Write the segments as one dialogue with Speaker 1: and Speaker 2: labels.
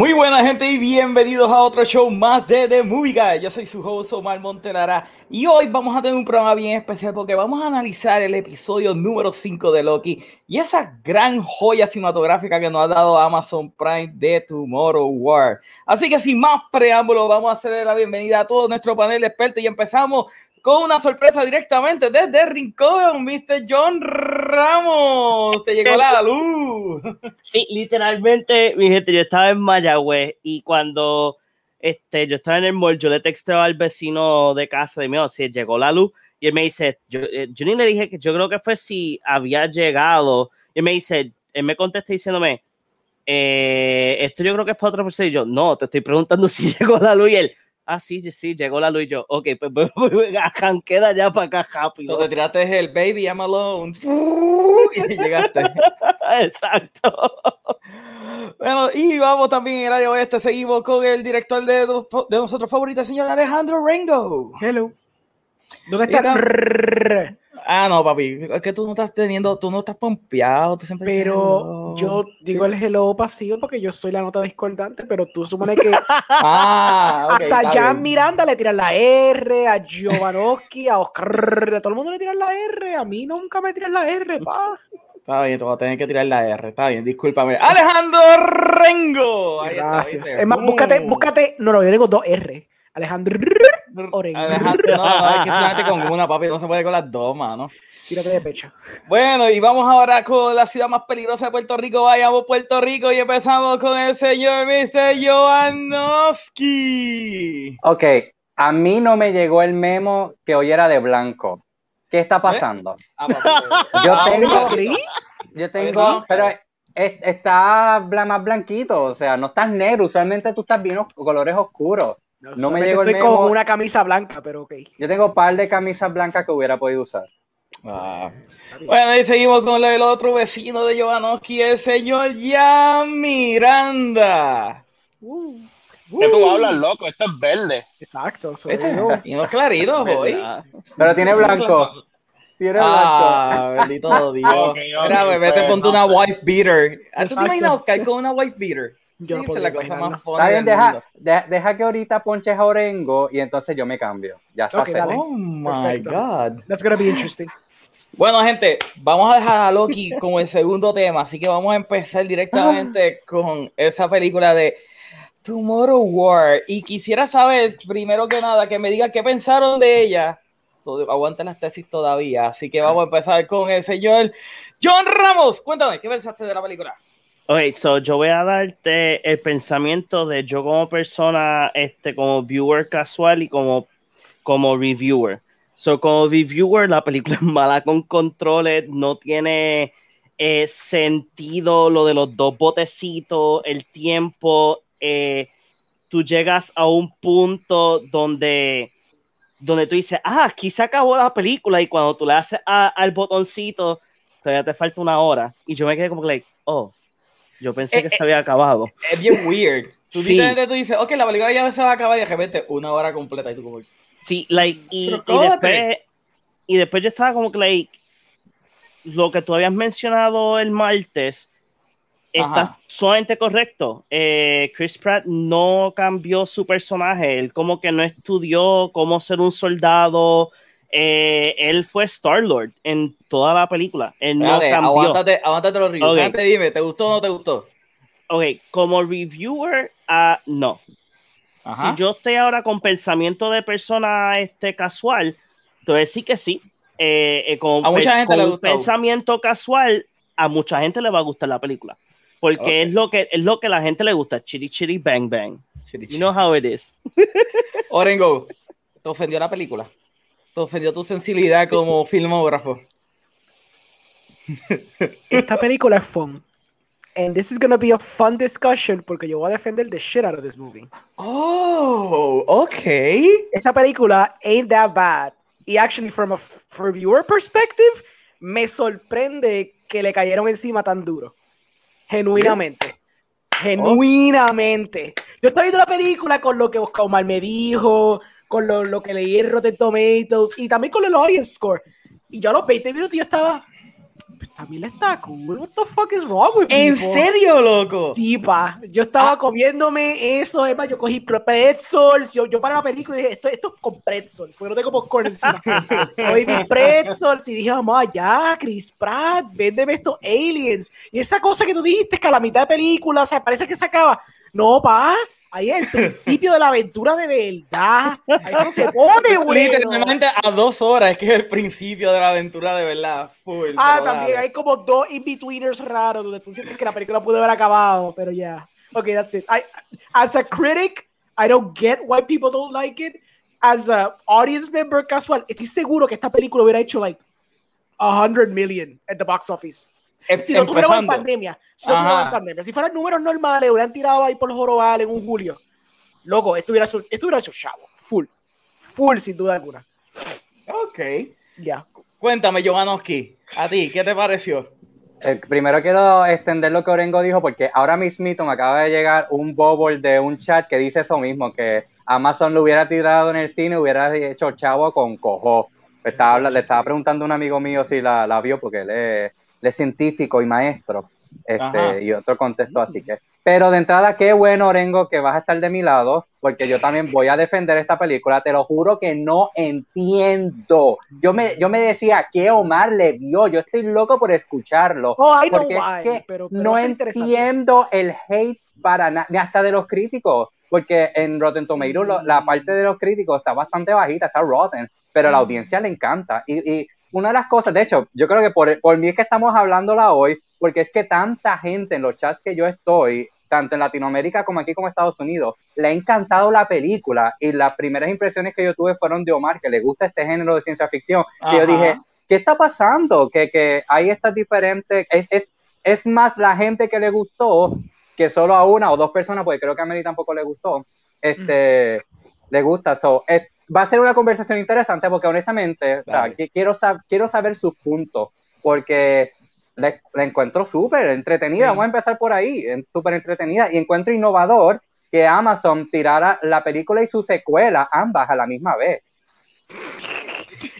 Speaker 1: Muy buena gente y bienvenidos a otro show más de The Movie Guy. Yo soy su host Omar Montelara y hoy vamos a tener un programa bien especial porque vamos a analizar el episodio número 5 de Loki y esa gran joya cinematográfica que nos ha dado Amazon Prime de Tomorrow War. Así que sin más preámbulos vamos a hacerle la bienvenida a todo nuestro panel de expertos y empezamos con una sorpresa directamente desde Rincón, Mr. John Ramos. Te llegó la luz.
Speaker 2: Sí, literalmente, mi gente, yo estaba en Mayagüez y cuando este, yo estaba en el mall, yo le texté al vecino de casa de mí, si llegó la luz, y él me dice, yo, eh, yo ni le dije que yo creo que fue si había llegado, y él me dice, él me contesta diciéndome, eh, esto yo creo que es para otra persona, y yo, no, te estoy preguntando si llegó la luz, y él, ah, sí, sí, llegó la luz y yo, ok, pues, pues, pues, pues queda ya para acá rápido.
Speaker 1: So te tiraste el baby, I'm alone. y llegaste.
Speaker 2: Exacto.
Speaker 1: Bueno, y vamos también en el área oeste, seguimos con el director de, de nosotros favoritos, señor Alejandro Rengo.
Speaker 3: Hello. ¿Dónde está?
Speaker 1: Ah, no, papi, es que tú no estás teniendo, tú no estás pompeado, tú siempre
Speaker 3: Pero yo digo el hello pasivo porque yo soy la nota discordante, pero tú supones que
Speaker 1: ah, okay,
Speaker 3: hasta Jan Miranda le tiran la R, a Giovanowski, a Oscar, a todo el mundo le tiran la R, a mí nunca me tiran la R, pa.
Speaker 1: Está bien, te voy a tener que tirar la R, está bien, discúlpame. Alejandro Rengo.
Speaker 3: Ahí Gracias. Está, es más, búscate, búscate, no, no, yo tengo dos R. Alejandro.
Speaker 1: Alejandro, no, no, es que solamente con una, papi, no se puede con las dos, mano.
Speaker 3: Tírate de pecho.
Speaker 1: Bueno, y vamos ahora con la ciudad más peligrosa de Puerto Rico. Vayamos Puerto Rico y empezamos con el señor Mr. Joanowski.
Speaker 4: Ok, a mí no me llegó el memo que hoy era de blanco. ¿Qué está pasando?
Speaker 1: ¿Eh? Ah, papi,
Speaker 4: yo
Speaker 1: ah,
Speaker 4: tengo, yo tengo, pero es- está más blanquito, o sea, no estás negro, usualmente tú estás bien os- colores oscuros. No me
Speaker 3: Solamente
Speaker 4: llegó el
Speaker 3: Estoy
Speaker 4: memo.
Speaker 3: con una camisa blanca, pero ok.
Speaker 4: Yo tengo un par de camisas blancas que hubiera podido usar.
Speaker 1: Ah. Bueno, y seguimos con el otro vecino de Joanowski, el señor Jan Miranda.
Speaker 3: Uh,
Speaker 5: ¿Qué tú hablas, loco? Esto es verde.
Speaker 3: exacto.
Speaker 1: Este,
Speaker 3: yo-
Speaker 1: y no clarito hoy.
Speaker 4: Pero tiene blanco. Tiene blanco.
Speaker 1: Ah, bendito Dios.
Speaker 5: Ok, ok,
Speaker 1: Mira, bebé, te
Speaker 5: pues,
Speaker 1: ponte
Speaker 5: no
Speaker 1: una wife beater. ¿Ah, ¿Tú te imaginas Oscar con una wife beater?
Speaker 3: Yo no
Speaker 1: Esa es la cosa más
Speaker 4: Está bien, deja, deja que ahorita ponches a Orengo y entonces yo me cambio. Ya está
Speaker 3: Ok,
Speaker 4: set.
Speaker 3: dale.
Speaker 1: Oh my
Speaker 3: Perfecto.
Speaker 1: God.
Speaker 3: That's gonna be interesting.
Speaker 1: Bueno, gente, vamos a dejar a Loki como el segundo tema, así que vamos a empezar directamente con esa película de Tomorrow War. Y quisiera saber, primero que nada, que me digan qué pensaron de ella. Todo, aguanten las tesis todavía, así que vamos a empezar con el señor John Ramos. Cuéntame, ¿qué pensaste de la película?
Speaker 2: Ok, so yo voy a darte el pensamiento de yo como persona, este, como viewer casual y como, como reviewer. So, como reviewer, la película es mala con controles, no tiene eh, sentido lo de los dos botecitos, el tiempo. eh, tú llegas a un punto donde, donde tú dices, ah, aquí se acabó la película, y cuando tú le haces a- al botoncito, todavía te falta una hora. Y yo me quedé como que, like, oh, yo pensé
Speaker 1: Eh,
Speaker 2: que
Speaker 1: eh,
Speaker 2: se había acabado.
Speaker 1: Es bien weird. Tú,
Speaker 2: Sí.
Speaker 1: tú dices, ok, la película ya se va a acabar y de repente una hora completa y tú como...
Speaker 2: Sí, like, y, después, y después yo estaba como que, like, lo que tú habías mencionado el martes está
Speaker 1: Ajá.
Speaker 2: sumamente correcto. Eh, Chris Pratt no cambió su personaje, él como que no estudió cómo ser un soldado. Eh, él fue Star-Lord en toda la película. Él no cambió.
Speaker 1: aguántate, aguántate los reviews.
Speaker 2: Ok.
Speaker 1: Solamente dime, ¿te gustó o no te gustó?
Speaker 2: Ok, como reviewer, ah, no.
Speaker 1: Ajá.
Speaker 2: Si yo estoy ahora con pensamiento de persona este, casual, te voy a decir que sí. Eh, eh, con
Speaker 1: A mucha gente
Speaker 2: con
Speaker 1: le
Speaker 2: un pensamiento casual, a mucha gente le va a gustar la película. Porque es, lo que, es lo que la gente le gusta. Chiri, chiri, bang, bang.
Speaker 1: Chiri,
Speaker 2: You know how it is.
Speaker 1: Orengo, ¿te ofendió la película? ¿Te ofendió tu sensibilidad como filmógrafo?
Speaker 3: Esta película es fun. And this is gonna be a fun discussion porque yo voy a defender the shit out of this movie.
Speaker 1: Oh, ok.
Speaker 3: Esta película ain't that bad. Y actually, from a f- from viewer perspective, me sorprende que le cayeron encima tan duro. Genuinamente. Genuinamente. Yo estaba viendo la película con lo que Oscar Omar me dijo, con lo, lo que leí en Rotten Tomatoes y también con el audience score. Y yo a los 20 minutos yo estaba. pues también está cool. What the fuck is wrong with
Speaker 1: ¿En
Speaker 3: people?
Speaker 1: serio, loco?
Speaker 3: Sí, pa. Yo estaba
Speaker 1: Ah.
Speaker 3: comiéndome eso, es más, yo cogí pretzels. Yo, yo para la película dije, esto, esto es con pretzels, porque no tengo popcorn encima. Cogí mis pretzels y dije, mamá, ya, Chris Pratt, véndeme estos aliens. Y esa cosa que tú dijiste, que a la mitad de película, o sea, parece que se acaba. No, pa. Ahí es el principio de la aventura de verdad. Ahí no se pone, bueno.
Speaker 1: Literalmente a dos horas, es que es el principio de la aventura de verdad. Full,
Speaker 3: Ah, también
Speaker 1: dale.
Speaker 3: hay como dos in-betweeners raros donde tú sientes que la película pudo haber acabado, pero ya. Okay, that's it. I, as a critic, I don't get why people don't like it. As a audience member casual, estoy seguro que esta película hubiera hecho like a hundred million at the box office.
Speaker 1: Em-
Speaker 3: Si no tuviéramos en pandemia, si no tuviéramos en
Speaker 1: Ajá.
Speaker 3: pandemia, si fueran números normales, hubieran tirado ahí por los jorobales en un julio. Loco, esto hubiera sido, esto hubiera sido chavo. Full. Full, sin duda alguna.
Speaker 1: Ok.
Speaker 3: Ya.
Speaker 1: Cuéntame, Jovanovski, a ti, ¿qué te pareció?
Speaker 4: Eh, primero quiero extender lo que Orengo dijo porque ahora mismito me acaba de llegar un bubble de un chat que dice eso mismo, que Amazon lo hubiera tirado en el cine, hubiera hecho chavo con cojo. Le estaba, le estaba preguntando a un amigo mío si la, la vio porque él es, es científico y maestro este, y otro contexto así que. Pero de entrada, qué bueno, Orengo, que vas a estar de mi lado, porque yo también voy a defender esta película. Te lo juro que no entiendo. Yo me, yo me decía, ¿qué Omar le vio? Yo estoy loco por escucharlo.
Speaker 3: Oh, I know
Speaker 4: Porque
Speaker 3: why,
Speaker 4: es que
Speaker 3: pero, pero
Speaker 4: no entiendo el hate para nada, hasta de los críticos, porque en Rotten Tomatoes lo- la parte de los críticos está bastante bajita, está rotten, pero a la audiencia le encanta. Y, y una de las cosas, de hecho, yo creo que por, por mí es que estamos hablándola hoy, porque es que tanta gente en los chats que yo estoy, tanto en Latinoamérica como aquí como en Estados Unidos, le ha encantado la película y las primeras impresiones que yo tuve fueron de Omar, que le gusta este género de ciencia ficción. Y yo dije, ¿qué está pasando? Que, que hay estas diferentes, es, es, es más la gente que le gustó que solo a una o dos personas, porque creo que a Mary tampoco le gustó, este, le gusta. So, es- va a ser una conversación interesante porque honestamente, o sea,
Speaker 1: Dale.
Speaker 4: que- quiero, sab- quiero saber sus puntos, porque la, la encuentro súper entretenida. Vamos a empezar por ahí, súper entretenida. Y encuentro innovador que Amazon tirara la película y su secuela, ambas a la misma vez.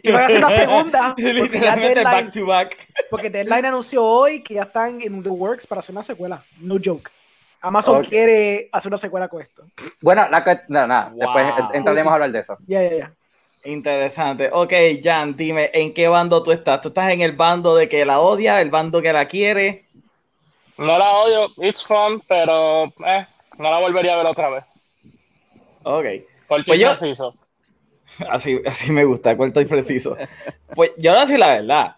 Speaker 3: Y van a hacer una segunda, porque ya Deadline,
Speaker 1: back to back.
Speaker 3: porque Deadline anunció hoy que ya están en the works para hacer una secuela. No joke. Amazon quiere hacer una secuela con esto.
Speaker 4: Bueno, la, que- no, nada,
Speaker 1: Wow.
Speaker 4: después entraremos a hablar de eso.
Speaker 3: Ya, ya, ya.
Speaker 1: Interesante. Ok, Jan, dime, ¿en qué bando tú estás? ¿Tú estás en el bando de que la odia, el bando que la quiere?
Speaker 5: No la odio, it's fun, pero eh, no la volvería a ver otra vez.
Speaker 1: Ok.
Speaker 5: Porque
Speaker 1: Pues yo-
Speaker 5: preciso.
Speaker 1: Así, así me gusta, corto y preciso. Pues yo ahora sí la verdad.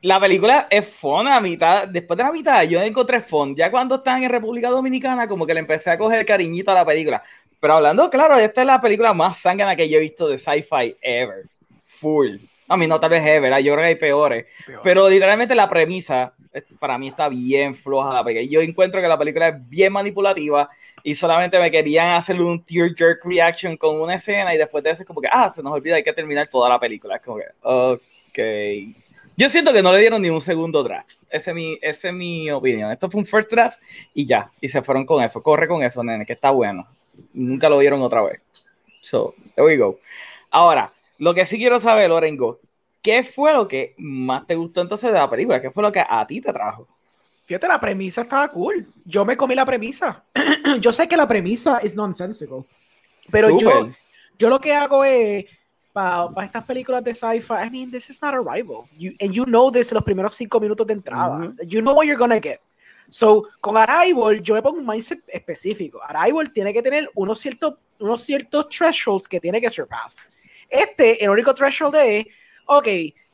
Speaker 1: La película es fun a mitad, después de la mitad yo encontré fun. Ya cuando están en República Dominicana, como que le empecé a coger cariñito a la película. Pero hablando, claro, esta es la película más sangrana que yo he visto de sci-fi ever. Full. A mí no tal vez ever, ¿ah? yo creo que hay peores. Pero literalmente la premisa para mí está bien floja. Porque yo encuentro que la película es bien manipulativa y solamente me querían hacer un tear jerk reaction con una escena y después de eso es como que, ah, se nos olvida, hay que terminar toda la película. Es como que, ok. Yo siento que no le dieron ni un segundo draft. Esa es mi, es mi opinión. Esto fue un first draft y ya. Y se fueron con eso. Corre con eso, nene, que está bueno. Nunca lo vieron otra vez. So, there we go. Ahora, lo que sí quiero saber, Lorengo, ¿qué fue lo que más te gustó entonces de la película? ¿Qué fue lo que a ti te trajo?
Speaker 3: Fíjate, la premisa estaba cool. Yo me comí la premisa. yo sé que la premisa es nonsensical. Pero yo, yo lo que hago es para estas películas de sci-fi, I mean, this is not Arrival. You, and you know this en los primeros cinco minutos de entrada.
Speaker 1: Ujú.
Speaker 3: You know what you're gonna get. So, con Arrival, yo me pongo un mindset específico. Arrival tiene que tener unos ciertos, unos ciertos thresholds que tiene que surpass. Este, el único threshold es, ok,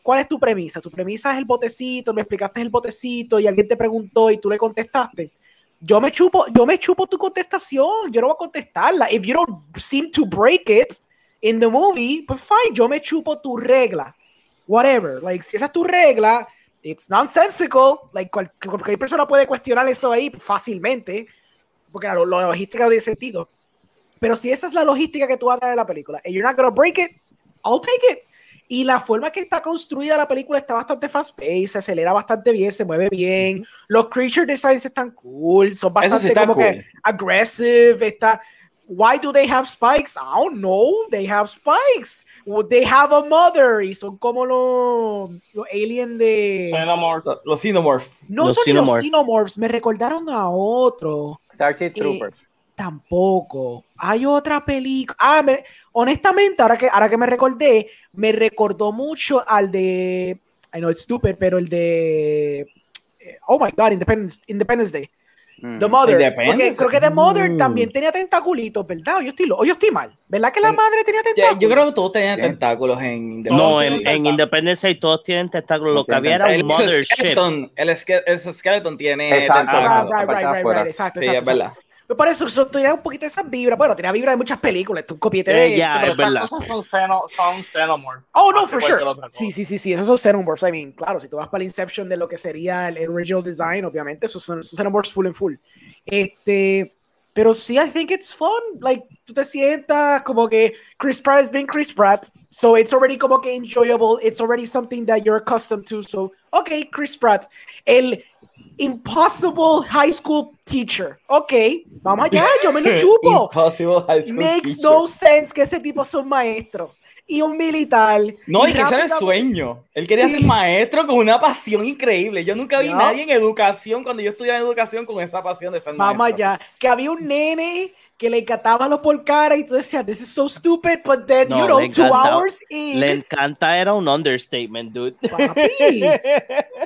Speaker 3: ¿cuál es tu premisa? Tu premisa es el botecito, me explicaste el botecito y alguien te preguntó y tú le contestaste. Yo me chupo, yo me chupo tu contestación, yo no voy a contestarla. If you don't seem to break it in the movie, pues fine, yo me chupo tu regla. Whatever. Like, si esa es tu regla, it's nonsensical. Like, cual- cualquier persona puede cuestionar eso ahí fácilmente, porque la, la logística no tiene sentido. Pero si esa es la logística que tú vas a traer a la película, and you're not gonna break it, I'll take it. Y la forma que está construida la película está bastante fast-paced, se acelera bastante bien, se mueve bien. Los creature designs están cool, son bastante
Speaker 1: sí
Speaker 3: como
Speaker 1: cool.
Speaker 3: que aggressive, está Why do they have spikes? I don't know. They have spikes. They have a mother. Y son como los, los aliens de.
Speaker 5: Xenomorph.
Speaker 1: Los- Los Xenomorph.
Speaker 3: No
Speaker 2: Los
Speaker 3: son los
Speaker 2: Xenomorphs.
Speaker 3: Xenomorphs. Me recordaron a otro.
Speaker 4: Starship
Speaker 3: Eh,
Speaker 4: Troopers.
Speaker 3: Tampoco. Hay otra película. Ah, me- honestamente, ahora que, ahora que me recordé, me recordó mucho al de. I know it's stupid, pero el de. eh, Oh my god, Independence, Independence Day.
Speaker 4: Mm.
Speaker 3: The Mother. Porque creo que The Mother
Speaker 1: Mm.
Speaker 3: también tenía tentaculitos, ¿verdad? O yo estoy, lo- o yo estoy mal. ¿Verdad que la
Speaker 1: Sí.
Speaker 3: madre tenía tentáculos?
Speaker 1: Yo creo que todos tenían
Speaker 4: Sí.
Speaker 1: tentáculos en
Speaker 2: No,
Speaker 1: Independence.
Speaker 2: en, en. Independencia y todos tienen tentáculos. Lo que
Speaker 4: No
Speaker 2: había era
Speaker 1: el
Speaker 2: un mothership.
Speaker 1: el esque- el exoskeleton tiene
Speaker 4: Exacto.
Speaker 3: Ah,
Speaker 1: tentáculos.
Speaker 3: right,
Speaker 4: la
Speaker 3: right,
Speaker 4: parte de
Speaker 3: right,
Speaker 4: afuera.
Speaker 3: right, exacto,
Speaker 1: Sí,
Speaker 3: exacto.
Speaker 1: es verdad.
Speaker 3: Me parece que tenía un poquito esa vibra. Bueno, tenía vibra de muchas películas. Un copiete
Speaker 2: Eh,
Speaker 3: de.
Speaker 2: ya,
Speaker 5: Pero
Speaker 2: es
Speaker 5: esas
Speaker 2: verdad.
Speaker 5: cosas son, xeno, son Xenomorph.
Speaker 3: Oh, no, for sure. Sí, sí, sí, sí. Esos son Xenomorphs. I mean, claro, si tú vas para el Inception de lo que sería el original design, obviamente, esos son esos Xenomorphs full and full. Este. Pero sí, I think it's fun. Like, tú te sientas como que Chris Pratt is being Chris Pratt. So it's already como que enjoyable. It's already something that you're accustomed to. So, okay, Chris Pratt. El impossible high school teacher. Ok, vamos allá, yo me lo chupo.
Speaker 1: Impossible High School
Speaker 3: Makes
Speaker 1: Teacher.
Speaker 3: no sense que ese tipo sea un maestro y un militar.
Speaker 1: No, y que ese era el sueño. Él quería
Speaker 3: Sí.
Speaker 1: ser maestro con una pasión increíble. Yo nunca vi
Speaker 3: Ya.
Speaker 1: nadie en educación, cuando yo estudiaba en educación, con esa pasión de ser
Speaker 3: Vamos
Speaker 1: maestro.
Speaker 3: allá, que había un nene que le encantaba lo por cara y tú decías, this is so stupid, but then,
Speaker 2: No,
Speaker 3: you know, two hours in,
Speaker 2: Le encanta, era un understatement, dude.
Speaker 3: papi,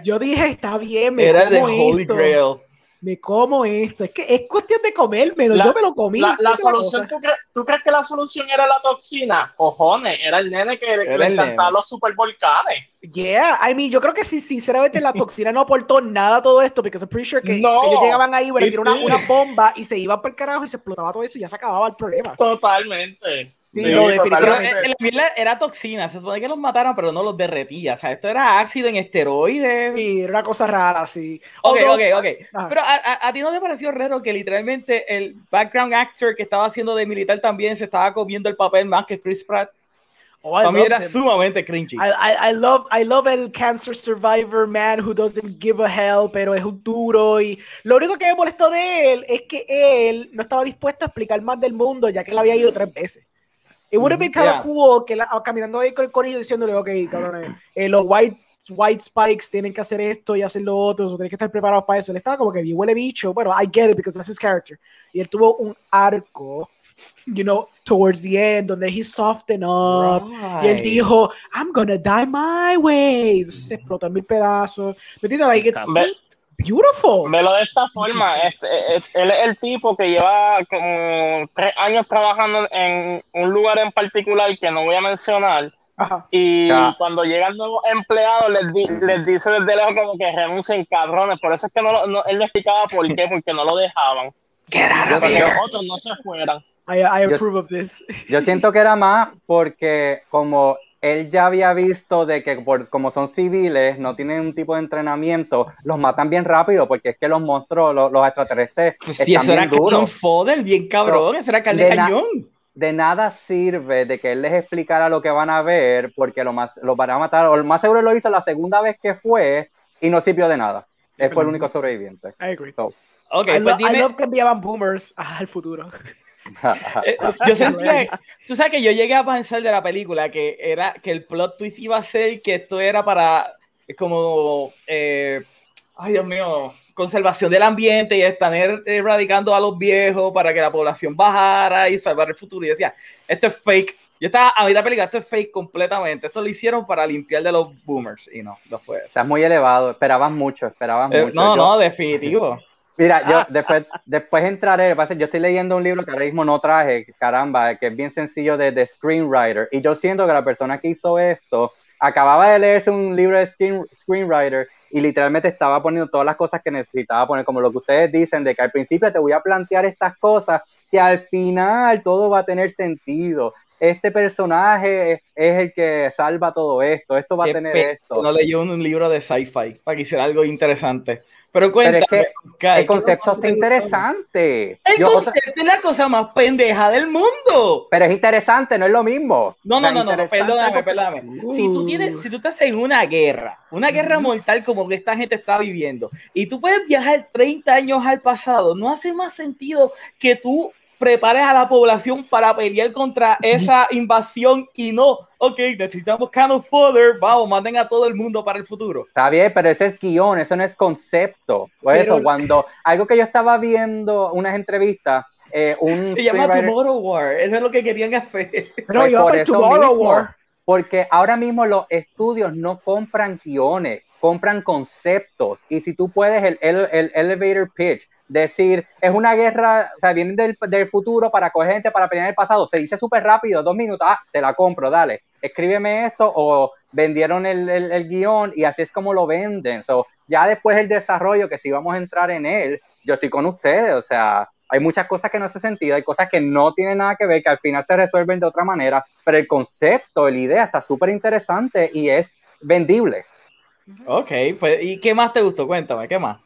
Speaker 3: yo dije, está bien, me
Speaker 1: Era de Holy
Speaker 3: esto,
Speaker 1: Grail.
Speaker 3: Me como esto, es que es cuestión de comérmelo,
Speaker 5: La-
Speaker 3: yo me lo comí.
Speaker 5: La, solución. ¿tú, crees, tú crees que la solución era la toxina? Cojones, era el nene que, que
Speaker 1: Era
Speaker 5: le
Speaker 1: el
Speaker 5: encantaban
Speaker 1: nene.
Speaker 5: los supervolcanes.
Speaker 3: Yeah, I mean, yo creo que sí, sinceramente la toxina no aportó nada a todo esto, porque I'm pretty sure que
Speaker 5: No,
Speaker 3: ellos llegaban ahí, una,
Speaker 5: sí.
Speaker 3: una bomba y se iba por el carajo y se explotaba todo eso y ya se acababa el problema.
Speaker 5: Totalmente.
Speaker 3: Sí, no,
Speaker 1: Pero
Speaker 3: definitivamente.
Speaker 1: eh, la mierda era toxina, se supone que los mataron, pero no los derretía. O sea, esto era ácido en esteroides.
Speaker 3: Sí, era una cosa rara, sí.
Speaker 1: Ok,
Speaker 3: Although-
Speaker 1: ok, ok.
Speaker 3: Ajá.
Speaker 1: Pero a, a- a ti no te pareció raro que literalmente el background actor que estaba haciendo de militar también se estaba comiendo el papel más que Chris Pratt?
Speaker 3: Oh, I
Speaker 1: Para mí era
Speaker 3: him.
Speaker 1: sumamente cringy.
Speaker 3: I, I, I love I love el cancer survivor man who doesn't give a hell, pero es un duro y lo único que me molestó de él es que él no estaba dispuesto a explicar más del mundo ya que él había ido tres veces. It would have been kind of
Speaker 1: Yeah.
Speaker 3: cool que la- caminando ahí con el corillo diciéndole, ok, cabrones, eh, los white white spikes tienen que hacer esto y hacer lo otro, o tienen que estar preparados para eso. Él estaba como que bien huele bicho. Bueno, I get it because that's his character. Y él tuvo un arco, you know, towards the end, donde he softened up. Y él
Speaker 1: Right.
Speaker 3: dijo, I'm gonna die my way. Entonces se explotó en mil pedazos. ¿Me entiendes? Like, it's
Speaker 5: Ve-
Speaker 3: beautiful.
Speaker 5: Velo de esta forma, este, es- él es el tipo que lleva como tres años trabajando en un lugar en particular que no voy a mencionar
Speaker 3: Ajá.
Speaker 5: y
Speaker 4: Ya.
Speaker 5: cuando llegan nuevos empleados les, di- les dice desde lejos como que renuncien cabrones, por eso es que no, lo- no- él no explicaba por qué, porque no lo dejaban, para que los otros no se fueran.
Speaker 3: I, I
Speaker 4: Yo-
Speaker 3: approve of this.
Speaker 4: Yo siento que era más porque como él ya había visto de que por, como son civiles, no tienen un tipo de entrenamiento, los matan bien rápido porque es que los monstruos, los, los extraterrestres
Speaker 1: Pues eso era
Speaker 4: bien
Speaker 1: Cannon
Speaker 4: duros.
Speaker 1: Fodder, bien cabrón. Eso era carne
Speaker 4: de na-
Speaker 1: cañón.
Speaker 4: De nada sirve de que él les explicara lo que van a ver porque lo más, los van a matar, o lo más seguro lo hizo la segunda vez que fue y no sirvió de nada. Él fue el único sobreviviente.
Speaker 3: I agree.
Speaker 1: Ok,
Speaker 3: I,
Speaker 1: pues
Speaker 3: lo- I
Speaker 1: dime.
Speaker 3: love que enviaban boomers al futuro.
Speaker 1: eh, yo sentía, tú sabes que yo llegué a pensar de la película que era que el plot twist iba a ser que esto era para como, eh, ay Dios mío, conservación del ambiente y estar erradicando a los viejos para que la población bajara y salvar el futuro. Y decía, esto es fake. Yo estaba a mitad película, esto es fake completamente. Esto lo hicieron para limpiar de los boomers y no, no fue eso.
Speaker 4: Estás muy elevado, esperabas mucho, esperabas
Speaker 1: Eh,
Speaker 4: mucho.
Speaker 1: no,
Speaker 4: Yo-
Speaker 1: no, definitivo.
Speaker 4: Mira,
Speaker 1: Ah.
Speaker 4: yo después, después entraré, yo estoy leyendo un libro que ahora mismo no traje, caramba, que es bien sencillo de, de screenwriter, y yo siento que la persona que hizo esto acababa de leerse un libro de screen, screenwriter y literalmente estaba poniendo todas las cosas que necesitaba poner, como lo que ustedes dicen, de que al principio te voy a plantear estas cosas que al final todo va a tener sentido. Este personaje es, es el que salva todo esto, esto va a tener esto.
Speaker 1: No leyó un, un libro de sci-fi para que hiciera algo interesante. Pero
Speaker 4: Pero
Speaker 1: cuéntame,
Speaker 4: es que
Speaker 1: Kai,
Speaker 4: el concepto está interesante.
Speaker 1: El
Speaker 4: Yo otra-
Speaker 1: concepto es la cosa más pendeja del mundo.
Speaker 4: Pero es interesante, no es lo mismo.
Speaker 1: No, no, no, no, perdóname, perdóname. Si tú tienes, si tú estás en una guerra, una guerra mortal como que esta gente está viviendo, y tú puedes viajar 30 años al pasado, no hace más sentido que tú prepares a la población para pelear contra esa invasión y no, ok, necesitamos cannon fodder, vamos, manden a todo el mundo para el futuro.
Speaker 4: Está bien, pero ese es guion, eso no es concepto. Por
Speaker 3: Pero-
Speaker 4: eso, cuando algo que yo estaba viendo, unas entrevistas, eh, un
Speaker 1: Se llama Tomorrow War, eso es lo que querían hacer.
Speaker 3: Pero
Speaker 4: Pues
Speaker 3: yo
Speaker 4: por eso
Speaker 3: Tomorrow
Speaker 4: mismo,
Speaker 3: War.
Speaker 4: Porque ahora mismo los estudios no compran guiones, compran conceptos. Y si tú puedes, el, el- el elevator pitch, decir, es una guerra, o sea, viene del, del futuro para coger gente para pelear el pasado. Se dice súper rápido, dos minutos, ah, te la compro, dale. Escríbeme esto o vendieron el, el, el guion y así es como lo venden. So, ya después el desarrollo, que si vamos a entrar en él, yo estoy con ustedes, o sea, hay muchas cosas que no hace sentido, hay cosas que no tienen nada que ver, que al final se resuelven de otra manera, pero el concepto, la idea está súper interesante y es vendible.
Speaker 1: Ok, pues, ¿y qué más te gustó? Cuéntame, ¿qué más?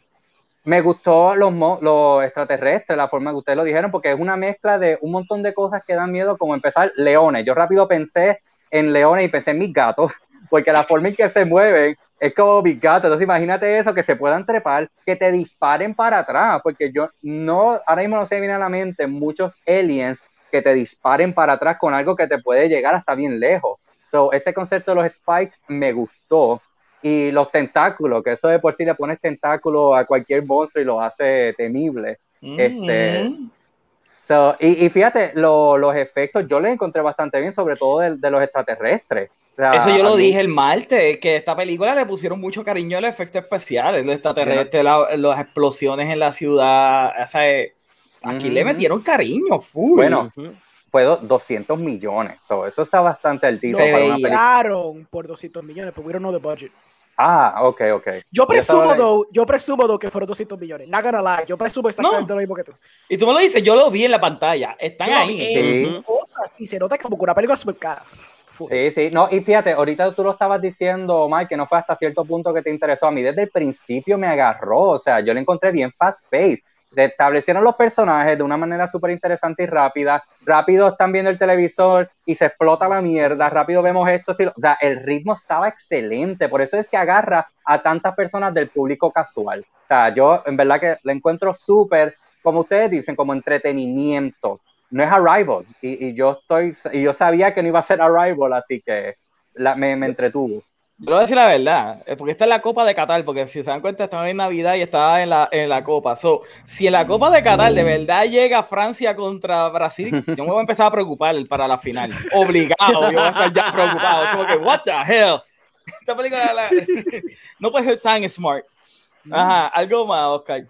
Speaker 4: Me gustó los, los extraterrestres, la forma que ustedes lo dijeron, porque es una mezcla de un montón de cosas que dan miedo, como empezar leones. Yo rápido pensé en leones y pensé en mis gatos, porque la forma en que se mueven es como mis gatos. Entonces imagínate eso, que se puedan trepar, que te disparen para atrás, porque yo no, ahora mismo no se me viene a la mente muchos aliens que te disparen para atrás con algo que te puede llegar hasta bien lejos. So, ese concepto de los spikes me gustó. Y los tentáculos, que eso de por sí le pones tentáculo a cualquier monstruo y lo hace temible. Este,
Speaker 1: Mm.
Speaker 4: So, y, y fíjate, lo- los efectos yo les encontré bastante bien, sobre todo de, de los extraterrestres. O sea,
Speaker 1: Eso yo
Speaker 4: a
Speaker 1: lo
Speaker 4: mí-
Speaker 1: dije el martes, que esta película le pusieron mucho cariño al efecto especial, el extraterrestre, la- las explosiones en la ciudad, o sea, eh, aquí le metieron cariño, full.
Speaker 4: Bueno. Fue do- 200 millones. So, eso está bastante altito
Speaker 3: Lo
Speaker 1: Se
Speaker 4: para una película.
Speaker 3: por 200 millones, pero we don't know the budget.
Speaker 4: Ah, ok, ok.
Speaker 3: Yo presumo, though, yo presumo though, que fueron 200 millones. Not gonna lie, yo presumo exactamente
Speaker 1: No.
Speaker 3: lo mismo que tú.
Speaker 1: y tú me lo dices, yo lo vi en la pantalla, están
Speaker 3: Yo,
Speaker 1: ahí.
Speaker 3: eh,
Speaker 4: Sí.
Speaker 3: cosas, y se nota como que una película súper cara.
Speaker 4: Sí, sí, no, y fíjate, ahorita tú lo estabas diciendo, Omar, que no fue hasta cierto punto que te interesó. A mí desde el principio me agarró, o sea, yo le encontré bien fast pace. Te establecieron los personajes de una manera súper interesante y rápida. Rápido están viendo el televisor y se explota la mierda. Rápido vemos esto. O sea, el ritmo estaba excelente. Por eso es que agarra a tantas personas del público casual. O sea, yo en verdad que la encuentro súper, como ustedes dicen, como entretenimiento no es Arrival. Y, y yo estoy, y yo sabía que no iba a ser Arrival, así que la- me, me entretuvo.
Speaker 1: Yo voy a decir la verdad, eh, porque esta es la Copa de Qatar, porque si se dan cuenta estaba en Navidad y estaba en la, en la Copa. So, si en la Copa de Qatar de verdad llega Francia contra Brasil, yo me voy a empezar a preocupar para la final. Obligado, yo voy a estar ya preocupado. Como que, what the hell? Esta película la- no puede ser tan smart. Ajá, algo más, Oscar.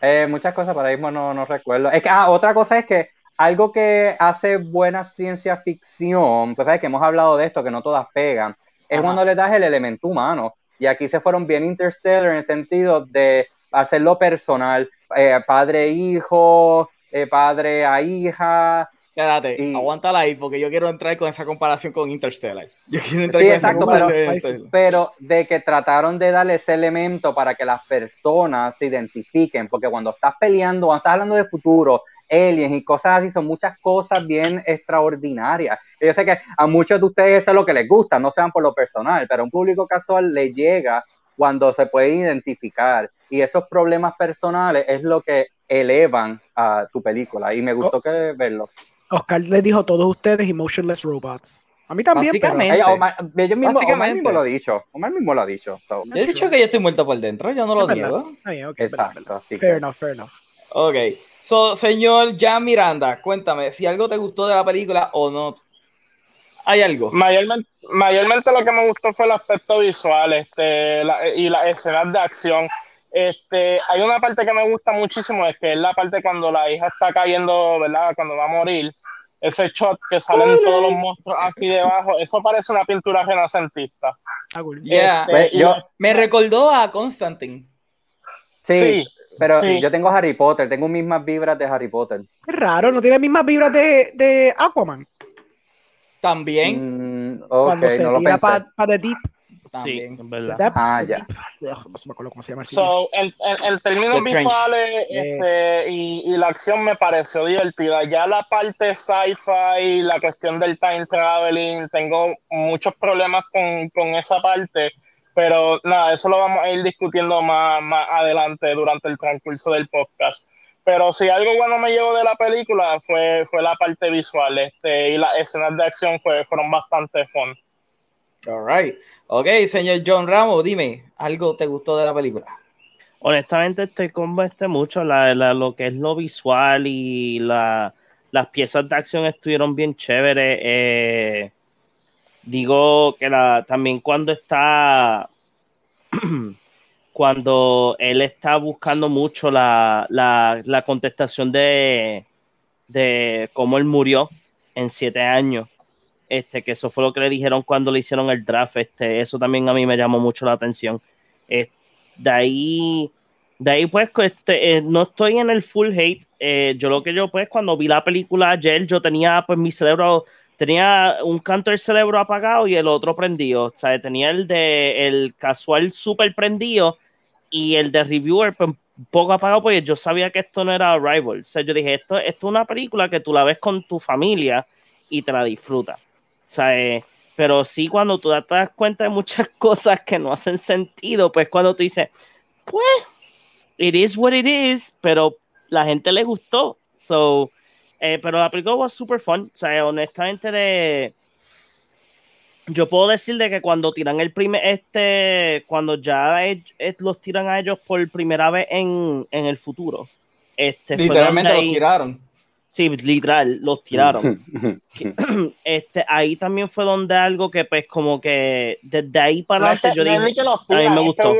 Speaker 4: Eh, muchas cosas, para mismo no, no recuerdo. Es que, ah, otra cosa es que algo que hace buena ciencia ficción, pues sabes que hemos hablado de esto, que no todas pegan, es
Speaker 1: Ajá.
Speaker 4: cuando le das el elemento humano. Y aquí se fueron bien interstellar en el sentido de hacerlo personal, eh, padre-hijo, eh, padre a hija.
Speaker 1: Espérate,
Speaker 4: Y-
Speaker 1: aguántala ahí, porque yo quiero entrar con esa comparación con Interstellar. Yo quiero entrar
Speaker 4: Sí,
Speaker 1: con esa
Speaker 4: exacto,
Speaker 1: comparación
Speaker 4: pero-
Speaker 1: de. Interstellar.
Speaker 4: pero de que trataron de darle ese elemento para que las personas se identifiquen, porque cuando estás peleando, cuando estás hablando de futuro, aliens y cosas así, son muchas cosas bien extraordinarias. Yo sé que a muchos de ustedes eso es lo que les gusta, no sean por lo personal, pero a un público casual le llega cuando se puede identificar. Y esos problemas personales es lo que elevan a tu película. Y me gustó que verlo.
Speaker 3: Oscar les dijo a todos ustedes emotionless robots. A mí también, pero
Speaker 1: Básicamente.
Speaker 4: Ella- Omar, ellos mismos- Omar
Speaker 1: Básicamente.
Speaker 4: mismo lo ha dicho. Omar mismo lo ha dicho. So,
Speaker 1: Yo he dicho que yo estoy muerto por dentro, yo no lo niego.
Speaker 4: Exacto,
Speaker 3: verdad.
Speaker 4: así
Speaker 3: Fair
Speaker 4: que-
Speaker 3: enough, fair enough.
Speaker 1: Ok. So, señor Jan Miranda, cuéntame si algo te gustó de la película o no. ¿Hay algo?
Speaker 5: Mayormente, mayormente lo que me gustó fue el aspecto visual este, la- y las escenas de acción. Este, hay una parte que me gusta muchísimo, es que es la parte cuando la hija está cayendo, ¿verdad? Cuando va a morir. Ese shot que salen todos los monstruos así debajo, eso parece una pintura renacentista.
Speaker 3: Ah, cool.
Speaker 1: Yeah.
Speaker 5: Este,
Speaker 4: yo,
Speaker 1: Me recordó a Constantine.
Speaker 4: sí,
Speaker 5: sí,
Speaker 4: pero
Speaker 5: sí.
Speaker 4: yo tengo Harry Potter, tengo mismas vibras de Harry Potter.
Speaker 3: Es raro, no tiene mismas vibras de, de Aquaman.
Speaker 1: También.
Speaker 4: Mm,
Speaker 3: cuando se
Speaker 4: no
Speaker 3: tira para The Deep.
Speaker 2: Sí,
Speaker 1: también.
Speaker 2: es verdad.
Speaker 3: Depth,
Speaker 4: Ah, ya.
Speaker 3: No se me acuerdo cómo se llama. el.
Speaker 5: So, en, en- en términos
Speaker 1: The Trench.
Speaker 5: visuales este, y, y la acción me pareció divertida. Ya la parte sci-fi, la cuestión del time traveling, tengo muchos problemas con, con esa parte, pero nada, eso lo vamos a ir discutiendo más, más adelante durante el transcurso del podcast. Pero si algo bueno me llevó de la película fue, fue la parte visual este, y las escenas de acción fue, fueron bastante fun.
Speaker 1: All right. Ok, señor John Ramos, dime, ¿algo te gustó de la película?
Speaker 2: Honestamente estoy con este mucho, la, la, lo que es lo visual y la, las piezas de acción estuvieron bien chéveres. Eh, digo que la, también cuando está cuando él está buscando mucho la, la, la contestación de, de cómo él murió en siete años. Este, que eso fue lo que le dijeron cuando le hicieron el draft. Este, eso también a mí me llamó mucho la atención. De ahí, de ahí pues, este, eh, no estoy en el full hate. Eh, yo lo que yo, pues, cuando vi la película ayer, yo tenía, pues, mi cerebro, tenía un canto del cerebro apagado y el otro prendido. O sea, tenía el de el casual super prendido y el de reviewer, pues, poco apagado porque yo sabía que esto no era Arrival. O sea, yo dije, esto, esto es una película que tú la ves con tu familia y te la disfrutas. Sea, eh, pero sí cuando tú te das cuenta de muchas cosas que no hacen sentido, pues cuando tú dices, pues, it is what it is, pero la gente le gustó. So, eh, pero la película fue super fun. O sea, honestamente de... Yo puedo decir de que cuando tiran el primer, este, cuando ya es, es, los tiran a ellos por primera vez en, en el futuro. Este,
Speaker 1: Literalmente los tiraron.
Speaker 2: Sí, literal, los tiraron. este, ahí también fue donde algo que, pues, como que desde ahí para adelante yo
Speaker 5: no
Speaker 2: dije,
Speaker 5: que los tiran,
Speaker 2: a mí me gustó.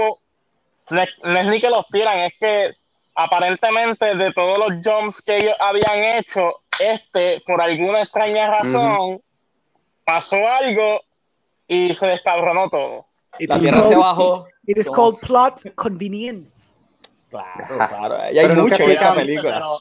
Speaker 5: no, es, no es ni que los tiran, es que aparentemente de todos los jumps que ellos habían hecho, este, por alguna extraña razón, uh -huh. pasó algo y se descabronó todo.
Speaker 1: It La tierra se bajó.
Speaker 3: It is called plot convenience.
Speaker 1: Claro, claro. Y hay mucho en esta película. Pero,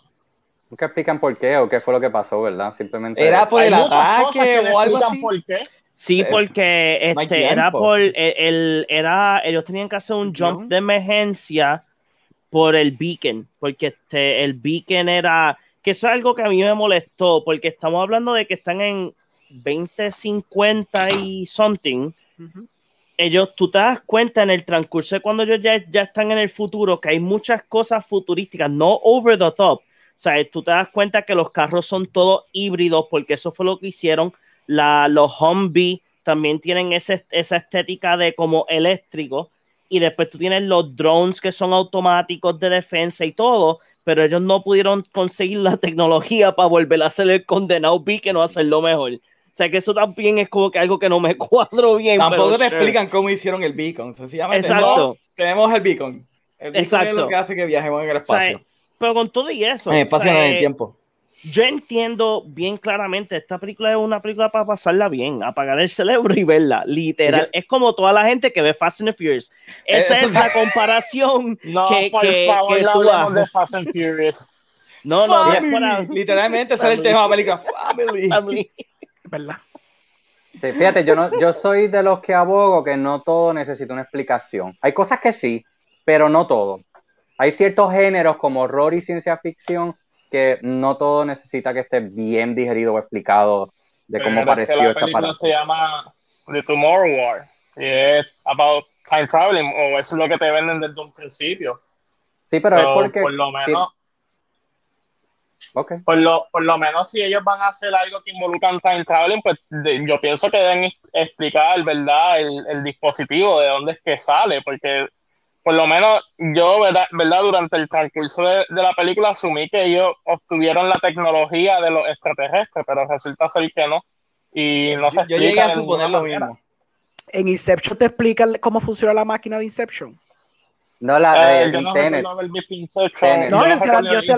Speaker 4: Nunca explican por qué o qué fue lo que pasó, ¿verdad? Simplemente.
Speaker 1: Era por el ataque o algo así.
Speaker 5: Por qué.
Speaker 2: Sí, porque este, era por el, el, era, ellos tenían que hacer un jump de emergencia por el beacon, porque este, el beacon era, que eso es algo que a mí me molestó, porque estamos hablando de que están en 20, 50 y something. Uh -huh. Ellos, tú te das cuenta en el transcurso de cuando ellos ya, ya están en el futuro, que hay muchas cosas futurísticas, no over the top, sea, tú te das cuenta que los carros son todos híbridos porque eso fue lo que hicieron. La, los Humvee también tienen ese, esa estética de como eléctrico. Y después tú tienes los drones que son automáticos de defensa y todo, pero ellos no pudieron conseguir la tecnología para volver a hacer el condenado Beacon o hacerlo mejor. O sea que eso también es como que algo que no me cuadro bien.
Speaker 1: Tampoco
Speaker 2: pero
Speaker 1: te
Speaker 2: sure.
Speaker 1: explican cómo hicieron el beacon. Sencillamente,
Speaker 2: Exacto.
Speaker 1: no, tenemos el beacon. El beacon
Speaker 2: Exacto.
Speaker 1: es lo que hace que viajemos en el espacio.
Speaker 2: O sea, pero con todo y eso.
Speaker 1: En espacio
Speaker 2: o sea,
Speaker 1: no en el tiempo.
Speaker 2: Yo entiendo bien claramente, esta película es una película para pasarla bien, apagar el cerebro y verla, literal.
Speaker 1: Yo-
Speaker 2: es como toda la gente que ve Fast and the Furious. Esa
Speaker 1: Eso
Speaker 2: es la comparación
Speaker 5: No,
Speaker 2: que,
Speaker 5: por
Speaker 2: que,
Speaker 5: favor,
Speaker 2: que
Speaker 5: no
Speaker 2: tú
Speaker 5: de. Fast and Furious.
Speaker 2: No, no,
Speaker 1: Family.
Speaker 2: fuera-
Speaker 1: Literalmente ese es el tema de la película. Family.
Speaker 2: Family.
Speaker 3: ¿Verdad?
Speaker 4: Sí, fíjate, yo, no, yo soy de los que abogo que no todo necesita una explicación. Hay cosas que sí, pero no todo. Hay ciertos géneros como horror y ciencia ficción que no todo necesita que esté bien digerido o explicado de cómo pareció
Speaker 5: la
Speaker 4: esta
Speaker 5: película se llama The Tomorrow War. Y es about time traveling, o eso es lo que te venden desde un principio.
Speaker 4: Sí, pero
Speaker 5: So,
Speaker 4: es porque...
Speaker 5: por lo menos,
Speaker 4: Ok.
Speaker 5: por lo, por lo menos si ellos van a hacer algo que involucran time traveling, pues de- yo pienso que deben explicar, ¿verdad? El, el dispositivo, de dónde es que sale, porque por lo menos yo, ¿verdad? ¿verdad? Durante el transcurso de, de la película asumí que ellos obtuvieron la tecnología de los extraterrestres, pero resulta ser que no. Y no se
Speaker 1: Yo, yo llegué
Speaker 5: explica
Speaker 1: a suponer lo
Speaker 5: manera.
Speaker 1: mismo.
Speaker 3: En Inception te explican cómo funciona la máquina de Inception.
Speaker 4: No, la
Speaker 5: Eh,
Speaker 4: de
Speaker 5: yo no
Speaker 4: Tenet.
Speaker 5: Inception.
Speaker 3: No,
Speaker 5: Yo
Speaker 3: yo estoy hablando- yo estoy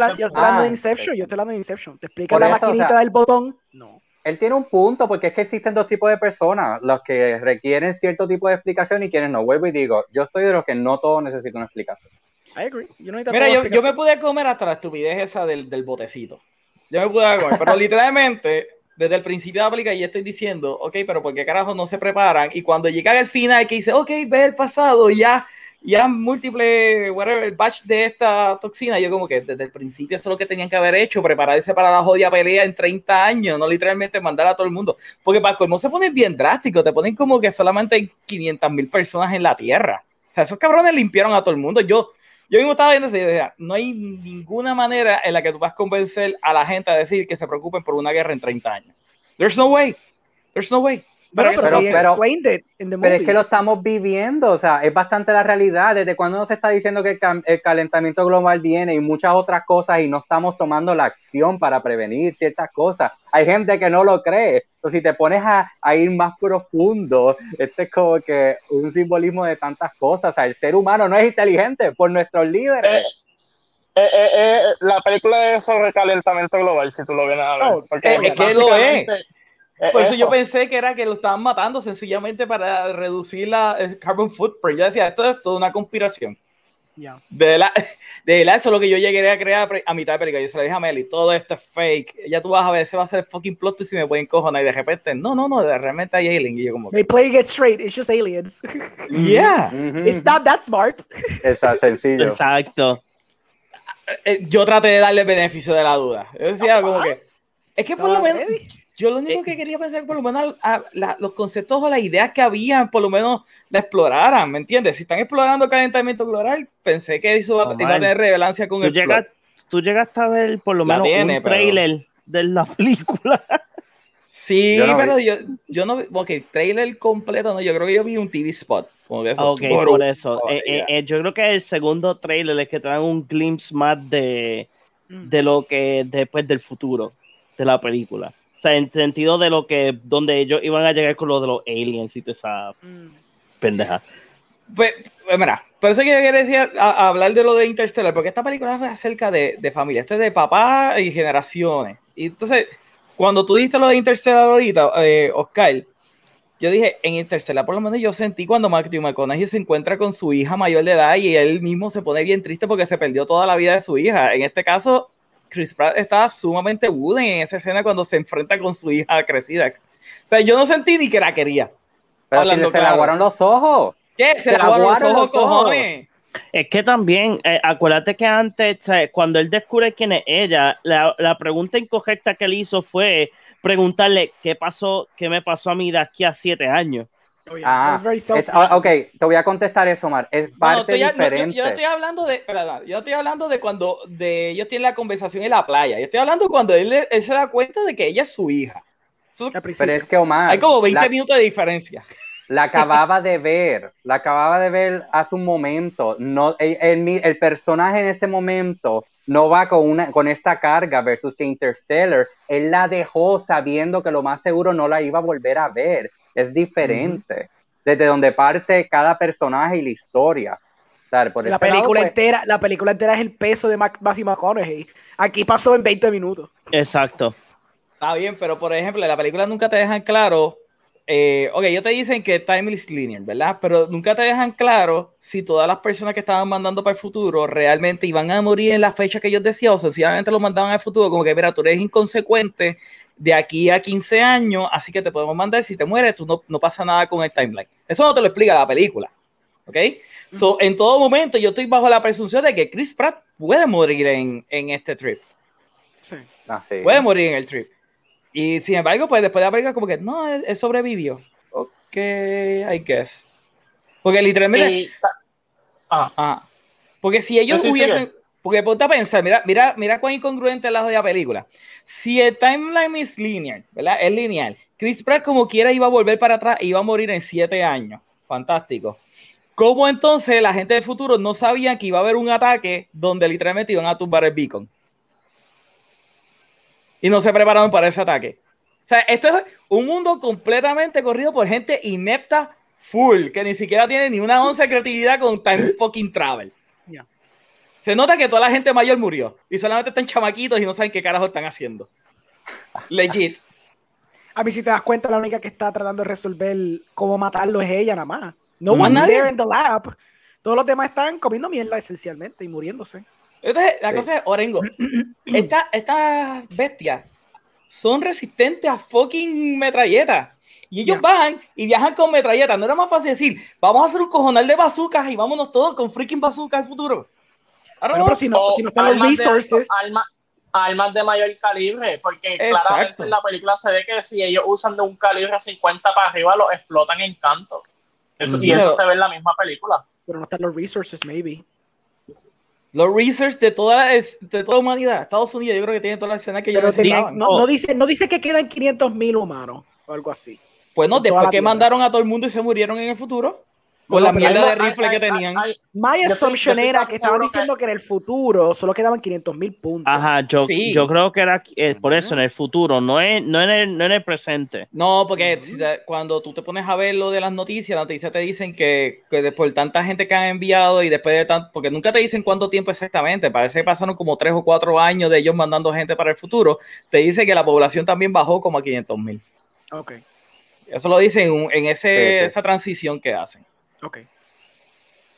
Speaker 3: de Inception, yo estoy hablando de Inception. Te explican
Speaker 4: Por
Speaker 3: la
Speaker 4: o
Speaker 3: maquinita
Speaker 4: sea-
Speaker 3: del botón. No.
Speaker 4: Él tiene un punto, porque es que existen dos tipos de personas, los que requieren cierto tipo de explicación y quienes no. Vuelvo y digo, yo estoy de los que no todo necesita una explicación.
Speaker 3: I agree. Yo no
Speaker 1: Mira, yo, yo me pude comer hasta la estupidez esa del, del botecito. Yo me pude comer, pero literalmente, desde el principio de la película, ya estoy diciendo, ok, pero ¿por qué carajo no se preparan? Y cuando llega al final, que dice, ok, ve el pasado, ya, ya múltiple, whatever, el batch de esta toxina, yo como que desde el principio eso es lo que tenían que haber hecho, prepararse para la jodida pelea en 30 años, no literalmente mandar a todo el mundo. Porque para colmo se pone bien drástico, te ponen como que solamente hay 500 mil personas en la Tierra. O sea, esos cabrones limpiaron a todo el mundo. Yo, yo mismo estaba viendo eso no hay ninguna manera en la que tú vas a convencer a la gente a decir que se preocupen por una guerra en 30 años. There's no way. There's no way.
Speaker 3: Pero,
Speaker 4: Pero-
Speaker 3: pero,
Speaker 4: pero-
Speaker 3: they explained it in the
Speaker 4: Pero es que lo estamos viviendo, o sea, es bastante la realidad. ¿Desde cuando se está diciendo que el, calentamiento global viene y muchas otras cosas y no estamos tomando la acción para prevenir ciertas cosas? Hay gente que no lo cree. Entonces, si te pones a, a ir más profundo, este es como que un simbolismo de tantas cosas. O sea, el ser humano no es inteligente por nuestros líderes.
Speaker 5: Eh, eh, eh, la película es sobre calentamiento global, si tú lo vienes a ver.
Speaker 3: Oh,
Speaker 5: porque
Speaker 1: es que lo es.
Speaker 5: Es
Speaker 1: Por eso, yo
Speaker 5: eso.
Speaker 1: pensé que era que lo estaban matando sencillamente para reducir la el carbon footprint. Yo decía, esto es toda una conspiración.
Speaker 3: Yeah.
Speaker 1: De la, de la, eso es lo que yo llegué a crear a mitad de película. Yo se lo dije a Meli, todo esto es fake. Ya tú vas a ver, ese va a ser fucking plot twist y me pueden encojonar. Y de repente, no, no, no, de realmente hay alien. Y yo como,
Speaker 3: They playing it straight. It's just aliens.
Speaker 1: yeah.
Speaker 4: Ujú.
Speaker 3: It's not that smart.
Speaker 4: Esa- sencillo.
Speaker 2: Exacto.
Speaker 1: Eh, Yo traté de darle el beneficio de la duda. Yo decía como que, es que por lo menos. Yo lo único que quería pensar, por lo menos a- la- los conceptos o las ideas que habían, por lo menos la exploraran, ¿me entiendes? Si están explorando el calentamiento global, pensé que eso iba,
Speaker 2: Oh,
Speaker 1: iba a tener relevancia con
Speaker 2: Tú,
Speaker 1: el
Speaker 2: llegas, tú llegaste a ver por lo
Speaker 1: La
Speaker 2: menos
Speaker 1: tiene,
Speaker 2: un
Speaker 1: pero-
Speaker 2: trailer de la película.
Speaker 1: Sí,
Speaker 4: Yo no
Speaker 1: pero
Speaker 4: vi.
Speaker 1: yo, yo no vi, ok, trailer completo, no, yo creo que yo vi un TV spot, como de eso.
Speaker 2: Ok, por eso.
Speaker 1: Oh,
Speaker 2: Eh, eh,
Speaker 1: yeah.
Speaker 2: eh, yo creo que el segundo trailer es que te dan un glimpse más de,
Speaker 3: Mm.
Speaker 2: de lo que después del futuro de la película. O sea, en sentido de lo que, donde ellos iban a llegar con lo de los aliens y toda esa
Speaker 3: Mm.
Speaker 2: pendeja.
Speaker 1: Pues, pues mira, por eso que yo quería decir, a- a hablar de lo de Interstellar, porque esta película es acerca de, de familia, esto es de papá y generaciones. Y entonces, cuando tú dijiste lo de Interstellar ahorita, eh, Oscar, yo dije, en Interstellar por lo menos yo sentí cuando Matthew McConaughey se encuentra con su hija mayor de edad y él mismo se pone bien triste porque se perdió toda la vida de su hija. En este caso, Chris Pratt estaba sumamente wooden en esa escena cuando se enfrenta con su hija crecida. O sea, yo no sentí ni que la quería.
Speaker 4: Pero si se le
Speaker 1: claro.
Speaker 4: aguaron los ojos.
Speaker 1: ¿Qué? Se
Speaker 4: Se
Speaker 1: le aguaron los ojos,
Speaker 4: los ojos.
Speaker 1: cojones.
Speaker 2: Es que también, eh, acuérdate que antes, cuando él descubre quién es ella, la, la pregunta incorrecta que él hizo fue preguntarle qué pasó, qué me pasó a mí de aquí a siete años.
Speaker 3: Oh, yeah.
Speaker 4: Ah, es- ah, ok, te voy a contestar eso, Mar. Es
Speaker 1: No, no,
Speaker 4: parte
Speaker 1: estoy- no, yo-
Speaker 4: diferente.
Speaker 1: yo, estoy hablando de, espera, yo estoy hablando de cuando de ellos tienen la conversación en la playa. Yo estoy hablando cuando él, él se da cuenta de que ella es su hija. Eso-
Speaker 4: Pero es que Omar,
Speaker 1: hay como 20
Speaker 4: la,
Speaker 1: minutos de diferencia.
Speaker 4: la acababa de ver, la acababa de ver hace un momento. No, el, el- el personaje en ese momento no va con, una, con esta carga versus que Interstellar, él la dejó sabiendo que lo más seguro no la iba a volver a ver. Es diferente. Desde donde parte cada personaje y la historia. Claro, por
Speaker 3: la
Speaker 4: lado,
Speaker 3: película
Speaker 4: pues,
Speaker 3: entera, la película entera es el peso de Mac- Matthew McConaughey. Aquí pasó en 20 minutos.
Speaker 2: Exacto.
Speaker 1: Está bien, pero por ejemplo, en la película nunca te dejan claro. Eh, ok, ellos te dicen que time is linear, ¿verdad? Pero nunca te dejan claro si todas las personas que estaban mandando para el futuro realmente iban a morir en la fecha que ellos decían o sencillamente lo mandaban al futuro, como que, mira, tú eres inconsecuente de aquí a 15 años, así que te podemos mandar. Si te mueres, tú no, no pasa nada con el timeline. Eso no te lo explica la película, ¿ok? So, en todo momento yo estoy bajo la presunción de que Chris Pratt puede morir en, en este trip
Speaker 3: Sí.
Speaker 4: ah, sí.
Speaker 1: puede morir en el trip. Y sin embargo, pues después de la película, como que no, él, él sobrevivió. Ok, I guess. Porque literalmente,
Speaker 5: Y- ah,
Speaker 1: ah, porque si ellos
Speaker 5: Sí, sí,
Speaker 1: hubiesen, porque ponte a pensar, mira, mira, mira cuán incongruente es la jodida película. Si el timeline es lineal, ¿verdad? Es lineal. Chris Pratt como quiera iba a volver para atrás y iba a morir en siete años. Fantástico. ¿Cómo entonces la gente del futuro no sabía que iba a haber un ataque donde literalmente iban a tumbar el beacon? Y no se prepararon para ese ataque. O sea, esto es un mundo completamente corrido por gente inepta full, que ni siquiera tiene ni una once de creatividad con time fucking travel. Se nota que toda la gente mayor murió y solamente están chamaquitos y no saben qué carajo están haciendo. Legit.
Speaker 3: A mí, si te das cuenta, la única que está tratando de resolver cómo matarlo es ella nada más. No
Speaker 1: ¿Más
Speaker 3: one's
Speaker 1: nadie?
Speaker 3: there in the lab. Todos los demás están comiendo mierda esencialmente y muriéndose.
Speaker 1: Entonces, la
Speaker 4: Sí.
Speaker 1: cosa es, Orengo, esta- estas bestias son resistentes a fucking metralletas. Y ellos
Speaker 3: Ya.
Speaker 1: van y viajan con metralletas. No era más fácil decir, vamos a hacer un cojonal de bazucas y vámonos todos con freaking bazookas al futuro. I don't
Speaker 3: Bueno,
Speaker 1: know.
Speaker 3: pero si no, si no están los
Speaker 5: armas de-
Speaker 3: resources,
Speaker 5: arma- armas de mayor calibre, porque
Speaker 1: Exacto.
Speaker 5: claramente en la película se ve que si ellos usan de un calibre 50 para arriba, los explotan en canto. Eso, y
Speaker 1: Pero-
Speaker 5: eso se ve en la misma película.
Speaker 3: pero no están los resources, maybe.
Speaker 1: Los research de toda, la, de toda la humanidad, Estados Unidos, yo creo que tiene toda la escena que ellos necesitaban.
Speaker 3: no, no dice, no dice que quedan 500 mil humanos o algo así.
Speaker 1: Pues no, después que
Speaker 3: Tierra.
Speaker 1: mandaron a todo el mundo y se murieron en el futuro. Con
Speaker 3: No,
Speaker 1: la mierda de rifle
Speaker 5: hay-
Speaker 1: que
Speaker 5: hay-
Speaker 1: tenían.
Speaker 5: hay-
Speaker 3: My assumption
Speaker 5: estoy-
Speaker 3: era que estaban diciendo que en el futuro solo quedaban 500 mil puntos.
Speaker 2: Ajá, yo,
Speaker 1: Sí.
Speaker 2: yo creo que era eh, por eso en el futuro, no, es, no, en el, no en el presente.
Speaker 1: No, porque si te- cuando tú te pones a ver lo de las noticias, las noticias te dicen que, que de- por tanta gente que han enviado y después de tanto, porque nunca te dicen cuánto tiempo exactamente, parece que pasaron como tres o cuatro años de ellos mandando gente para el futuro, te dice que la población también bajó como a 500 mil.
Speaker 3: Ok,
Speaker 1: Eso lo dicen en, en ese,
Speaker 4: Sí, sí.
Speaker 1: esa transición que hacen.
Speaker 3: Ok.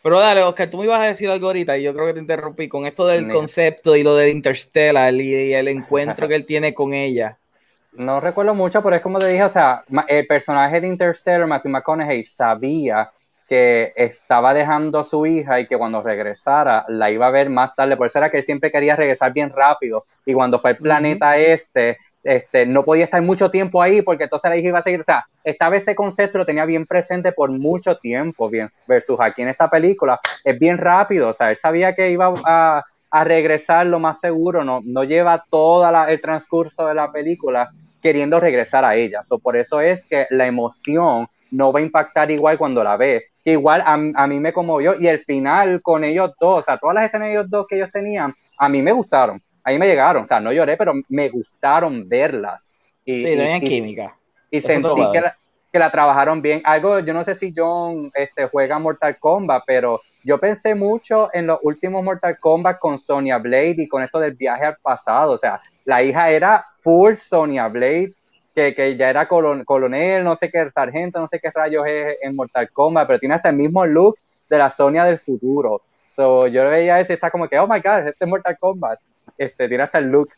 Speaker 1: Pero dale, Oscar, tú me ibas a decir algo ahorita y yo creo que te interrumpí con esto del
Speaker 4: Mira.
Speaker 1: concepto y lo del Interstellar y, y el encuentro que él tiene con ella.
Speaker 4: No recuerdo mucho, pero es como te dije, o sea, el personaje de Interstellar, Matthew McConaughey, sabía que estaba dejando a su hija y que cuando regresara la iba a ver más tarde. Por eso era que él siempre quería regresar bien rápido. Y cuando fue al planeta este, este, no podía estar mucho tiempo ahí porque entonces la hija iba a seguir. O sea, esta vez ese concepto lo tenía bien presente por mucho tiempo, bien, versus aquí en esta película. Es bien rápido, o sea, él sabía que iba a, a regresar lo más seguro, no, no lleva todo el transcurso de la película queriendo regresar a ella. So, por eso es que la emoción no va a impactar igual cuando la ve. Que igual a, a mí me conmovió y el final con ellos dos, o sea, todas las escenas de ellos dos que ellos tenían, a mí me gustaron, a mí me llegaron, o sea, no lloré, pero me gustaron verlas. Y,
Speaker 1: Sí, tenían química.
Speaker 4: y
Speaker 1: Eso
Speaker 4: sentí que la, que la trabajaron bien. Algo, yo no sé si John este, juega Mortal Kombat, pero yo pensé mucho en los últimos Mortal Kombat con Sonya Blade y con esto del viaje al pasado. O sea, la hija era full Sonya Blade, que, que ya era colon- coronel, no sé qué sargento, no sé qué rayos es en Mortal Kombat, pero tiene hasta el mismo look de la Sonya del futuro. So, yo veía eso y está como que, oh my god, este es Mortal Kombat. Este, tiene hasta el look.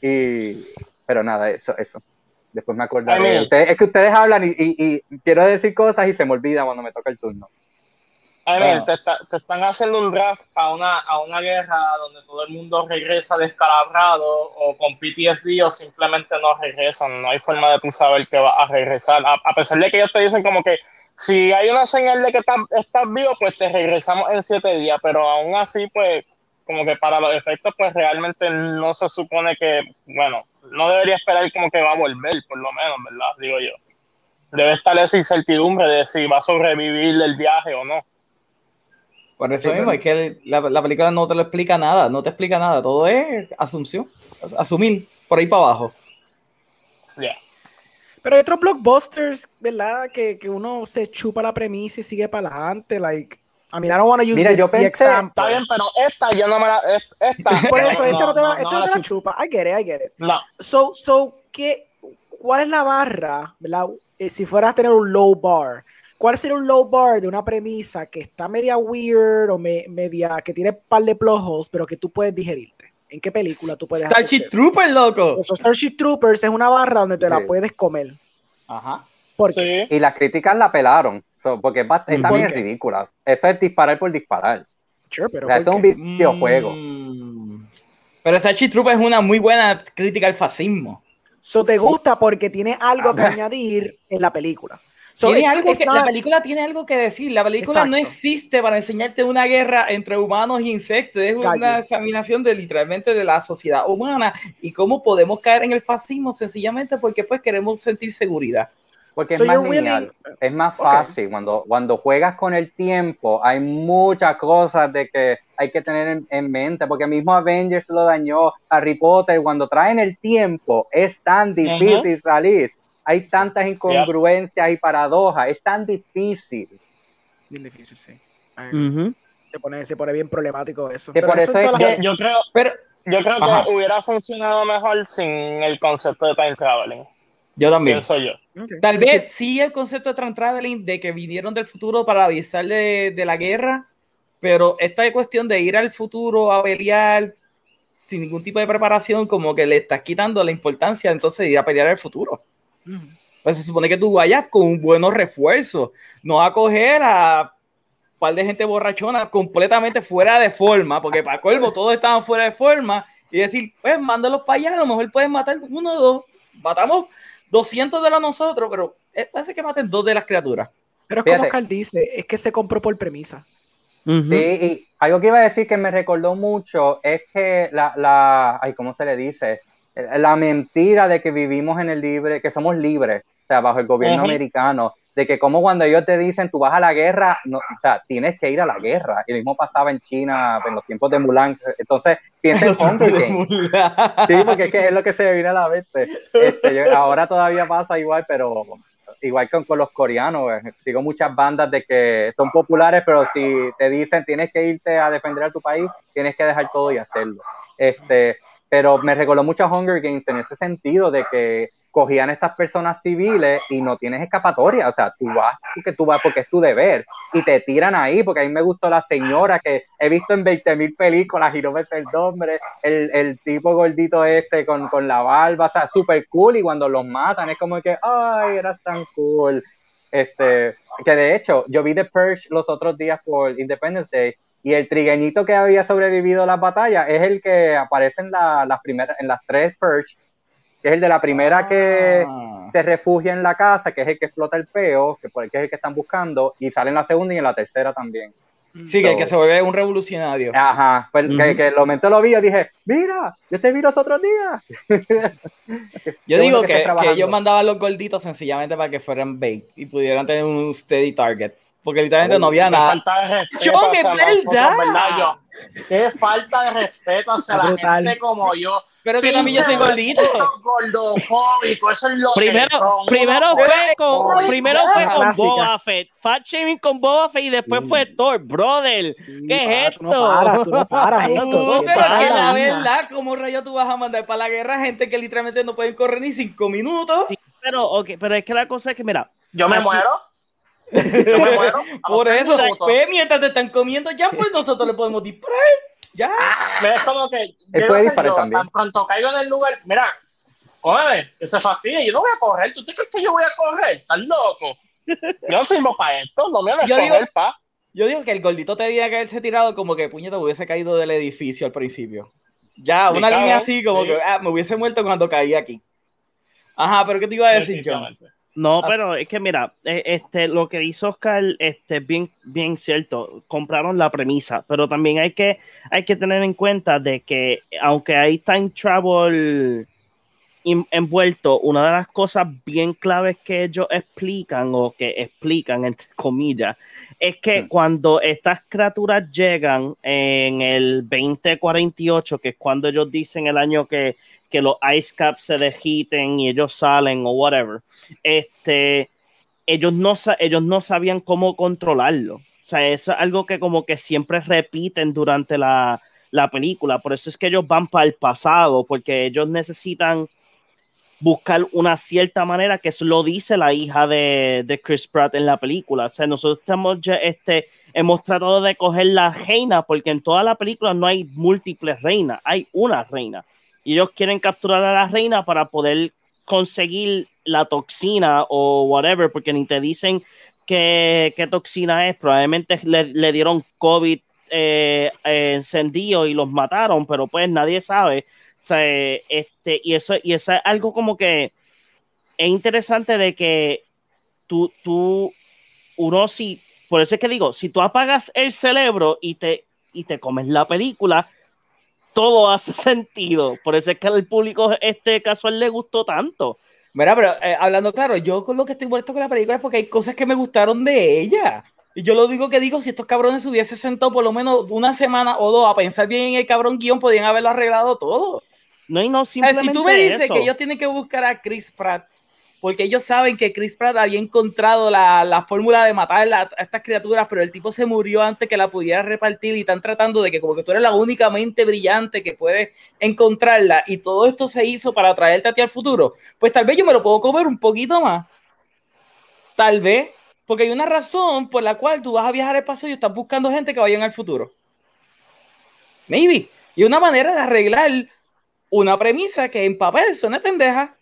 Speaker 4: Y, pero nada, eso, eso. Después me acordaré. Ustedes- es que ustedes hablan y, y- y quiero decir cosas y se me olvida cuando me toca el turno.
Speaker 5: Ay,
Speaker 1: Bueno.
Speaker 5: te, está- te están haciendo un draft a una, a una guerra donde todo el mundo regresa descalabrado o con PTSD o simplemente no regresan. No hay forma de tú saber que va a regresar. A, a pesar de que ellos te dicen como que si hay una señal de que estás, estás vivo, pues te regresamos en siete días. Pero aún así, pues como que para los efectos, pues realmente no se supone que, bueno, no debería esperar como que va a volver, por lo menos, ¿verdad? Digo yo. Debe estar esa incertidumbre de si va a sobrevivir el viaje o no.
Speaker 1: Por eso
Speaker 4: Sí,
Speaker 1: mismo,
Speaker 4: pero-
Speaker 1: es que la, la película no te lo explica nada, no te explica nada, todo es asunción, as- asumir por ahí para abajo.
Speaker 5: Ya.
Speaker 3: Pero hay otros blockbusters, ¿verdad? Que, que uno se chupa la premisa y sigue para adelante. Like, I mean, I don't want to use
Speaker 4: Mira,
Speaker 3: the,
Speaker 4: yo
Speaker 3: the
Speaker 4: pensé-
Speaker 3: example.
Speaker 5: Está bien, pero esta yo no me la. es- Esta.
Speaker 3: Por eso, esta no te la,
Speaker 5: no,
Speaker 3: esta
Speaker 5: no
Speaker 3: no
Speaker 5: la
Speaker 3: te la chupa. I get it, I get it.
Speaker 5: No.
Speaker 3: So, so, ¿qué, ¿cuál es la barra, verdad? Eh, si fueras a tener un low bar, ¿cuál sería un low bar de una premisa que está media weird o me- media, que tiene un par de plot holes, pero que tú puedes digerirte? ¿En qué película tú puedes
Speaker 1: Starship
Speaker 3: hacer
Speaker 1: Trooper, loco.
Speaker 3: eso? Starship Troopers es una barra donde te la
Speaker 4: Sí.
Speaker 3: puedes comer.
Speaker 1: Ajá.
Speaker 3: Porque
Speaker 5: Sí.
Speaker 4: Y las críticas la pelaron, so, porque es, bast- está
Speaker 3: ¿Por
Speaker 4: bien
Speaker 3: qué?
Speaker 4: ridícula. Eso es disparar por disparar.
Speaker 3: Sure, pero
Speaker 4: O sea,
Speaker 3: ¿por
Speaker 4: eso es un videojuego.
Speaker 1: Mm. Pero Starship Trooper es una muy buena crítica al fascismo.
Speaker 3: So, te gusta porque tiene algo que añadir en la película. So,
Speaker 1: Tiene
Speaker 3: it's-
Speaker 1: algo que, la película tiene algo que decir. La película no
Speaker 3: Exacto.
Speaker 1: existe para enseñarte una guerra entre humanos y insectos. Es
Speaker 3: Calle.
Speaker 1: una examinación de literalmente de la sociedad humana y cómo podemos caer en el fascismo sencillamente porque pues queremos sentir seguridad.
Speaker 4: Porque
Speaker 3: so
Speaker 4: es más
Speaker 3: willing-
Speaker 4: lineal, es más fácil. Cuando, cuando juegas con el tiempo, hay muchas cosas de que hay que tener en, en mente, porque mismo Avengers lo dañó, Harry Potter, cuando traen el tiempo, es tan difícil salir. Hay tantas incongruencias y paradojas, es tan difícil.
Speaker 3: Bien difícil, sí. Se, pone, se pone bien problemático eso.
Speaker 4: Que
Speaker 3: Pero
Speaker 4: por eso es que-
Speaker 5: Yo creo,
Speaker 1: Pero
Speaker 5: yo creo
Speaker 1: Ajá.
Speaker 5: que hubiera funcionado mejor sin el concepto de time traveling.
Speaker 1: Yo también.
Speaker 5: Yo.
Speaker 1: Tal vez sí el concepto de time traveling, de que vinieron del futuro para avisar de, de la guerra, pero esta cuestión de ir al futuro a pelear sin ningún tipo de preparación, como que le estás quitando la importancia entonces de ir a pelear al futuro. Pues se supone que tú vayas con un buenos refuerzos, no a coger a un par de gente borrachona completamente fuera de forma, porque para colmo todos estaban fuera de forma, y decir, pues mándalos para allá, a lo mejor pueden matar uno o dos, matamos 200 de los nosotros, pero eh, parece que maten dos de las criaturas.
Speaker 3: Pero es como
Speaker 4: Fíjate.
Speaker 3: Oscar dice, es que se compró por premisa.
Speaker 4: Sí, y algo que iba a decir que me recordó mucho es que la, la, ay, ¿cómo se le dice? La mentira de que vivimos en el libre, que somos libres, o sea, bajo el gobierno americano, de que como cuando ellos te dicen tú vas a la guerra, no, o sea, tienes que ir a la guerra. Y lo mismo pasaba en China en los tiempos de Mulan. Entonces, piensa en Hunger Games. Sí, porque es que es lo que se me viene a la mente. Este, yo- ahora todavía pasa igual, pero igual con, con los coreanos, eh, digo muchas bandas de que son populares, pero si te dicen tienes que irte a defender a tu país, tienes que dejar todo y hacerlo. Este, pero me recordó mucho a Hunger Games en ese sentido de que cogían estas personas civiles y no tienes escapatoria, o sea, tú vas porque tú vas porque es tu deber y te tiran ahí, porque a mí me gustó la señora que he visto en 20 mil películas y no me sé el nombre, el, el tipo gordito este con, con la barba, o sea, súper cool y cuando los matan es como que, ay, eras tan cool. Este, que de hecho, yo vi The Purge los otros días por Independence Day y el trigueñito que había sobrevivido a las batallas es el que aparece en, la, las primeras, en las tres Purge, que es el de la primera que
Speaker 1: Ah.
Speaker 4: se refugia en la casa, que es el que explota el peo, que, por- que es el que están buscando, y sale en la segunda y en la tercera también.
Speaker 1: Sí, que el que se vuelve un revolucionario.
Speaker 4: Ajá, pues,
Speaker 2: Ujú.
Speaker 4: que, que el momento lo vi, yo dije, mira, yo te vi los otros días.
Speaker 1: Yo digo
Speaker 4: que
Speaker 1: que, que ellos mandaban los gorditos sencillamente para que fueran bait y pudieran tener un steady target. Porque literalmente no había nada.
Speaker 5: falta de
Speaker 1: verdad.
Speaker 5: John? Qué falta de respeto hacia la gente como yo.
Speaker 1: Pero que también yo soy gordito.
Speaker 5: Gordofóbico, eso es lo
Speaker 2: Primero,
Speaker 5: que son.
Speaker 2: primero fue con, primero fue con. Boba Fett, Fat Shaming con Boba Fett y después
Speaker 3: Sí.
Speaker 2: fue Thor, brother.
Speaker 3: Sí,
Speaker 2: ¿Qué es
Speaker 3: Tú no
Speaker 2: esto?
Speaker 3: paras, tú no paras esto.
Speaker 1: No, pero es
Speaker 3: estás
Speaker 1: que la verdad, ¿cómo rayo tú vas a mandar para la guerra gente que literalmente no pueden correr ni cinco minutos?
Speaker 2: Sí, pero, ok, pero es que la cosa es que, mira,
Speaker 5: Yo me
Speaker 2: Aquí-
Speaker 5: muero. Yo me muero.
Speaker 1: Por eso, pues, mientras te están comiendo ya, pues nosotros le podemos disparar. Ya.
Speaker 5: Mira, es como que.
Speaker 4: Él
Speaker 5: yo
Speaker 4: puede disparar
Speaker 5: yo,
Speaker 4: también.
Speaker 5: Tan pronto caigo en el lugar. Mira, cógeme, que se fastidie. Yo no voy a correr. ¿Tú te crees que yo voy a correr? ¿Estás loco? Yo no sirvo para esto. No me voy a
Speaker 1: Yo
Speaker 5: correr, pa.
Speaker 1: Yo digo que el gordito te debía que haberse tirado como que puñeta hubiese caído del edificio al principio. Ya, una línea así como
Speaker 5: sí.
Speaker 1: que ah, me hubiese muerto cuando caí aquí. Ajá, pero ¿qué te iba a decir, John?
Speaker 2: No, pero es que mira, eh, este, lo que dice Oscar, este, bien, bien cierto, compraron la premisa, pero también hay que, hay que tener en cuenta de que aunque hay time travel envuelto, una de las cosas bien claves que ellos explican o que explican entre comillas es que
Speaker 4: Mm.
Speaker 2: cuando estas criaturas llegan en el 2048, que es cuando ellos dicen el año que, que los ice caps se degiten y ellos salen o whatever, este, ellos no, ellos no sabían cómo controlarlo. O sea, eso es algo que como que siempre repiten durante la, la película. Por eso es que ellos van para el pasado, porque ellos necesitan buscar una cierta manera, que eso lo dice la hija de, de Chris Pratt en la película. O sea, nosotros estamos ya, este, hemos tratado de coger la reina, porque en toda la película no hay múltiples reinas, hay una reina. Y ellos quieren capturar a la reina para poder conseguir la toxina o whatever, porque ni te dicen qué, qué toxina es. Probablemente le, dieron COVID eh, eh, encendido y los mataron, pero pues nadie sabe. Sea, este, y eso, y eso es algo como que es interesante de que tú, tú, uno si, por eso es que digo, si tú apagas el cerebro y te, y te comes la película, todo hace sentido. Por eso es que al público este casual le gustó tanto.
Speaker 1: Mira, pero eh, hablando claro, yo con lo que estoy muerto con la película es porque hay cosas que me gustaron de ella. Y yo lo digo que digo, si estos cabrones se hubiesen sentado por lo menos una semana o dos a pensar bien en el cabrón guion, podían haberlo arreglado todo.
Speaker 2: No, y no simplemente
Speaker 1: si tú me dices
Speaker 2: eso.
Speaker 1: que ellos tienen que buscar a Chris Pratt, porque ellos saben que Chris Pratt había encontrado la, la fórmula de matar a estas criaturas, pero el tipo se murió antes que la pudiera repartir y están tratando de que como que tú eres la única mente brillante que puede encontrarla y todo esto se hizo para traerte a ti al futuro, pues tal vez yo me lo puedo comer un poquito más. Tal vez, porque hay una razón por la cual tú vas a viajar al pasado y estás buscando gente que vayan al futuro. Maybe. Y una manera de arreglar una premisa que en papel suena pendeja.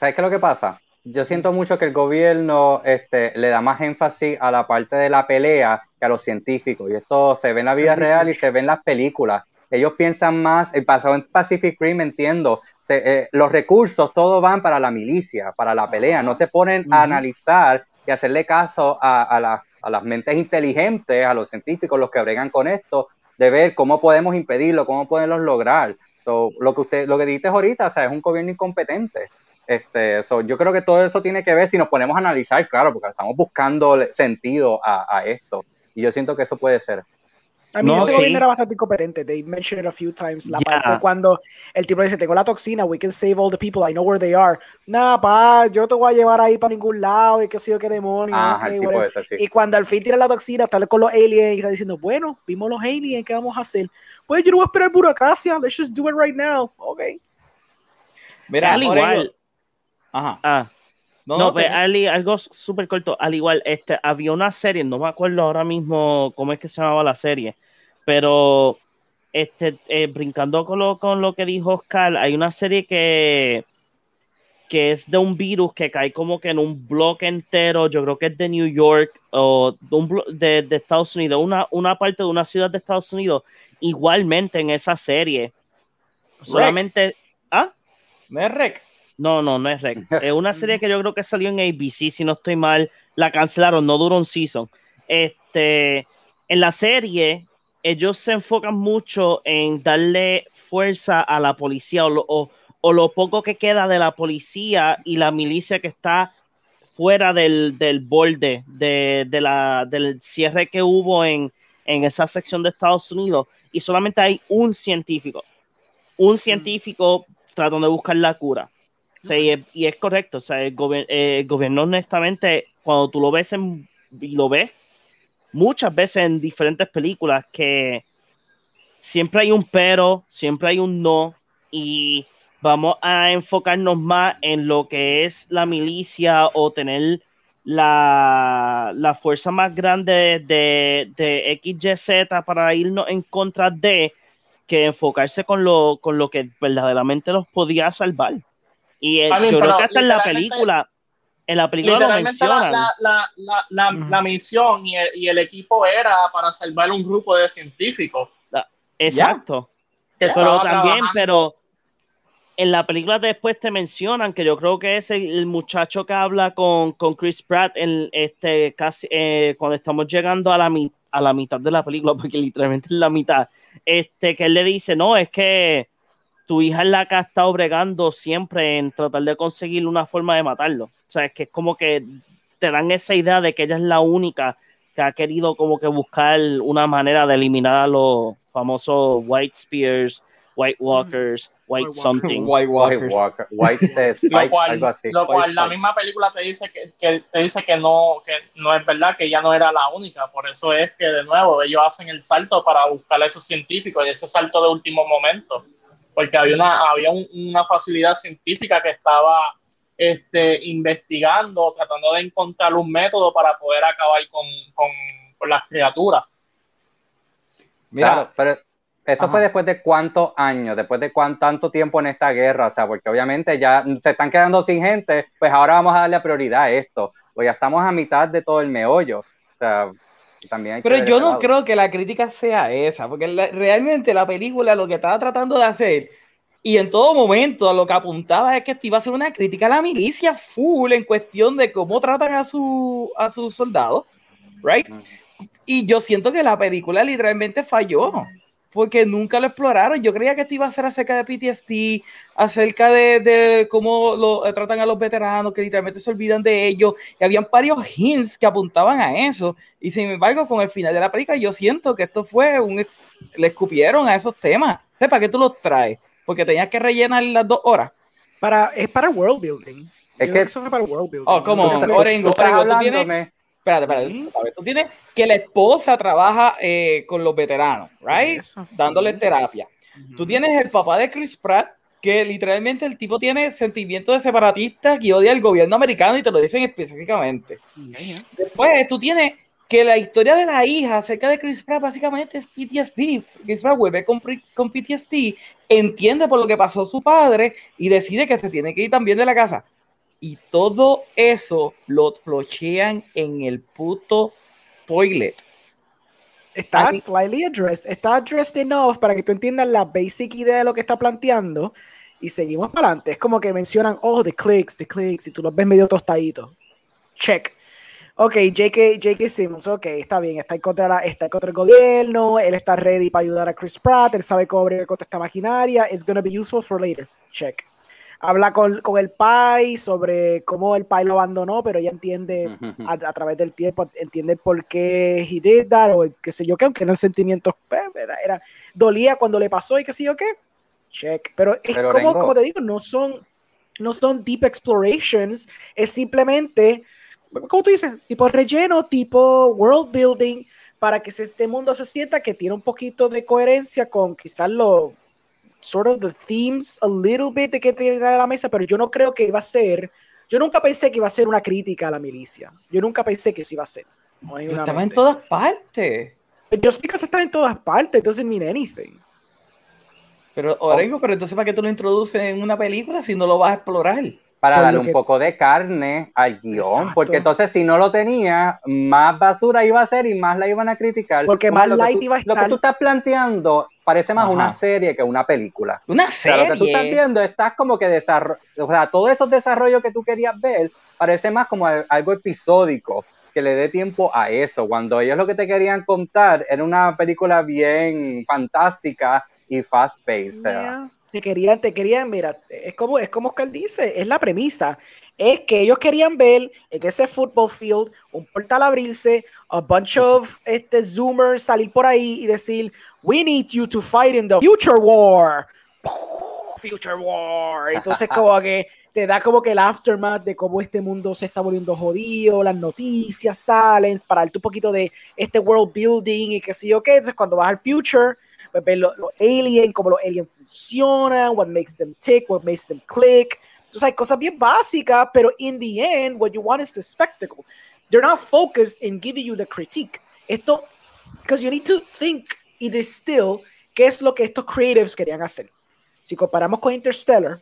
Speaker 4: ¿Sabes qué es lo que pasa? Yo siento mucho que el gobierno este, le da más énfasis a la parte de la pelea que a los científicos. Y esto se ve en la vida real y se ve en las películas. Ellos piensan más, el pasado en Pacific Rim entiendo, se- eh, los recursos todos van para la milicia, para la pelea, no se ponen a analizar y hacerle caso a, a la- a las mentes inteligentes, a los científicos, los que bregan con esto, de ver cómo podemos impedirlo, cómo podemos lograr. lo que usted, lo que dijiste ahorita, o sea, es un gobierno incompetente. Este, yo creo que todo eso tiene que ver si nos ponemos a analizar, claro, porque estamos buscando sentido a, esto. Y yo siento que eso puede ser.
Speaker 3: A mí ese gobierno era bastante incompetente. They mentioned it a few times. La parte cuando el tipo dice, tengo la toxina, we can save all the people, I know where they are. Nah, pa, yo te voy a llevar ahí para ningún lado y qué sé yo, qué demonios. Y cuando al fin tira la toxina, está con los aliens y está diciendo, bueno, vimos los aliens, ¿qué vamos a hacer? Pues yo no voy a esperar burocracia, let's just do it right now. Ok.
Speaker 2: Mira, al igual, Ajá. Ah. No, pues, algo súper corto. Al igual, este, había una serie, no me acuerdo ahora mismo cómo es que se llamaba la serie, pero este, eh, brincando con lo, con lo que dijo Oscar, hay una serie que, que es de un virus que cae como que en un bloque entero, yo creo que es de New York o de, de, Estados Unidos, una, una parte de una ciudad de Estados Unidos, igualmente en esa serie. Solamente... ¿Ah?
Speaker 1: Merrek.
Speaker 2: No, no, no es. Es una serie que yo creo que salió en ABC, si no estoy mal. La cancelaron, no duró un season. Este, en la serie, ellos se enfocan mucho en darle fuerza a la policía o lo, poco que queda de la policía y la milicia que está fuera del, borde de, la, del cierre que hubo en, en esa sección de Estados Unidos y solamente hay un científico, un científico tratando de buscar la cura. Sí, y es correcto. O sea, el, gobierno, honestamente, cuando tú lo ves en, y lo ves muchas veces en diferentes películas, que siempre hay un pero, siempre hay un no, y vamos a enfocarnos más en lo que es la milicia o tener la, la fuerza más grande de, de XYZ para irnos en contra de que enfocarse con lo, con lo que verdaderamente los podía salvar. Y yo creo que hasta en la película, en la película lo mencionan.
Speaker 5: La, la, la, la misión y el, y el, equipo era para salvar un grupo de científicos.
Speaker 2: Exacto. Pero también, pero en la película después te mencionan que yo creo que es el, muchacho que habla con, con, Chris Pratt en este casi eh, cuando estamos llegando a la, a la mitad de la película, porque literalmente es la mitad, este que él le dice, no, es que tu hija es la que ha estado bregando siempre en tratar de conseguir una forma de matarlo. O sea, es que es como que te dan esa idea de que ella es la única que ha querido como que buscar una manera de eliminar a los famosos White Spears, White Walkers, White something.
Speaker 4: White Walkers. White,
Speaker 5: lo cual, algo así. Lo cual la misma película te dice que, que, te dice que no, que no es verdad, que ella no era la única. Por eso es que de nuevo ellos hacen el salto para buscar a esos científicos y ese salto de último momento porque había una, había una facilidad científica que estaba este, investigando, tratando de encontrar un método para poder acabar con, con, las criaturas.
Speaker 4: Claro, pero eso fue después de cuántos años, después de cuánto tanto tiempo en esta guerra, o sea, porque obviamente ya se están quedando sin gente, pues ahora vamos a darle prioridad a esto, pues ya estamos a mitad de todo el meollo. O sea,
Speaker 1: pero yo no creo que la crítica sea esa, porque realmente la película lo que estaba tratando de hacer, y en todo momento lo que apuntaba es que esto iba a ser una crítica a la milicia full en cuestión de cómo tratan a, su, a sus soldados, ¿right? Y yo siento que la película literalmente falló porque nunca lo exploraron. Yo creía que esto iba a ser acerca de PTSD, acerca de, de cómo lo eh, tratan a los veteranos, que literalmente se olvidan de ellos. Y habían varios hints que apuntaban a eso. Y sin embargo, con el final de la película, yo siento que esto fue un. Le escupieron a esos temas. ¿Para qué tú los traes? Porque tenías que rellenar las dos horas.
Speaker 3: Para, es para world building.
Speaker 4: Es que eso fue para world building.
Speaker 1: Oh, como, Orengo, tú tienes espérate, espérate. Tú tienes que la esposa trabaja eh, con los veteranos, right? Dándole terapia. Tú tienes el papá de Chris Pratt, que literalmente el tipo tiene sentimientos de separatista que odia al gobierno americano y te lo dicen específicamente. Después tú tienes que la historia de la hija acerca de Chris Pratt básicamente es PTSD. Chris Pratt vuelve con, con PTSD, entiende por lo que pasó su padre y decide que se tiene que ir también de la casa. Y todo eso lo flochean en el puto toilet.
Speaker 3: Está slightly addressed, está addressed enough para que tú entiendas la basic idea de lo que está planteando y seguimos para adelante. Es como que mencionan, oh, the clicks, the clicks, y tú los ves medio tostaditos. Check. Ok, J.K. J.K. Simmons, ok, está bien, está en, contra, la- está en contra del gobierno, él está ready para ayudar a Chris Pratt, él sabe cómo abrir contra esta maquinaria, it's gonna be useful for later, check. Habla con, con el pai sobre cómo el pai lo abandonó, pero ella entiende a, a través del tiempo, entiende por qué he did that, o qué sé yo qué, aunque no el sentimiento pues, era, era- dolía cuando le pasó y qué sé yo qué, check. Pero es
Speaker 4: Pero,
Speaker 3: como, como te digo, no son, no son deep explorations, es simplemente, como tú dices, tipo relleno, tipo world building, para que este mundo se sienta que tiene un poquito de coherencia con quizás los sort of the themes a little bit de que tiene a la mesa, pero yo no creo que iba a ser, yo nunca pensé que iba a ser una crítica a la milicia. Yo nunca pensé que eso iba a ser.
Speaker 1: Estaba en todas partes.
Speaker 3: Just because está en todas partes, doesn't mean anything.
Speaker 1: Pero, Orengo, pero entonces, ¿para qué tú lo introduces en una película si no lo vas a explorar?
Speaker 4: Para
Speaker 3: Por
Speaker 4: darle un
Speaker 3: que-
Speaker 4: poco de carne al guion,
Speaker 3: Exacto.
Speaker 4: porque entonces si no lo tenía, más basura iba a ser y más la iban a criticar.
Speaker 3: Porque más
Speaker 4: lo que
Speaker 3: light
Speaker 4: tú-
Speaker 3: iba a
Speaker 4: Lo que
Speaker 3: estar.
Speaker 4: tú estás planteando parece más
Speaker 1: Ajá.
Speaker 4: una serie que una película.
Speaker 1: Una
Speaker 4: O sea, lo que tú estás
Speaker 1: serie.
Speaker 4: viendo, estás como que desarrollo, o sea, todos esos desarrollos que tú querías ver, parece más como algo episódico, que le dé tiempo a eso, cuando ellos lo que te querían contar era una película bien fantástica y sea,
Speaker 3: Yeah. Te querían, te querían, mira, es como, es como Oscar dice, es la premisa. Es que ellos querían ver en ese football field un portal abrirse, a bunch of este, zoomers salir por ahí y decir, we need you to fight in the future war. Future war. Entonces como que te da como que el aftermath de cómo este mundo se está volviendo jodido, las noticias salen, para un poquito de este world building y sé yo qué. Entonces cuando vas al future, pues ves los aliens, cómo los aliens funcionan, what makes them tick, what makes them click. Entonces hay cosas bien básicas, pero in the end, what you want is the spectacle. They're not focused in giving you the critique. Esto, because you need to think y distill qué es lo que estos creatives querían hacer. Si comparamos con Interstellar,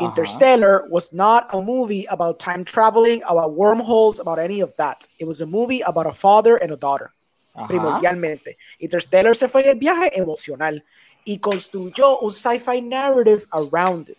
Speaker 3: Interstellar was not a movie about time traveling, about wormholes, about any of that. It was a movie about a father and a daughter primordialmente. Interstellar se fue en el viaje emocional y construyó un sci-fi narrative around it.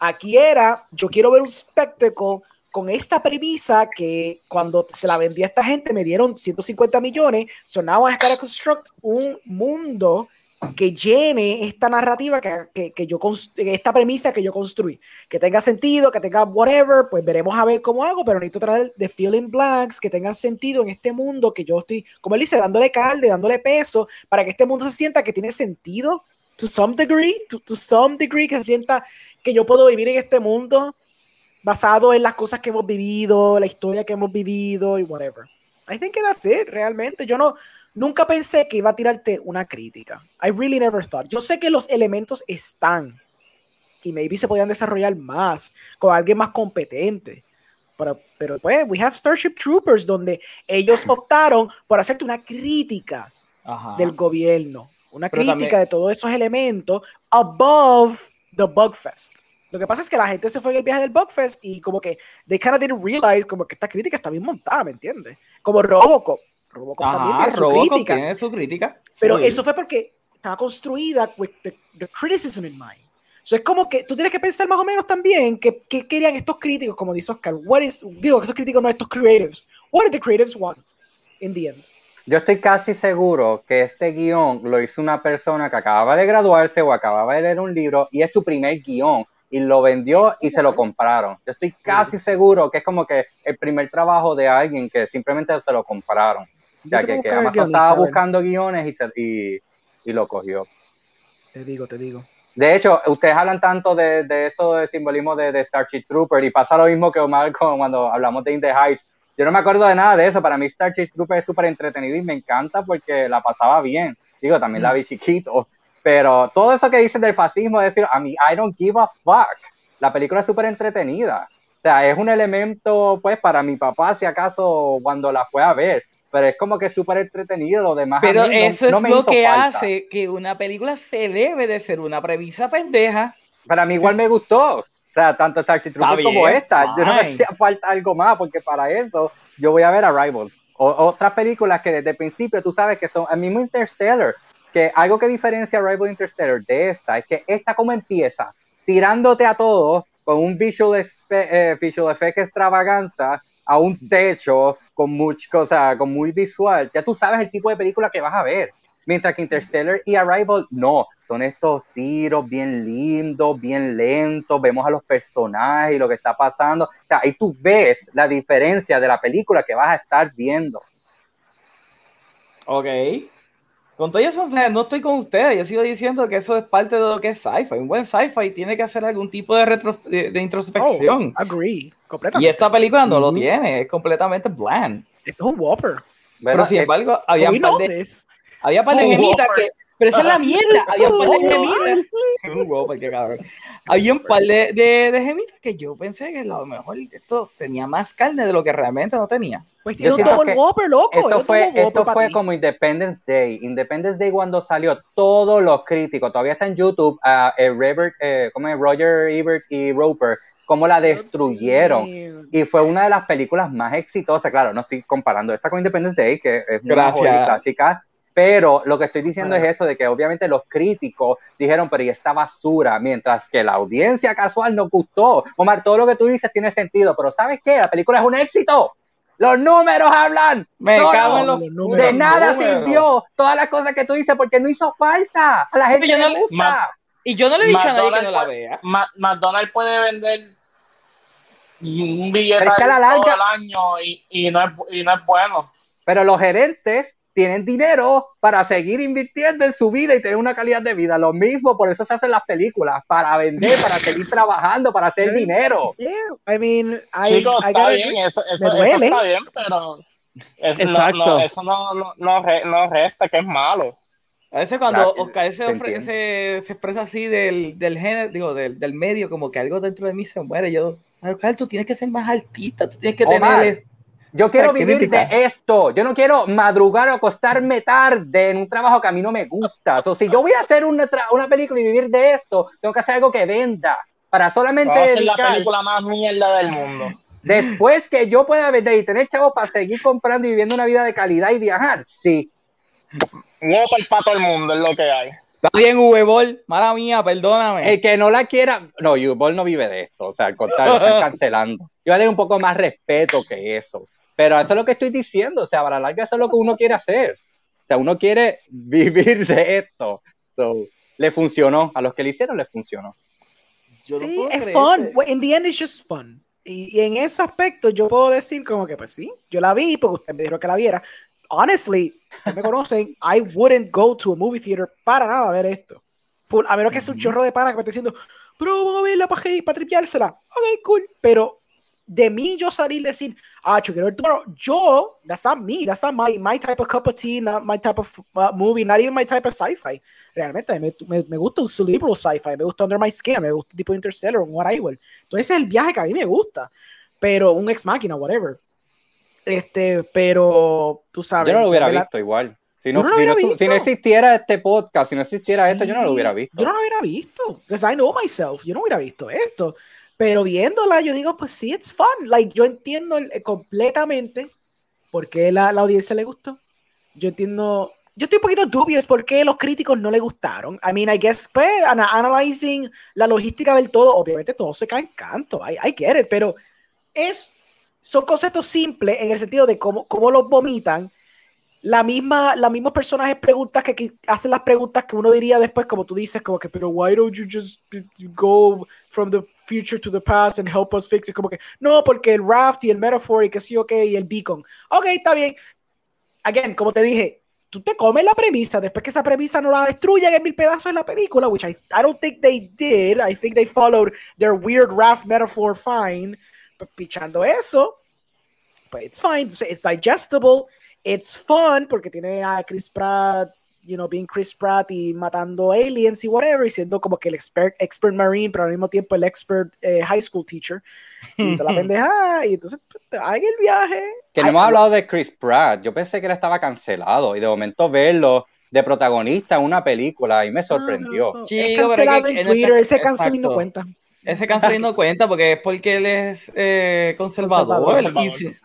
Speaker 3: Aquí era, yo quiero ver un spectacle con esta premisa que cuando se la vendí a esta gente me dieron 150 millones, so now I gotta construct un mundo que llene esta narrativa que, que, que yo esta premisa que yo construí, que tenga sentido, que tenga whatever, pues veremos a ver cómo hago, pero necesito traer de fill in blanks que tengan sentido en este mundo que yo estoy, como él dice, dándole carne, dándole peso, para que este mundo se sienta que tiene sentido, to some degree, to, to some degree, que se sienta que yo puedo vivir en este mundo basado en las cosas que hemos vivido, la historia que hemos vivido y whatever. I think that's it, realmente. Yo no, nunca pensé que iba a tirarte una crítica. I really never thought. Yo sé que los elementos están y maybe se podían desarrollar más con alguien más competente. Pero, pero pues, we have Starship Troopers donde ellos optaron por hacerte una crítica
Speaker 1: Ajá.
Speaker 3: del gobierno, una
Speaker 1: Pero
Speaker 3: crítica
Speaker 1: también-
Speaker 3: de todos esos elementos above the Bugfest. Lo que pasa es que la gente se fue en el viaje del Bugfest y como que they kind of didn't realize como que esta crítica está bien montada, ¿me entiendes? Como Robocop. Robocop también
Speaker 1: Ajá,
Speaker 3: tiene su
Speaker 1: Robocop
Speaker 3: crítica.
Speaker 1: tiene su crítica.
Speaker 3: Pero
Speaker 1: Sí.
Speaker 3: eso fue porque estaba construida with the, the criticism in mind. So es como que tú tienes que pensar más o menos también que, que querían estos críticos, como dice Oscar. What is, digo, estos críticos no estos creatives. What did the creatives want in the end?
Speaker 4: Yo estoy casi seguro que este guion lo hizo una persona que acababa de graduarse o acababa de leer un libro y es su primer guion y lo vendió y se lo compraron. Yo estoy casi seguro que es como que el primer trabajo de alguien que simplemente se lo compraron.
Speaker 3: Tengo
Speaker 4: que, que Amazon estaba buscando guiones y, se- y, y lo cogió.
Speaker 3: Te digo, te digo.
Speaker 4: De hecho, ustedes hablan tanto de, de eso de simbolismo de, de Starship Trooper y pasa lo mismo que Omar con- cuando hablamos de In the Heights. Yo no me acuerdo de nada de eso. Para mí Starship Trooper es súper entretenido y me encanta porque la pasaba bien. Digo, también la vi chiquito. Pero todo eso que dicen del fascismo, es decir, a mí, I don't give a fuck. La película es súper entretenida. O sea, es un elemento, pues, para mi papá, si acaso, cuando la fue a ver. Pero es como que súper entretenido. Lo demás. a
Speaker 1: Pero
Speaker 4: mí
Speaker 1: eso
Speaker 4: no
Speaker 1: es lo que
Speaker 4: falta.
Speaker 1: hace que una película se debe de ser una premisa pendeja.
Speaker 4: Para mí igual me gustó. O sea, tanto Starship
Speaker 1: Está
Speaker 4: Trooper como esta. Yo no me hacía falta algo más porque para eso yo voy a ver Arrival. O, otras películas que desde el principio tú sabes que son el mismo Interstellar. Que algo que diferencia Arrival e Interstellar de esta es que esta como empieza tirándote a todos con un visual, eh, visual effect extravaganza a un techo con mucha cosa, con muy visual, ya tú sabes el tipo de película que vas a ver. Mientras que Interstellar y Arrival, no, son estos tiros bien lindos, bien lentos, vemos a los personajes y lo que está pasando. O sea, ahí tú ves la diferencia de la película que vas a estar viendo.
Speaker 1: Ok. Con todo eso, o sea, no estoy con ustedes. Yo sigo diciendo que eso es parte de lo que es sci-fi. Un buen sci-fi tiene que hacer algún tipo de, retro, de, de introspección.
Speaker 3: Oh, agree.
Speaker 1: y
Speaker 3: Completamente.
Speaker 1: esta película no lo
Speaker 3: Ujú.
Speaker 1: tiene, es completamente bland.
Speaker 3: Esto es un Whopper.
Speaker 1: Pero sin
Speaker 4: Eh,
Speaker 1: embargo, había un par de, había par de
Speaker 3: Un
Speaker 1: gemitas
Speaker 3: Whopper.
Speaker 1: que. Pero esa es la mierda. Había un par de gemitas. Un cabrón. Había un par de, de, de gemitas que yo pensé que a lo mejor esto tenía más carne de lo que realmente no tenía.
Speaker 3: Pues tiene un double Whopper, loco.
Speaker 4: Esto fue, esto como Independence Day. Independence Day cuando salió, todos los críticos, todavía está en YouTube, a Robert, eh, ¿cómo es? Roger Ebert y Roper, cómo la destruyeron. Y fue una de las películas más exitosas. Claro, no estoy comparando esta con Independence Day, que es una clásica, pero lo que estoy diciendo
Speaker 3: Bueno.
Speaker 4: es eso, de que obviamente los críticos dijeron, pero y esta basura, mientras que la audiencia casual nos gustó. Omar, todo lo que tú dices tiene sentido, pero ¿sabes qué? La película es un éxito. Los números hablan.
Speaker 1: Me
Speaker 4: No,
Speaker 1: cago en
Speaker 4: no,
Speaker 1: los
Speaker 3: los números.
Speaker 4: De nada
Speaker 1: números.
Speaker 4: sirvió todas las cosas que tú dices porque no hizo falta. A la gente
Speaker 1: yo no
Speaker 4: le gusta.
Speaker 5: Ma-
Speaker 1: Y yo no le he dicho a nadie que no la vea.
Speaker 5: Ma- McDonald's puede vender un billete
Speaker 4: es que a la
Speaker 5: todo el año y, y no es, y no es bueno.
Speaker 4: Pero los gerentes tienen dinero para seguir invirtiendo en su vida y tener una calidad de vida. Lo mismo, por eso se hacen las películas, para vender, para seguir trabajando, para hacer
Speaker 3: Yes.
Speaker 4: dinero.
Speaker 3: Yeah, I mean, I,
Speaker 5: Chicos,
Speaker 3: I
Speaker 5: está bien, eso, eso,
Speaker 3: Me
Speaker 5: eso está bien, pero eso,
Speaker 2: Exacto.
Speaker 5: No, no, eso no, no, no, re- no resta que es malo.
Speaker 1: A veces cuando
Speaker 4: Claro,
Speaker 1: Oscar se,
Speaker 4: se
Speaker 1: se, se expresa así del, del género, digo, del, del medio, como que algo dentro de mí se muere. Yo, "Ay, Oscar, tú tienes que ser más artista, tú tienes que
Speaker 4: Omar,
Speaker 1: tener.
Speaker 4: Yo quiero vivir
Speaker 1: crítica.
Speaker 4: de esto. Yo no quiero madrugar o acostarme tarde en un trabajo que a mí no me gusta. O si yo voy a hacer una, tra- una película y vivir de esto, tengo que hacer algo que venda. Para solamente
Speaker 5: ser la película más mierda del mundo.
Speaker 4: Después que yo pueda vender y tener chavos para seguir comprando y viviendo una vida de calidad y viajar, sí.
Speaker 5: Whopper para todo el mundo es lo que hay.
Speaker 1: Está bien, Ubebol, mala mía, perdóname.
Speaker 4: El que no la quiera, no, Ubol no vive de esto, o sea, al contrario, están cancelando. Yo voy a tener un poco más respeto que eso. Pero eso es lo que estoy diciendo, o sea, para la larga eso es lo que uno quiere hacer. O sea, uno quiere vivir de esto. So, le funcionó, a los que le hicieron les funcionó.
Speaker 1: Yo no
Speaker 3: Sí,
Speaker 1: puedo
Speaker 3: es fun. In the end, it's just fun. Y, y en ese aspecto, yo puedo decir como que, pues sí, yo la vi porque usted me dijo que la viera. Honestly, ustedes me conocen, I wouldn't go to a movie theater para nada a ver esto. Full, a menos que sea un chorro de pana que me esté diciendo, pero vamos a verla para, para tripeársela. Ok, cool. Pero de mí yo salir y decir, ah, yo quiero ver Tomorrow. Yo, that's not me, that's not my, my type of cup of tea, not my type of uh, movie, not even my type of sci-fi. Realmente me, me, me gusta un cerebral sci-fi, me gusta Under My Skin, me gusta tipo Interstellar, un Arrival. Entonces ese es el viaje que a mí me gusta. Pero un ex máquina, whatever. Este, pero tú sabes.
Speaker 4: Yo no lo hubiera
Speaker 3: ¿verdad?
Speaker 4: visto igual. Si no,
Speaker 3: no
Speaker 4: si, no, si no existiera este podcast, si no existiera esto, yo no lo hubiera
Speaker 3: Sí,
Speaker 4: visto.
Speaker 3: Yo no lo hubiera visto. Because I know myself. Yo no hubiera visto esto. Pero viéndola, yo digo, pues sí, it's fun. Like, yo entiendo el- completamente por qué la, la audiencia le gustó. Yo entiendo. Yo estoy un poquito dubious por qué los críticos no le gustaron. I mean, I guess, pues, ana- analyzing la logística del todo, obviamente todo se cae en canto. I, I get it, pero es, son conceptos simples en el sentido de cómo, cómo los vomitan la misma, las mismas preguntas que, que hacen las preguntas que uno diría después, como tú dices, como que, pero why don't you just go from the future to the past and help us fix it? Como que, no, porque el raft y el metaphor y que sí, ok, y el beacon. Ok, está bien. Again, como te dije, tú te comes la premisa, después que esa premisa no la destruyan en mil pedazos en la película, which I, I don't think they did. I think they followed their weird raft metaphor fine. Pero pichando eso, it's fine. It's digestible. It's fun porque tiene a Chris Pratt, you know, being Chris Pratt y matando aliens y whatever, y siendo como que el expert, expert marine, pero al mismo tiempo el expert eh, high school teacher. Y toda la pendeja, y entonces pues, te haga el viaje.
Speaker 4: Que no hemos hablado de Chris Pratt. Yo pensé que él estaba cancelado y de momento verlo de protagonista en una película y me sorprendió.
Speaker 3: no, no,
Speaker 1: Chico,
Speaker 3: es cancelado en
Speaker 1: en
Speaker 3: Twitter,
Speaker 1: este-
Speaker 3: ese cancelado y no cuenta.
Speaker 1: Ese cancelín no cuenta porque es porque él es eh, conservador,
Speaker 3: Conservador,
Speaker 1: y,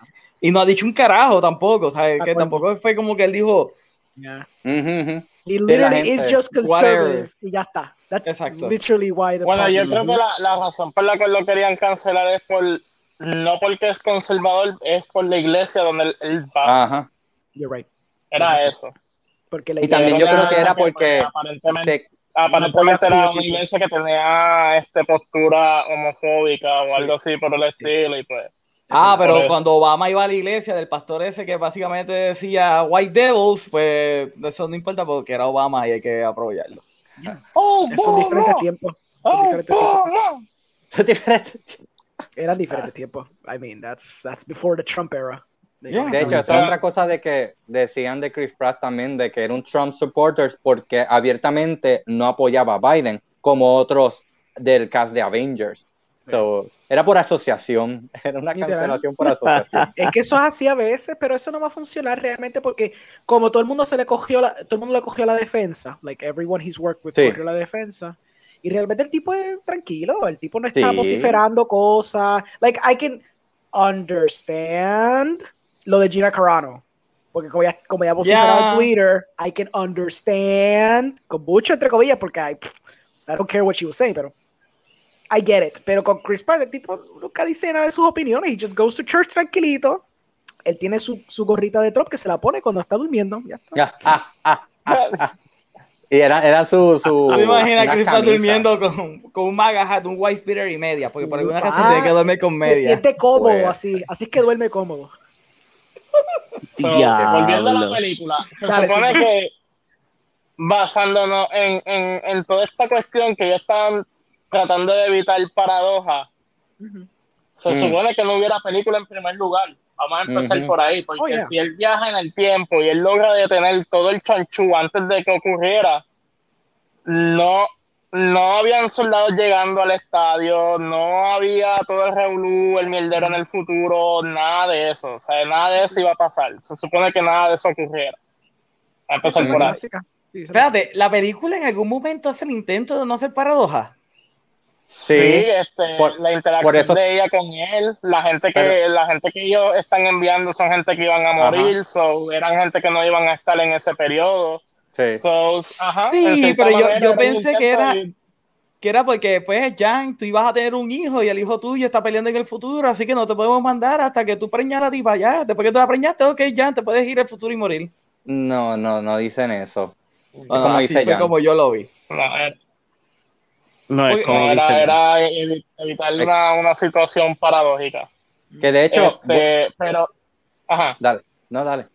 Speaker 1: y no ha dicho un carajo tampoco, ¿sabes? Que
Speaker 3: acuerdo.
Speaker 1: tampoco fue como que él dijo,
Speaker 3: Yeah. He
Speaker 4: la
Speaker 3: literally is just conservative y ya está. That's
Speaker 1: Exacto.
Speaker 3: literally why the
Speaker 5: Bueno, yo creo
Speaker 3: is.
Speaker 5: que la, la razón por la que lo querían cancelar es por no porque es conservador, es por la iglesia donde él, él va.
Speaker 4: Ajá.
Speaker 3: You're right.
Speaker 5: Era
Speaker 3: sí, sí.
Speaker 5: eso.
Speaker 3: Porque la
Speaker 4: Y también yo creo que era
Speaker 5: pues,
Speaker 4: porque
Speaker 5: aparentemente,
Speaker 4: se-
Speaker 5: aparentemente
Speaker 3: apoya
Speaker 5: era una iglesia que tenía este postura homofóbica o
Speaker 3: Sí.
Speaker 5: algo así por el estilo y pues
Speaker 1: Ah, pero
Speaker 5: eso.
Speaker 1: cuando Obama iba a la iglesia del pastor ese que básicamente decía White Devils, pues eso no importa porque era Obama y hay que aprovecharlo.
Speaker 5: ¡Oh,
Speaker 3: Son diferentes tiempos. Son
Speaker 5: ¡Oh,
Speaker 3: diferentes tiempos. Eran diferentes tiempos. I mean, that's, that's before the Trump era.
Speaker 1: Yeah.
Speaker 4: De hecho, esa es otra cosa de que decían de Chris Pratt también, de que era un Trump supporter porque abiertamente no apoyaba a Biden, como otros del cast de Avengers.
Speaker 3: Sí.
Speaker 4: So, era por asociación, era una cancelación por asociación.
Speaker 3: Es que eso es así a veces, pero eso no va a funcionar realmente porque como todo el mundo se le cogió la, todo el mundo le cogió la defensa, like everyone he's worked with
Speaker 4: Sí.
Speaker 3: cogió la defensa. Y realmente el tipo es tranquilo, el tipo no está
Speaker 4: Sí.
Speaker 3: vociferando cosas. Like I can understand lo de Gina Carano. Porque como ya, como ya vociferaba
Speaker 1: Ya.
Speaker 3: en Twitter, I can understand, con mucho entre comillas, porque I, I don't care what she was saying, pero I get it. Pero con Chris Pratt, el tipo nunca dice nada de sus opiniones. He just goes to church tranquilito. Él tiene su, su gorrita de Trump que se la pone cuando está durmiendo. Ya está.
Speaker 4: Ya, ah, ah, ah, ah. Y era, era su, su
Speaker 1: ¿Tú te imaginas
Speaker 4: una
Speaker 1: que está
Speaker 4: camisa.
Speaker 1: durmiendo con, con un maga hat, un wife beater y media? Porque por alguna razón
Speaker 3: Ah,
Speaker 1: tiene que dormir con
Speaker 3: Se
Speaker 1: media.
Speaker 3: siente cómodo
Speaker 4: Pues.
Speaker 3: así. Así es que duerme cómodo.
Speaker 5: So, volviendo a la película, se
Speaker 3: Dale,
Speaker 5: supone
Speaker 3: sí.
Speaker 5: que basándonos en, en, en toda esta cuestión que ellos estaban tratando de evitar paradoja, se
Speaker 4: Mm.
Speaker 5: supone que no hubiera película en primer lugar. Vamos a empezar por ahí, porque
Speaker 3: Oh, yeah.
Speaker 5: si él viaja en el tiempo y él logra detener todo el chanchú antes de que ocurriera, no, no habían soldados llegando al estadio, no había todo el revolú, el mierdero en el futuro, nada de eso. O sea, nada de eso iba a pasar. Se supone que nada de eso ocurriera. A empezar por ahí.
Speaker 3: Sí,
Speaker 1: Espérate, ¿la película en algún momento hace el intento de no hacer paradoja?
Speaker 4: Sí,
Speaker 5: Sí, este,
Speaker 4: por-
Speaker 5: la interacción
Speaker 4: eso-
Speaker 5: de ella con él, la gente que
Speaker 4: Pero-
Speaker 5: la gente que ellos están enviando son gente que iban a morir, so, eran gente que no iban a estar en ese periodo.
Speaker 4: sí.
Speaker 5: So, ajá,
Speaker 1: Sí, pero yo- yo pensé que era- Que era porque, pues, Jan, tú ibas a tener un hijo y el hijo tuyo está peleando en el futuro, así que no te podemos mandar hasta que tú preñas a la tipa ya. Después que tú la preñaste, ok, Jan, te puedes ir al futuro y morir.
Speaker 4: No, no, no dicen eso.
Speaker 1: Bueno,
Speaker 4: como
Speaker 1: así
Speaker 4: dice
Speaker 1: fue
Speaker 4: Jan.
Speaker 1: como yo lo vi.
Speaker 5: No,
Speaker 2: No es como
Speaker 5: era, era evi- evitar una, una situación paradójica.
Speaker 4: Que de hecho,
Speaker 5: Este, pero, ajá,
Speaker 4: dale, no, dale.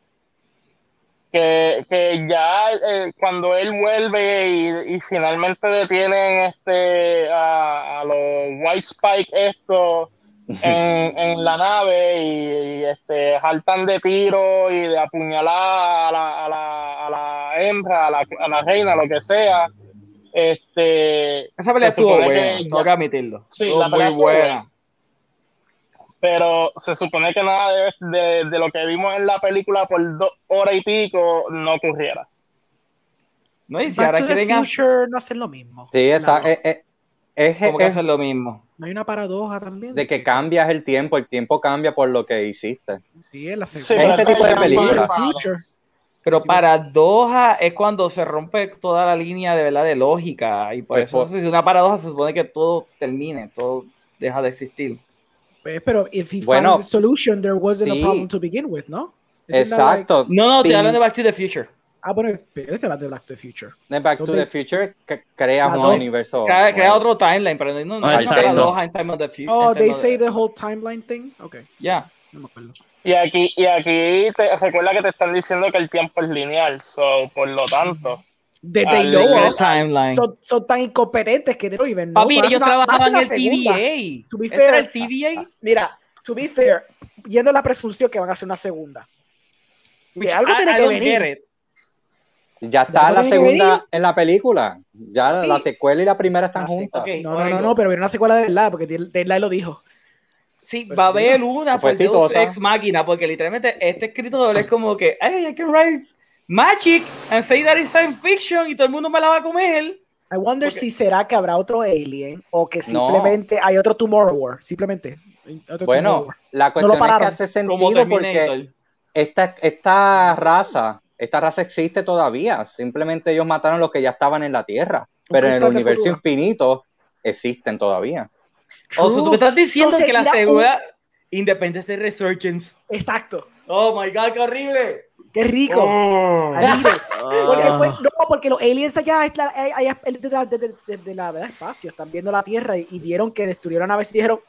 Speaker 5: que, que ya eh, cuando él vuelve y, y finalmente detienen este a, a los White Spike esto en, en la nave y, y, este saltan de tiro y de apuñalar a la, a la, a la hembra, a la, a la reina, lo que sea. Este,
Speaker 1: Esa pelea estuvo buena,
Speaker 5: que
Speaker 1: tengo que admitirlo.
Speaker 5: Sí,
Speaker 1: Estuvo
Speaker 5: la pelea
Speaker 1: muy buena.
Speaker 5: buena. pero se supone que nada de, de, de lo que vimos en la película por dos horas y pico no ocurriera.
Speaker 1: No, y si
Speaker 3: Back
Speaker 1: ahora
Speaker 3: to
Speaker 1: quieren
Speaker 3: Future no hacen lo mismo.
Speaker 4: Sí, esa,
Speaker 3: No,
Speaker 4: es, es- es-
Speaker 1: como que
Speaker 4: es
Speaker 1: hacen lo mismo.
Speaker 3: no hay una paradoja también.
Speaker 4: de que cambias el tiempo, el tiempo cambia por lo que hiciste.
Speaker 3: Sí, es la
Speaker 5: Sí,
Speaker 3: segunda.
Speaker 4: ese
Speaker 5: pero
Speaker 4: tipo de
Speaker 5: está
Speaker 4: película.
Speaker 5: llamado
Speaker 3: Future.
Speaker 1: Pero
Speaker 3: Sí,
Speaker 1: paradoja es cuando se rompe toda la línea de verdad de lógica. Y por
Speaker 4: Pues,
Speaker 1: eso, si es una paradoja, se supone que todo termine, todo deja de existir.
Speaker 3: Pues, pero if he
Speaker 4: Bueno,
Speaker 3: finds a solution, there wasn't
Speaker 4: sí.
Speaker 3: a problem to begin with, ¿no? Isn't that like-
Speaker 4: Exacto.
Speaker 1: No, no,
Speaker 4: Sí.
Speaker 1: te hablan de Back to the Future.
Speaker 3: ah, bueno, este es de Back to the Future.
Speaker 4: Back to the Future
Speaker 3: Ah,
Speaker 4: un
Speaker 3: no.
Speaker 4: universo.
Speaker 1: Crea, crea otro timeline, pero no, no
Speaker 2: Ah,
Speaker 1: es una
Speaker 2: exacto.
Speaker 1: paradoja en Time of the Future.
Speaker 3: Oh, they say the whole timeline thing? Ok,
Speaker 1: Ya.
Speaker 3: No me acuerdo.
Speaker 5: Y aquí, y aquí te, recuerda que te están diciendo que el tiempo es lineal, so, por lo tanto. Ah, que-
Speaker 3: of.
Speaker 1: timeline.
Speaker 3: Son, son tan incompetentes que don't even know.
Speaker 1: Papi,
Speaker 3: Van a
Speaker 1: ellos
Speaker 3: hacer una- van a
Speaker 1: trabajaban en el. TVA.
Speaker 3: To be
Speaker 1: ¿Este
Speaker 3: fair,
Speaker 1: el TVA?
Speaker 3: Mira, to be fair, yendo a la presunción que van a hacer una segunda.
Speaker 1: Which
Speaker 3: algo
Speaker 1: I-
Speaker 3: tiene
Speaker 1: I
Speaker 3: que venir.
Speaker 4: Ya está la
Speaker 3: que
Speaker 4: segunda en la película. Ya
Speaker 3: Sí.
Speaker 4: la secuela y la primera están
Speaker 3: Ah, sí,
Speaker 4: juntas.
Speaker 1: ok.
Speaker 3: No, no, no, no, pero viene una secuela de verdad, porque Deadline lo dijo.
Speaker 1: Sí,
Speaker 3: Pues
Speaker 1: va a
Speaker 3: sí,
Speaker 1: haber una por Deus. Ex Máquina, porque literalmente este escritor es como que, hey, I can write magic and say that it's science fiction y todo el mundo me la va a comer.
Speaker 3: I wonder
Speaker 1: Porque-
Speaker 3: si será que habrá otro alien o que
Speaker 4: No.
Speaker 3: simplemente hay otro Tomorrow War. Simplemente. otro
Speaker 4: Bueno, la cuestión es que hace sentido porque esta, esta raza, esta raza existe todavía. Simplemente ellos mataron los que ya estaban en la Tierra. Pero en el universo
Speaker 3: futuro.
Speaker 4: infinito existen todavía.
Speaker 1: O sea, tú me estás diciendo
Speaker 3: So,
Speaker 1: que la segunda, Independence Day Resurgence.
Speaker 3: Exacto.
Speaker 1: Oh my god, qué horrible.
Speaker 3: Qué rico.
Speaker 1: Oh.
Speaker 3: Porque
Speaker 2: Ah.
Speaker 3: fue, no, porque los aliens allá, es la- de la, de, de- la ¿verdad? espacio, están viendo la Tierra y, y vieron que destruyeron naves y dijeron,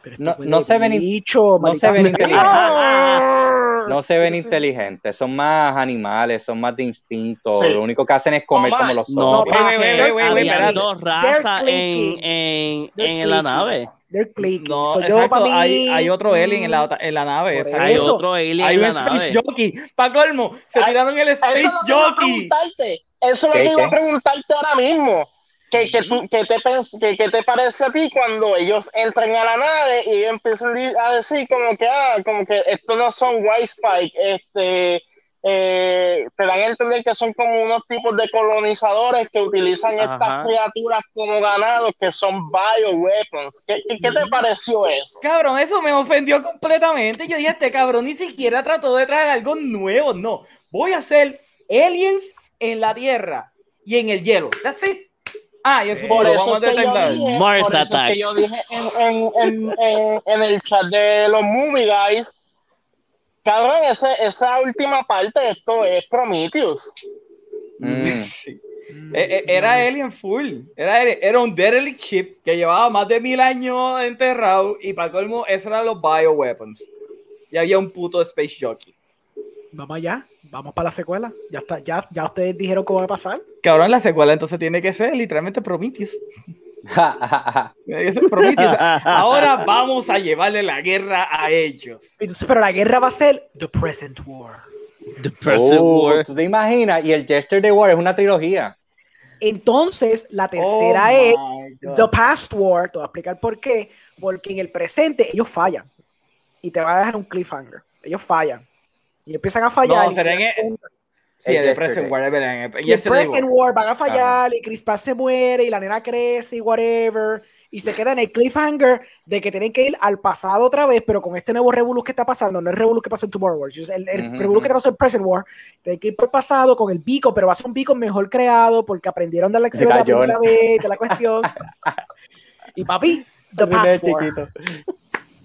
Speaker 3: pero este
Speaker 4: No- no se ven
Speaker 3: bicho,
Speaker 4: no se ven
Speaker 3: sea".
Speaker 4: inteligentes. No se ven
Speaker 3: Eso-
Speaker 4: inteligentes, son más animales, son más de instinto.
Speaker 5: Sí.
Speaker 4: Lo único que hacen es comer como los
Speaker 2: No,
Speaker 4: zombies.
Speaker 1: wait, wait,
Speaker 2: había
Speaker 1: espérate.
Speaker 2: dos razas en, en, en la nave.
Speaker 3: They're clicky.
Speaker 1: No,
Speaker 3: So, yo,
Speaker 1: exacto,
Speaker 3: mí,
Speaker 1: hay, hay otro alien en la, en la nave. exacto.
Speaker 2: Hay
Speaker 3: Eso.
Speaker 2: otro alien
Speaker 1: Hay
Speaker 2: en
Speaker 1: un
Speaker 2: la
Speaker 1: Space
Speaker 2: nave.
Speaker 1: Jockey. Pa' colmo, se
Speaker 5: Ay,
Speaker 1: tiraron el
Speaker 5: Eso
Speaker 1: Space Jockey.
Speaker 5: Eso es lo
Speaker 4: ¿Qué,
Speaker 5: que iba a preguntarte ahora mismo. ¿Qué, qué, tú- qué te, pens- qué- qué te parece a ti cuando ellos entran a la nave y empiezan a decir como que, ah, como que estos no son White Spike, este, eh, te dan a entender que son como unos tipos de colonizadores que utilizan estas criaturas como ganados que son bioweapons. ¿Qué, qué, qué te pareció eso?
Speaker 1: Cabrón, eso me ofendió completamente. Yo dije, este cabrón ni siquiera trató de traer algo nuevo. No, voy a hacer aliens en la Tierra y en el hielo. That's it. Ah, y el
Speaker 5: Por
Speaker 1: futuro,
Speaker 5: eso,
Speaker 1: vamos a
Speaker 5: que yo
Speaker 1: detectar.
Speaker 5: dije,
Speaker 2: Mars
Speaker 5: por eso es
Speaker 2: Attack.
Speaker 5: que yo dije en, en, en, en, en el chat de los movie guys, cabrón, ese, esa última parte, esto es Prometheus.
Speaker 4: Mm.
Speaker 1: Sí. Eh, eh, Era alien full. Era, era un derelict ship que llevaba más de mil años enterrado y para colmo, esos eran los bioweapons. Y había un puto Space Jockey.
Speaker 3: Vamos allá, vamos para la secuela. Ya está, ya, ya ustedes dijeron cómo va a pasar.
Speaker 1: Cabrón, la secuela entonces tiene que ser literalmente Prometheus. Tiene que ser Prometheus. Ahora vamos a llevarle la guerra a ellos.
Speaker 3: Entonces, pero la guerra va a ser The Present War.
Speaker 2: The Present
Speaker 4: Oh,
Speaker 2: War.
Speaker 4: ¿Tú te imaginas? Y el Yesterday War es una trilogía.
Speaker 3: Entonces, la tercera
Speaker 1: Oh
Speaker 3: es
Speaker 1: God.
Speaker 3: The Past War. Te voy a explicar por qué. Porque en el presente ellos fallan. Y te va a dejar un cliffhanger. Ellos fallan. Y empiezan a fallar.
Speaker 1: No,
Speaker 3: y se
Speaker 1: será en el-. Sí,
Speaker 4: El
Speaker 1: el Present. War, el-
Speaker 3: Y el Present
Speaker 1: War.
Speaker 3: Van a fallar y Chris Pratt se muere y la nena crece y whatever. Y se queda en el cliffhanger de que tienen que ir al pasado otra vez, pero con este nuevo Revolus que está pasando, no el Revolus que pasó en Tomorrow War, es el, el
Speaker 4: Ujú,
Speaker 3: Revolus que pasó en Present War, tienen que ir por el pasado con el Beacon, pero va a ser un Beacon mejor creado porque aprendieron de la lección de la primera vez, de la cuestión. y papi, The
Speaker 4: chiquito.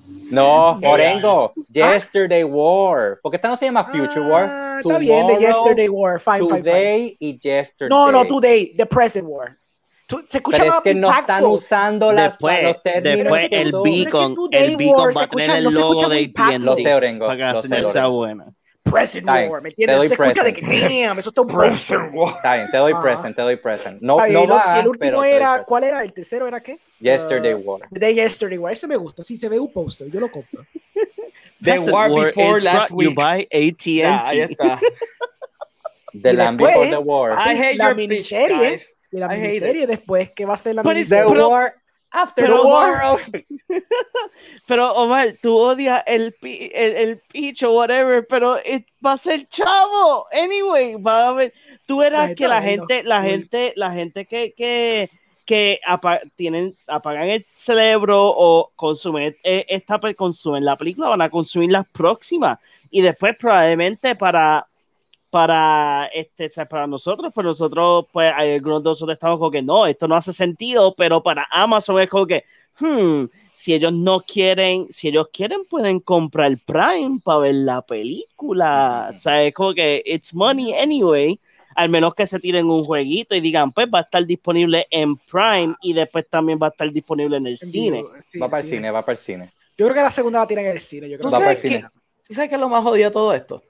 Speaker 4: No, Morengo, Yesterday War. ¿Por qué esta no se llama Future War?
Speaker 3: Ah, está bien, The
Speaker 4: Tomorrow,
Speaker 3: Yesterday War, fine, fine, fine.
Speaker 4: Today y Yesterday.
Speaker 3: No, no, Today, The Present War. Tu- Se escucha
Speaker 4: Pero es
Speaker 3: más
Speaker 4: que no están
Speaker 3: impactful.
Speaker 4: usando las,
Speaker 2: Después,
Speaker 4: los términos.
Speaker 2: después el beacon,
Speaker 3: Today
Speaker 2: el beacon
Speaker 3: War
Speaker 2: va
Speaker 3: se
Speaker 2: a tener
Speaker 3: escucha-
Speaker 2: el
Speaker 3: no se
Speaker 2: logo
Speaker 3: escucha
Speaker 2: de
Speaker 3: muy impactful.
Speaker 4: Lo sé, Orengo,
Speaker 2: Para que
Speaker 4: lo
Speaker 2: sea buena.
Speaker 3: Present
Speaker 4: bien,
Speaker 3: War, ¿me
Speaker 4: te
Speaker 3: entiendes?
Speaker 4: doy
Speaker 3: Se escucha de que,
Speaker 4: present.
Speaker 3: damn, eso está un
Speaker 1: Present War.
Speaker 4: Está bien, te doy
Speaker 3: Ajá.
Speaker 4: present, te doy present. No,
Speaker 3: bien,
Speaker 4: no va,
Speaker 3: el último era,
Speaker 4: present.
Speaker 3: ¿cuál era? ¿El tercero era qué?
Speaker 4: Yesterday
Speaker 3: Uh,
Speaker 4: War.
Speaker 3: The Yesterday War, ese me gusta, sí, se ve un póster, yo lo compro.
Speaker 1: The War Before Last
Speaker 2: brought you
Speaker 1: Week.
Speaker 2: by
Speaker 1: Ya, ahí
Speaker 2: AT&T.
Speaker 1: está.
Speaker 4: The
Speaker 3: Y
Speaker 4: Land
Speaker 3: después-
Speaker 4: Before the War.
Speaker 1: I hate
Speaker 3: La
Speaker 1: your
Speaker 3: miniserie. Y la miniserie después, ¿qué va a ser la
Speaker 2: But
Speaker 4: The
Speaker 3: miniserie?
Speaker 2: Pero-
Speaker 4: War After
Speaker 2: pero-
Speaker 4: Tomorrow.
Speaker 2: Pero Omar, tú odias el, pi- el, el pitch o whatever, pero it- va a ser chavo. Anyway, va a haber. Tú verás
Speaker 3: Ay,
Speaker 2: que la gente, la gente, la gente que, que, que apa- tienen, apagan el cerebro o consumen eh, esta consumen la película, van a consumir las próximas. Y después probablemente para para este para nosotros, pues nosotros, pues algunos de nosotros estamos como que no, esto no hace sentido, pero para Amazon es como que, hmm, si ellos no quieren, si ellos quieren, pueden comprar Prime para ver la película. O sea, es como que it's money anyway. Al menos que se tiren un jueguito y digan, pues va a estar disponible en Prime y después también va a estar disponible en el
Speaker 3: En
Speaker 2: cine.
Speaker 3: vivo, sí,
Speaker 4: Va para el
Speaker 3: sí.
Speaker 4: cine, va para el cine.
Speaker 3: Yo creo que la segunda la tienen en el cine. Yo creo
Speaker 1: ¿Tú
Speaker 4: Va
Speaker 3: que
Speaker 4: para el
Speaker 1: sabes,
Speaker 4: cine.
Speaker 1: qué, ¿Tú sabes qué es lo más jodido de todo esto?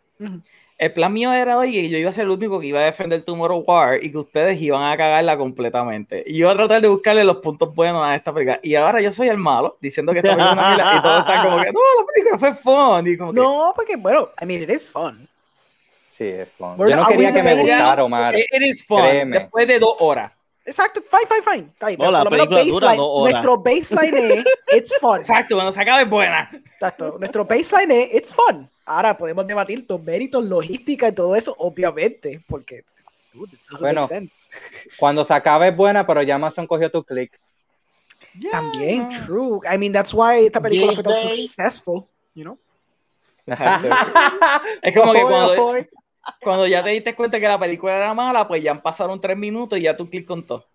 Speaker 1: El plan mío era, oye, yo iba a ser el único que iba a defender Tomorrow War y que ustedes iban a cagarla completamente. Y yo iba a tratar de buscarle los puntos buenos a esta película. Y ahora yo soy el malo, diciendo que esta película es una mierda, y todos están como que, no, la película fue fun. Y como que,
Speaker 3: No, porque, bueno, I mean, it is fun.
Speaker 4: Sí, es fun. Yo no quería que me gustara, Omar.
Speaker 1: it is fun.
Speaker 4: Créeme.
Speaker 1: Después de dos horas.
Speaker 3: Exacto, fine, fine, fine. Está bien,
Speaker 2: No, la dura dos horas.
Speaker 3: Nuestro baseline es, it's fun.
Speaker 1: Exacto, cuando se acabe es buena.
Speaker 3: Exacto. Nuestro baseline es, it's fun. Ahora podemos debatir los méritos, logística y todo eso, obviamente, porque, dude,
Speaker 4: Bueno.
Speaker 3: make sense.
Speaker 4: Cuando se acabe es buena, pero ya Amazon cogió tu click.
Speaker 3: También, true. I mean, that's why esta película fue tan successful, you know?
Speaker 1: Exacto. Es como que cuando. Cuando ya te diste cuenta que la película era mala, pues ya han pasaron tres minutos y ya tú clic con todo.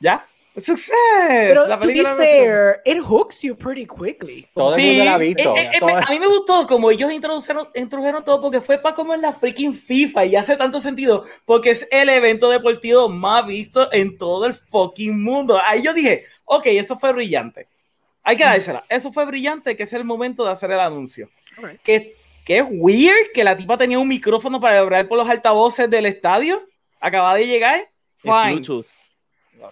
Speaker 1: ¿Ya? Success.
Speaker 3: Pero
Speaker 1: La
Speaker 3: to be
Speaker 1: película
Speaker 3: fair, it hooks you pretty quickly.
Speaker 4: Todo el
Speaker 1: Sí,
Speaker 4: mundo la ha
Speaker 1: eh,
Speaker 4: visto.
Speaker 1: eh, eh,
Speaker 4: Todo-
Speaker 1: a mí me gustó como ellos introdujeron, introdujeron todo porque fue para como en la freaking FIFA y hace tanto sentido porque es el evento deportivo más visto en todo el fucking mundo. Ahí yo dije, ok, eso fue brillante. Hay que dársela. Eso fue brillante, que es el momento de hacer el anuncio. Que, que es weird que la tipa tenía un micrófono para hablar por los altavoces del estadio. Acaba de llegar.
Speaker 2: Es
Speaker 1: Fine.
Speaker 2: Bluetooth.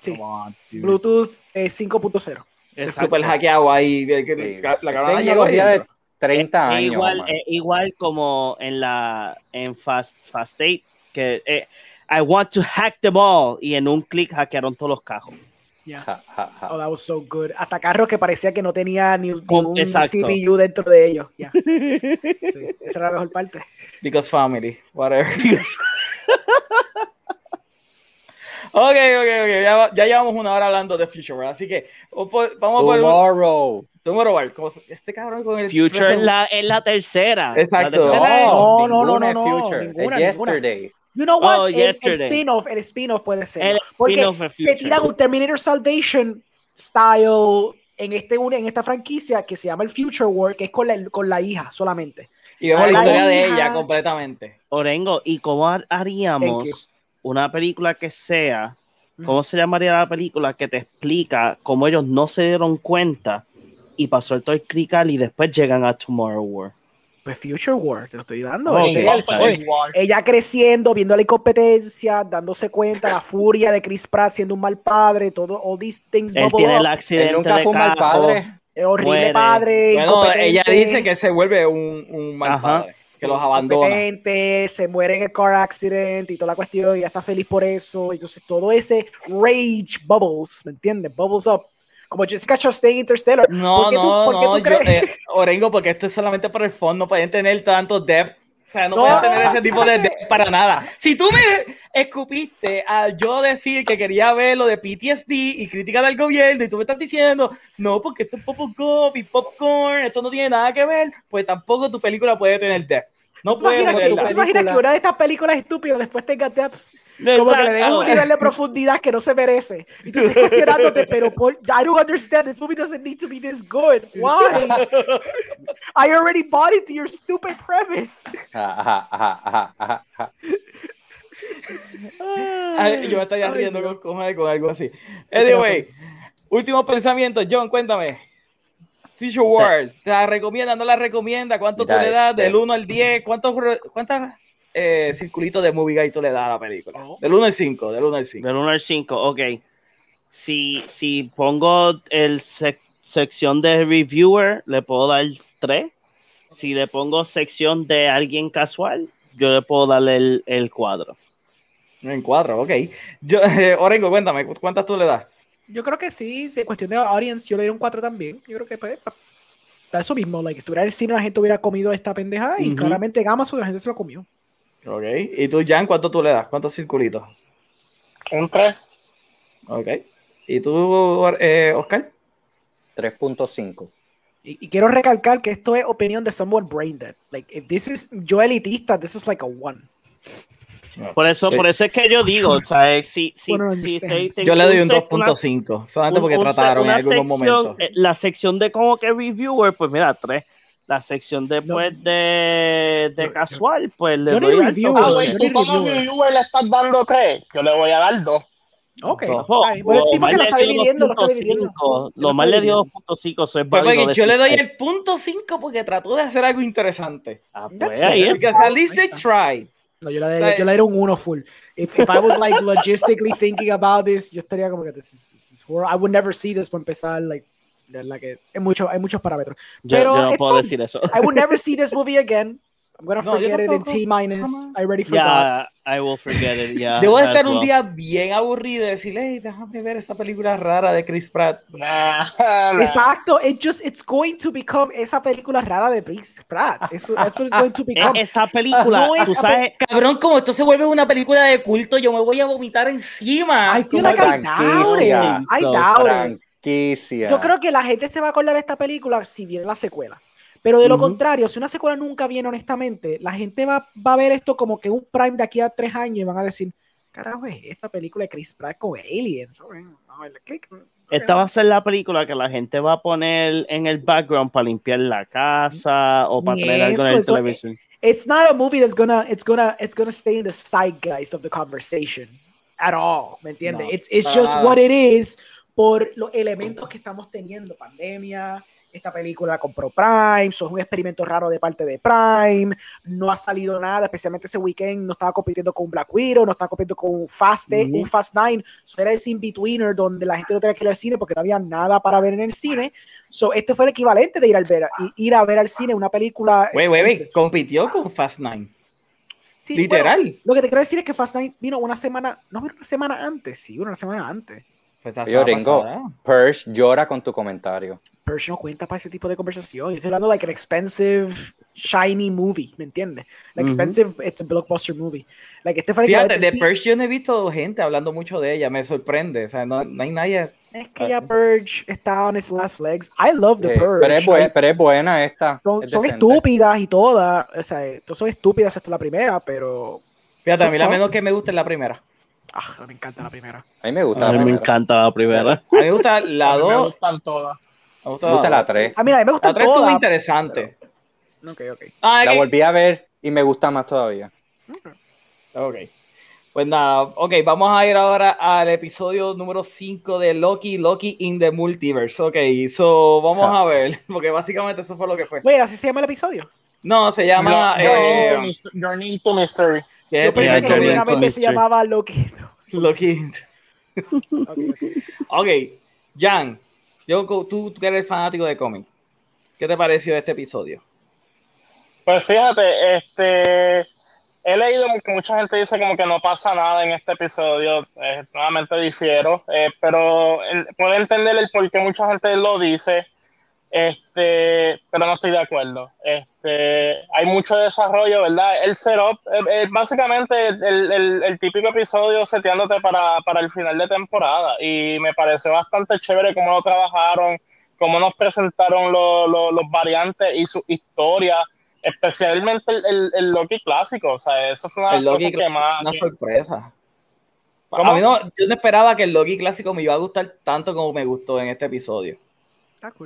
Speaker 3: Sí.
Speaker 1: Come on, dude.
Speaker 3: Bluetooth eh, 5.0.
Speaker 1: Es súper hackeado ahí. que- que-
Speaker 4: Sí.
Speaker 1: La cámara llegó
Speaker 4: de
Speaker 1: ahí.
Speaker 4: 30
Speaker 2: Es
Speaker 4: años.
Speaker 2: igual, es igual como en la en Fast Fast Eight que eh, I want to hack them all y en un clic hackearon todos los cajos.
Speaker 3: Yeah.
Speaker 4: Ja, ja, ja.
Speaker 3: Oh, that was so good. Hasta carros que parecía que no tenía ni, ni un
Speaker 2: exacto.
Speaker 3: CPU dentro de ellos. Yeah. Sí, esa era la mejor parte.
Speaker 1: Because family, whatever. ok, ok, ok. Ya, ya llevamos una hora hablando de Future World, así que vamos a poner un
Speaker 4: Tomorrow.
Speaker 1: Tomorrow World. como Este cabrón con el
Speaker 2: Future es la, es la tercera.
Speaker 1: Exacto.
Speaker 2: La tercera es-
Speaker 3: No, no, no, no, no,
Speaker 4: Future.
Speaker 3: ninguna,
Speaker 4: es
Speaker 3: ninguna. You know what?
Speaker 2: Oh,
Speaker 3: el, spin-off, el spin-off puede ser.
Speaker 2: El
Speaker 3: Porque se
Speaker 2: Future.
Speaker 3: tira un Terminator Salvation style en, este, en esta franquicia que se llama el Future World, que es con la, con la hija solamente.
Speaker 1: Y vemos la
Speaker 3: Sale
Speaker 1: historia
Speaker 3: la
Speaker 1: de ella completamente.
Speaker 2: Orengo, ¿y cómo har- haríamos una película que sea,
Speaker 3: Mm.
Speaker 2: cómo se llamaría la película que te explica cómo ellos no se dieron cuenta y pasó el el crical y después llegan a Tomorrow World?
Speaker 3: Pues Future World, te lo estoy dando.
Speaker 2: Oh,
Speaker 3: el. Ella creciendo, viendo la incompetencia, dándose cuenta, la furia de Chris Pratt siendo un mal padre, todo, all these things
Speaker 2: Él tiene
Speaker 3: up.
Speaker 2: el
Speaker 4: Él
Speaker 2: accidente
Speaker 4: nunca
Speaker 2: de
Speaker 4: fue un mal padre.
Speaker 3: Eh, horrible
Speaker 2: muere.
Speaker 3: padre,
Speaker 1: Bueno,
Speaker 3: incompetente,
Speaker 1: ella dice que se vuelve un, un mal
Speaker 2: Ajá.
Speaker 1: padre, que
Speaker 3: sí,
Speaker 1: los abandona.
Speaker 3: se muere en el car accident y toda la cuestión, y ya está feliz por eso. Entonces, todo ese rage bubbles, ¿me entiendes? Bubbles up. Como Jessica Chastain Interstellar.
Speaker 1: No,
Speaker 3: ¿Por qué tú-
Speaker 1: no,
Speaker 3: por qué
Speaker 1: no,
Speaker 3: tú
Speaker 1: yo,
Speaker 3: crees?
Speaker 1: eh, Orengo, porque esto es solamente por el fondo, no pueden tener tanto depth. O sea, no,
Speaker 3: No,
Speaker 1: pueden tener ese tipo de depth para nada. Si tú me escupiste a yo decir que quería ver lo de PTSD y crítica del gobierno y tú me estás diciendo, no, porque esto es popcorn y popcorn, esto no tiene nada que ver, pues tampoco tu película puede tener depth. No
Speaker 3: ¿Tú
Speaker 1: puede
Speaker 3: imaginas que, imaginas una de estas películas estúpidas después tenga depth? Como que le den un nivel de profundidad que no se merece. Y tú estás cuestionándote, pero por, I don't understand. This movie doesn't need to be this good. Why? I already bought into your stupid premise.
Speaker 1: Ay, yo me estaría riendo con, con, con algo así. Anyway, último pensamiento. John, cuéntame. Future World, ¿te la recomienda? ¿No la recomienda? ¿Cuánto tú le das?
Speaker 4: este-
Speaker 1: Del 1 al 10. ¿Cuántos, re- ¿Cuántas eh, circulitos de movie guide tú le das a la película?
Speaker 3: Oh.
Speaker 1: Del 1 al 5. Del 1 al 5.
Speaker 2: Del 1 al 5, ok. Si, si pongo el sec- sección de reviewer, le puedo dar 3. Si le pongo sección de alguien casual, yo le puedo darle el, el cuadro.
Speaker 1: En 4, ok. Yo, eh, Orengo, cuéntame, ¿cu- ¿cuántas tú le das?
Speaker 3: Yo creo que sí, sí, cuestión de audience, yo le di un 4 también. Yo creo que pues, da eso mismo, like, estuviera en el cine, la gente hubiera comido esta pendeja y claramente en Amazon la gente se lo comió.
Speaker 1: Ok. ¿Y tú, Jan, cuánto tú le das? ¿Cuántos circulitos?
Speaker 5: Un 3.
Speaker 1: Ok. ¿Y tú, eh, Oscar?
Speaker 4: 3.5.
Speaker 3: Y, y quiero recalcar que esto es opinión de someone brain dead. Like, if this is yo elitista, this is like a one.
Speaker 2: Por eso, por eso es que yo digo, o sea, si, si,
Speaker 3: Bueno,
Speaker 2: si
Speaker 3: understand.
Speaker 2: te- te-
Speaker 1: Yo le doy un
Speaker 2: sec- una-
Speaker 1: 2.5, solamente
Speaker 2: un-
Speaker 1: porque trataron en algunos
Speaker 2: sección,
Speaker 1: momentos.
Speaker 2: eh, La sección de como que reviewer, pues mira, 3. La sección después de, de
Speaker 3: Yo-
Speaker 2: casual, pues le
Speaker 3: yo
Speaker 2: doy alto
Speaker 3: reviewer,
Speaker 5: Ah, güey, tú como
Speaker 3: reviewer.
Speaker 5: le estás dando 3. Yo le voy a dar 2.
Speaker 3: Ok. Pero sí, porque lo está
Speaker 2: dio
Speaker 3: dividiendo, lo está
Speaker 2: 2.5,
Speaker 3: dividiendo.
Speaker 2: Lo
Speaker 3: está
Speaker 2: más le dio
Speaker 3: dividiendo.
Speaker 2: 2.5, eso es
Speaker 1: Pues,
Speaker 2: válido
Speaker 1: porque yo le doy el punto 5 porque trató de hacer algo interesante.
Speaker 2: Ah, pues, ahí es.
Speaker 1: Because at least they
Speaker 3: Ahí
Speaker 1: tried.
Speaker 3: No, yo le, yo le daría un 1 full. If, if I was like logistically thinking about this, yo estaría como que this is, this is horrible. I would never see this para empezar. Like, de verdad que hay, mucho, hay muchos parámetros.
Speaker 2: Yo,
Speaker 3: Pero
Speaker 2: yo no puedo
Speaker 3: fun.
Speaker 2: decir eso.
Speaker 3: I would never see this movie again. I'm gonna
Speaker 1: No,
Speaker 3: forget it in. T minus. I already forgot.
Speaker 2: Yeah, I will forget it. Yeah,
Speaker 1: Debo de estar un día bien aburrido y decirle, hey, déjame ver esa película rara de Chris Pratt.
Speaker 3: Exacto, it just it's going to become esa película rara de Chris Pratt. Eso, what it's going to become.
Speaker 2: Esa película,
Speaker 3: No es
Speaker 2: tú sabes,
Speaker 1: Cabrón, como esto se vuelve una película de culto, yo me voy a vomitar encima.
Speaker 3: I feel like I doubt it. I doubt it.
Speaker 4: Franquicia.
Speaker 3: Yo creo que la gente se va a acordar de esta película si viene la secuela. Pero de lo
Speaker 2: Ujú.
Speaker 3: contrario, si una secuela nunca viene honestamente, la gente va, va a ver esto como que un prime de aquí a tres años y van a decir, carajo es esta película de Chris Pratt con aliens?
Speaker 2: Esta va a ser la película que la gente va a poner en el background para limpiar la casa o para tener algo en el
Speaker 3: eso-
Speaker 2: televisor.
Speaker 3: It's not a movie that's gonna, it's gonna, it's gonna stay in the zeitgeist of the conversation at all, ¿me entiendes?
Speaker 1: No,
Speaker 3: it's it's just
Speaker 1: nada.
Speaker 3: what it is por los elementos que estamos teniendo, pandemia, esta película la compró Prime, eso es un experimento raro de parte de Prime, no ha salido nada, especialmente ese weekend, no estaba compitiendo con Black Widow, no estaba compitiendo con Fast,
Speaker 2: Ujú.
Speaker 3: un Fast Nine, so era ese in-betweener donde la gente no tenía que ir al cine porque no había nada para ver en el cine, so este fue el equivalente de ir, al ver, ir a ver al cine una película
Speaker 1: Wait, wait, wait.
Speaker 3: expensive.
Speaker 1: Compitió con Fast Nine.
Speaker 3: Sí,
Speaker 1: Literal.
Speaker 3: bueno, lo que te quiero decir es que Fast Nine vino una semana, no vino una semana antes, sí, una semana antes.
Speaker 1: Fue esta
Speaker 4: Yo,
Speaker 1: semana
Speaker 4: Ringo,
Speaker 1: pasada.
Speaker 4: Purge llora con tu comentario.
Speaker 3: Persh no cuenta para ese tipo de conversación. Yo estoy hablando like an expensive, shiny movie, ¿me entiendes? Like expensive este, blockbuster movie. Like este
Speaker 1: Fíjate, de Purge yo no he visto gente hablando mucho de ella, me sorprende. O sea, no, no hay nadie.
Speaker 3: Es que ya Purge está on its last legs. I love the
Speaker 4: Eh,
Speaker 3: Purge.
Speaker 4: pero, es bue-
Speaker 3: Like,
Speaker 4: pero es buena esta.
Speaker 3: son
Speaker 4: es
Speaker 3: son estúpidas y todas. O sea, todas son estúpidas hasta la primera, pero.
Speaker 1: Fíjate, a mí la menos que me gusta es la primera.
Speaker 3: Ah, me encanta la primera.
Speaker 4: A mí me gusta
Speaker 2: A
Speaker 4: la
Speaker 2: mí me
Speaker 4: primera.
Speaker 2: encanta la primera.
Speaker 1: A mí me gusta la
Speaker 5: A mí me
Speaker 1: 2.
Speaker 5: gustan todas.
Speaker 1: Me gusta
Speaker 4: Me gusta la
Speaker 1: dos.
Speaker 4: 3.
Speaker 3: Ah, mira, a mí me gusta
Speaker 1: La 3 estuvo
Speaker 3: todas.
Speaker 1: interesante.
Speaker 3: Ok, ok.
Speaker 1: Ah,
Speaker 4: La
Speaker 1: que-
Speaker 4: volví a ver y me gusta más todavía.
Speaker 1: Ok. Pues nada, ok, vamos a ir ahora al episodio número 5 de Loki, Loki in the Multiverse. Ok, so vamos a ver, porque básicamente eso fue lo que fue.
Speaker 3: Wait, así se llama el episodio.
Speaker 1: No, se llama
Speaker 5: Journey
Speaker 1: eh,
Speaker 5: Journey into Mystery.
Speaker 1: ¿qué es
Speaker 3: Yo pensé
Speaker 2: Yeah,
Speaker 3: que genuinamente se llamaba Loki. Ok. Ok,
Speaker 1: Jan, yo, tú, tú que eres fanático de cómic, ¿qué te pareció este episodio?
Speaker 5: Pues fíjate, este, he leído que mucha gente dice como que no pasa nada en este episodio, eh, nuevamente difiero, eh, pero el- puedo entender el por qué mucha gente lo dice, este, pero no estoy de acuerdo. Este, hay mucho desarrollo, ¿verdad? El setup, eh, eh, básicamente el, el- el típico episodio seteándote para, para el final de temporada y me pareció bastante chévere cómo lo trabajaron, cómo nos presentaron lo- lo- los variantes y su historia especialmente el, el, el Loki clásico, o sea, eso fue una de
Speaker 1: El
Speaker 5: las
Speaker 1: Loki
Speaker 5: cosas que más...
Speaker 1: Una sorpresa.
Speaker 5: ¿Cómo?
Speaker 1: A mí no, yo no esperaba que el Loki clásico me iba a gustar tanto como me gustó en este episodio.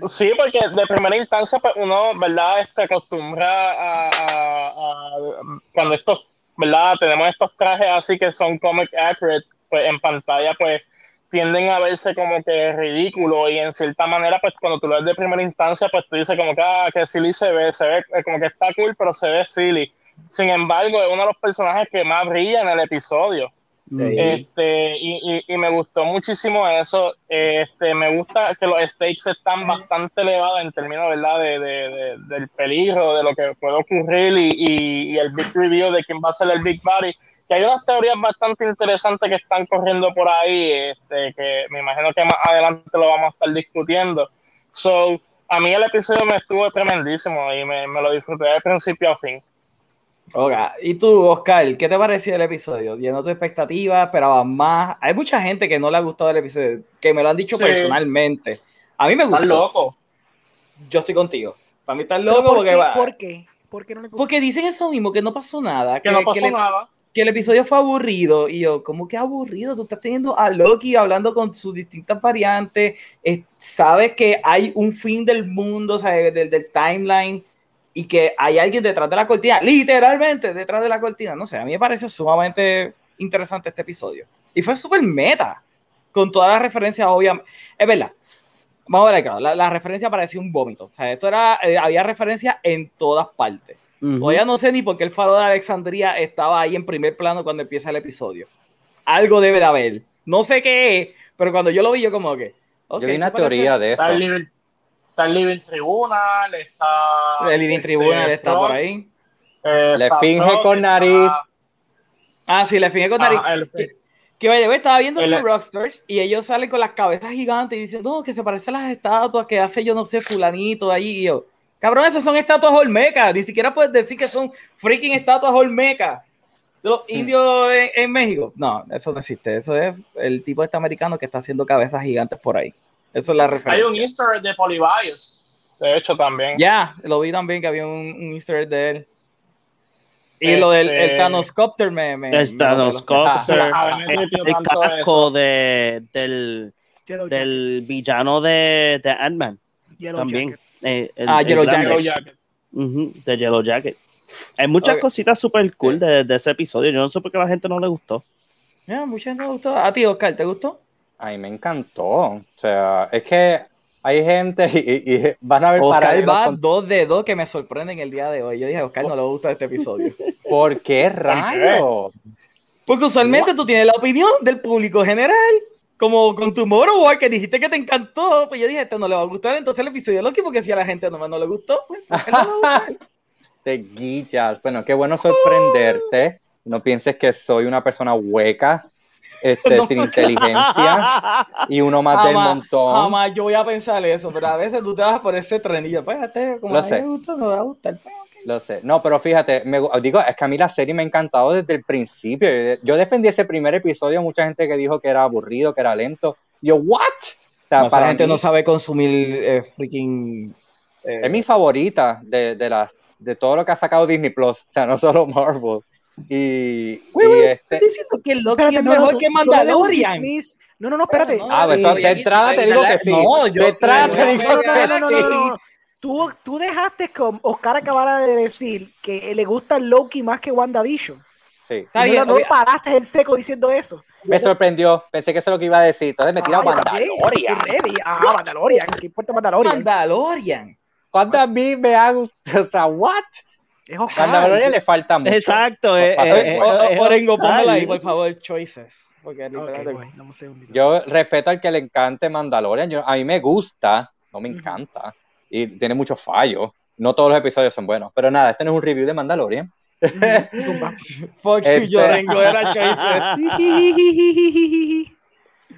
Speaker 5: Sí, porque de primera instancia, pues uno, ¿verdad? Este, acostumbra a- cuando estos, ¿verdad? Tenemos estos trajes así que son comic accurate, pues en pantalla, pues tienden a verse como que ridículo y en cierta manera, pues cuando tú lo ves de primera instancia, pues tú dices como que, ah, que silly se ve, se ve eh, como que está cool, pero se ve silly. Sin embargo, es uno de los personajes que más brilla en el episodio. Este, y, y, me gustó muchísimo eso. Este, me gusta que los stakes están bastante elevados en términos. De, de- de- del peligro, de lo que puede ocurrir y, y- y el big review de quién va a ser el Big Body. Que hay unas teorías bastante interesantes que están corriendo por ahí, este, que me imagino que más adelante lo vamos a estar discutiendo. So, a mí el episodio me estuvo tremendísimo y me, me lo disfruté de principio a fin.
Speaker 1: Ok, Y tú, Oscar, ¿qué te pareció el episodio? ¿Llenó tu expectativa? ¿Esperabas más? Hay mucha gente que no le ha gustado el episodio, que me lo han dicho
Speaker 5: Sí.
Speaker 1: personalmente. A mí me
Speaker 5: Estás
Speaker 1: gustó.
Speaker 5: loco.
Speaker 1: Yo estoy contigo. Para mí está
Speaker 3: Pero
Speaker 1: loco
Speaker 3: ¿por,
Speaker 1: porque,
Speaker 3: qué?
Speaker 1: va-
Speaker 3: ¿Por qué? ¿Por qué no le gusta?
Speaker 1: porque dicen eso mismo, que no pasó nada.
Speaker 5: Que no pasó
Speaker 1: que le-
Speaker 5: nada.
Speaker 1: que el episodio fue aburrido. Y yo, ¿cómo que aburrido? Tú estás teniendo a Loki hablando con sus distintas variantes. eh, sabes que hay un fin del mundo, o sea, del, del timeline. Y que hay alguien detrás de la cortina, literalmente detrás de la cortina. No sé, a mí me parece sumamente interesante este episodio. Y fue súper meta, con todas las referencias, obviamente. Es verdad. Vamos a ver acá, la, la referencia parecía un vómito. O sea, esto era, eh, había referencia en todas partes.
Speaker 2: Ujú.
Speaker 1: Todavía no sé ni por qué el faro de Alexandria estaba ahí en primer plano cuando empieza el episodio. Algo debe de haber. No sé qué es, pero cuando yo lo vi, yo como que. ok,
Speaker 4: Yo vi una
Speaker 1: eso parece-
Speaker 4: teoría de eso.
Speaker 5: Está el Living, Tribunal, está.
Speaker 1: El Living
Speaker 5: este,
Speaker 1: Tribunal está por ahí.
Speaker 5: eh,
Speaker 4: Le finge con
Speaker 5: está-
Speaker 4: nariz.
Speaker 1: Ah, sí, le fijé con nariz.
Speaker 5: El-
Speaker 1: Que- Que vaya, estaba viendo
Speaker 5: El-
Speaker 1: los Rockstars y ellos salen con las cabezas gigantes y dicen, no, que se parecen a las estatuas que hace yo no sé, fulanito ahí. Y yo, cabrón, esas son estatuas olmecas. Ni siquiera puedes decir que son freaking estatuas olmecas. De los indios en, en México. No, eso no existe. Eso es el tipo este americano que está haciendo cabezas gigantes por ahí. Eso es la
Speaker 5: Hay un
Speaker 1: referencia.
Speaker 5: Easter egg de Polybius, de hecho, también.
Speaker 1: Ya, lo vi también que había un, un easter egg de él. Y lo del
Speaker 5: Este,
Speaker 1: el Thanoscopter me, me,
Speaker 2: El
Speaker 1: me-
Speaker 2: Thanoscopter,
Speaker 5: Ah,
Speaker 2: el, casco de, del,
Speaker 3: Yellow Jacket,
Speaker 2: del villano de, de Ant-Man
Speaker 3: Yellow
Speaker 2: también.
Speaker 3: Jacket.
Speaker 2: eh, el-
Speaker 1: Ah,
Speaker 2: el
Speaker 1: Yellow
Speaker 2: grande.
Speaker 5: Yellow Jacket.
Speaker 2: De Yellow Jacket. Hay muchas cositas super cool de, de ese episodio. Yo no sé por qué a la gente no le gustó.
Speaker 1: Ya, mucha gente le gustó. A ti, Oscar, ¿te gustó?
Speaker 4: A mí me encantó. O sea, es que hay gente y, van a ver
Speaker 1: Oscar
Speaker 4: paralelos
Speaker 1: va
Speaker 4: con-
Speaker 1: dos de dos que me sorprenden el día de hoy. Yo dije, Oscar no le gusta este episodio.
Speaker 4: ¿Por qué rayo?
Speaker 1: Porque usualmente tú tienes la opinión del público general. Como con tu Moro que dijiste que te encantó. Pues yo dije, este no le va a gustar. Entonces el episodio de Loki, porque si a la gente no, no le gustó, pues ¿por qué no le va a gustar?
Speaker 4: Te guillas. Bueno, qué bueno sorprenderte. No pienses que soy una persona hueca, este,
Speaker 1: No.
Speaker 4: sin inteligencia y uno más del montón.
Speaker 1: Jamás yo voy a pensar eso, pero a veces tú te vas por ese tren y yo, pues, este, como
Speaker 4: Lo
Speaker 1: a
Speaker 4: sé.
Speaker 1: me gusta, no le va a gustar. Pues.
Speaker 4: Lo sé. No, pero fíjate, me digo, es que a mí la serie me ha encantado desde el principio. Yo defendí ese primer episodio, mucha gente que dijo que era aburrido, que era lento. Yo, ¿what? O sea,
Speaker 1: No,
Speaker 4: para
Speaker 1: gente
Speaker 4: mí
Speaker 1: no sabe consumir eh, freaking. eh,
Speaker 4: es mi favorita de, de, las- de todo lo que ha sacado Disney Plus, o sea, no solo Marvel. Y,
Speaker 1: Güey,
Speaker 4: y este,
Speaker 1: ¿Estás diciendo que Loki
Speaker 3: Espérate,
Speaker 1: es
Speaker 3: no, no,
Speaker 1: mejor
Speaker 3: tú-
Speaker 1: que Mandalorian?
Speaker 3: No, no, no, espérate.
Speaker 1: No,
Speaker 4: Ah, pues,
Speaker 1: no,
Speaker 4: de entrada te digo que sí.
Speaker 1: No, yo,
Speaker 4: De entrada
Speaker 1: yo-
Speaker 4: te digo
Speaker 3: No, no,
Speaker 4: que
Speaker 3: no, no, no, no, no. Tú, tú dejaste que Oscar acabara de decir que le gusta Loki más que WandaVision.
Speaker 4: sí.
Speaker 1: Está bien,
Speaker 3: no, no paraste en seco diciendo eso.
Speaker 4: Me sorprendió, pensé que eso es lo que iba a decir. Entonces me
Speaker 3: Ah, también,
Speaker 4: Mandalorian.
Speaker 3: estoy. Ah, Mandalorian. ¿Qué importa Mandalorian?
Speaker 1: Mandalorian.
Speaker 4: Cuando a mí me ha gustado, o sea, ¿what?
Speaker 3: Es Oscar.
Speaker 4: Mandalorian le falta mucho.
Speaker 2: Exacto. eh, eh, eh, eh,
Speaker 1: Orengo, póngala ahí, por favor, choices. Porque.
Speaker 4: Yo respeto al que le encante Mandalorian. Yo, a mí me gusta, no me encanta. Y tiene muchos fallos. No todos los episodios son buenos. Pero nada, este no es un review de Mandalorian.
Speaker 1: Fuck you,
Speaker 4: Este-
Speaker 1: yo Orengo era choices.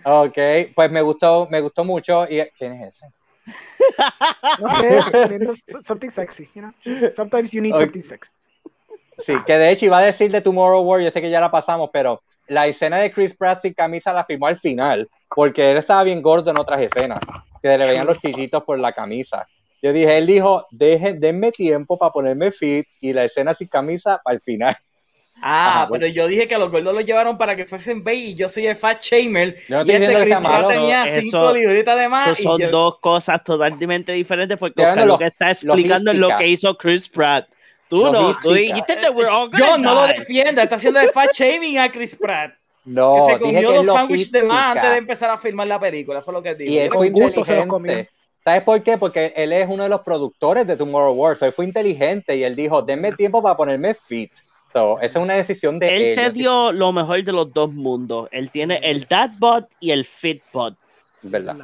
Speaker 4: Ok, pues me gustó, me gustó mucho. ¿Y quién es ese?
Speaker 3: No sé, something sexy, you know? Just Sometimes you need
Speaker 4: Ok.
Speaker 3: something sexy.
Speaker 4: Sí, que de hecho iba a decir de Tomorrow War, yo sé que ya la pasamos, pero la escena de Chris Pratt sin camisa la filmó al final, porque él estaba bien gordo en otras escenas, que le veían los chillitos por la camisa. Yo dije, él dijo, dejen, denme tiempo para ponerme fit y la escena sin camisa para el final.
Speaker 1: Ah,
Speaker 4: Ajá, bueno.
Speaker 1: pero yo dije que los gordos los llevaron para que fuesen bay y yo soy el fat shamer.
Speaker 4: Yo no
Speaker 1: y este
Speaker 4: diciendo que
Speaker 1: Chris
Speaker 4: sea
Speaker 1: Pratt
Speaker 4: malo.
Speaker 1: tenía
Speaker 2: Eso-
Speaker 1: cinco libritas de más.
Speaker 2: Son
Speaker 1: yo-
Speaker 2: dos cosas totalmente diferentes porque Oscar lo que está explicando es lo que hizo Chris Pratt. Tú no, tú dijiste we're all
Speaker 1: Yo no lo defiendo, está haciendo el fat shaming a Chris Pratt.
Speaker 4: No,
Speaker 1: que se
Speaker 4: dije
Speaker 1: comió
Speaker 4: que es
Speaker 1: dos sándwiches de más antes de empezar a filmar la película, fue lo que dijo.
Speaker 4: Y él
Speaker 3: Con
Speaker 4: fue
Speaker 3: gusto se los
Speaker 4: inteligente. ¿Sabes por qué? Porque él es uno de los productores de Tomorrow War. So él fue inteligente y él dijo, denme tiempo para ponerme fit. So, esa es una decisión de
Speaker 2: Él
Speaker 4: él.
Speaker 2: te dio lo mejor de los dos mundos. Él tiene el Dadbot y el Fitbot.
Speaker 4: ¿Verdad?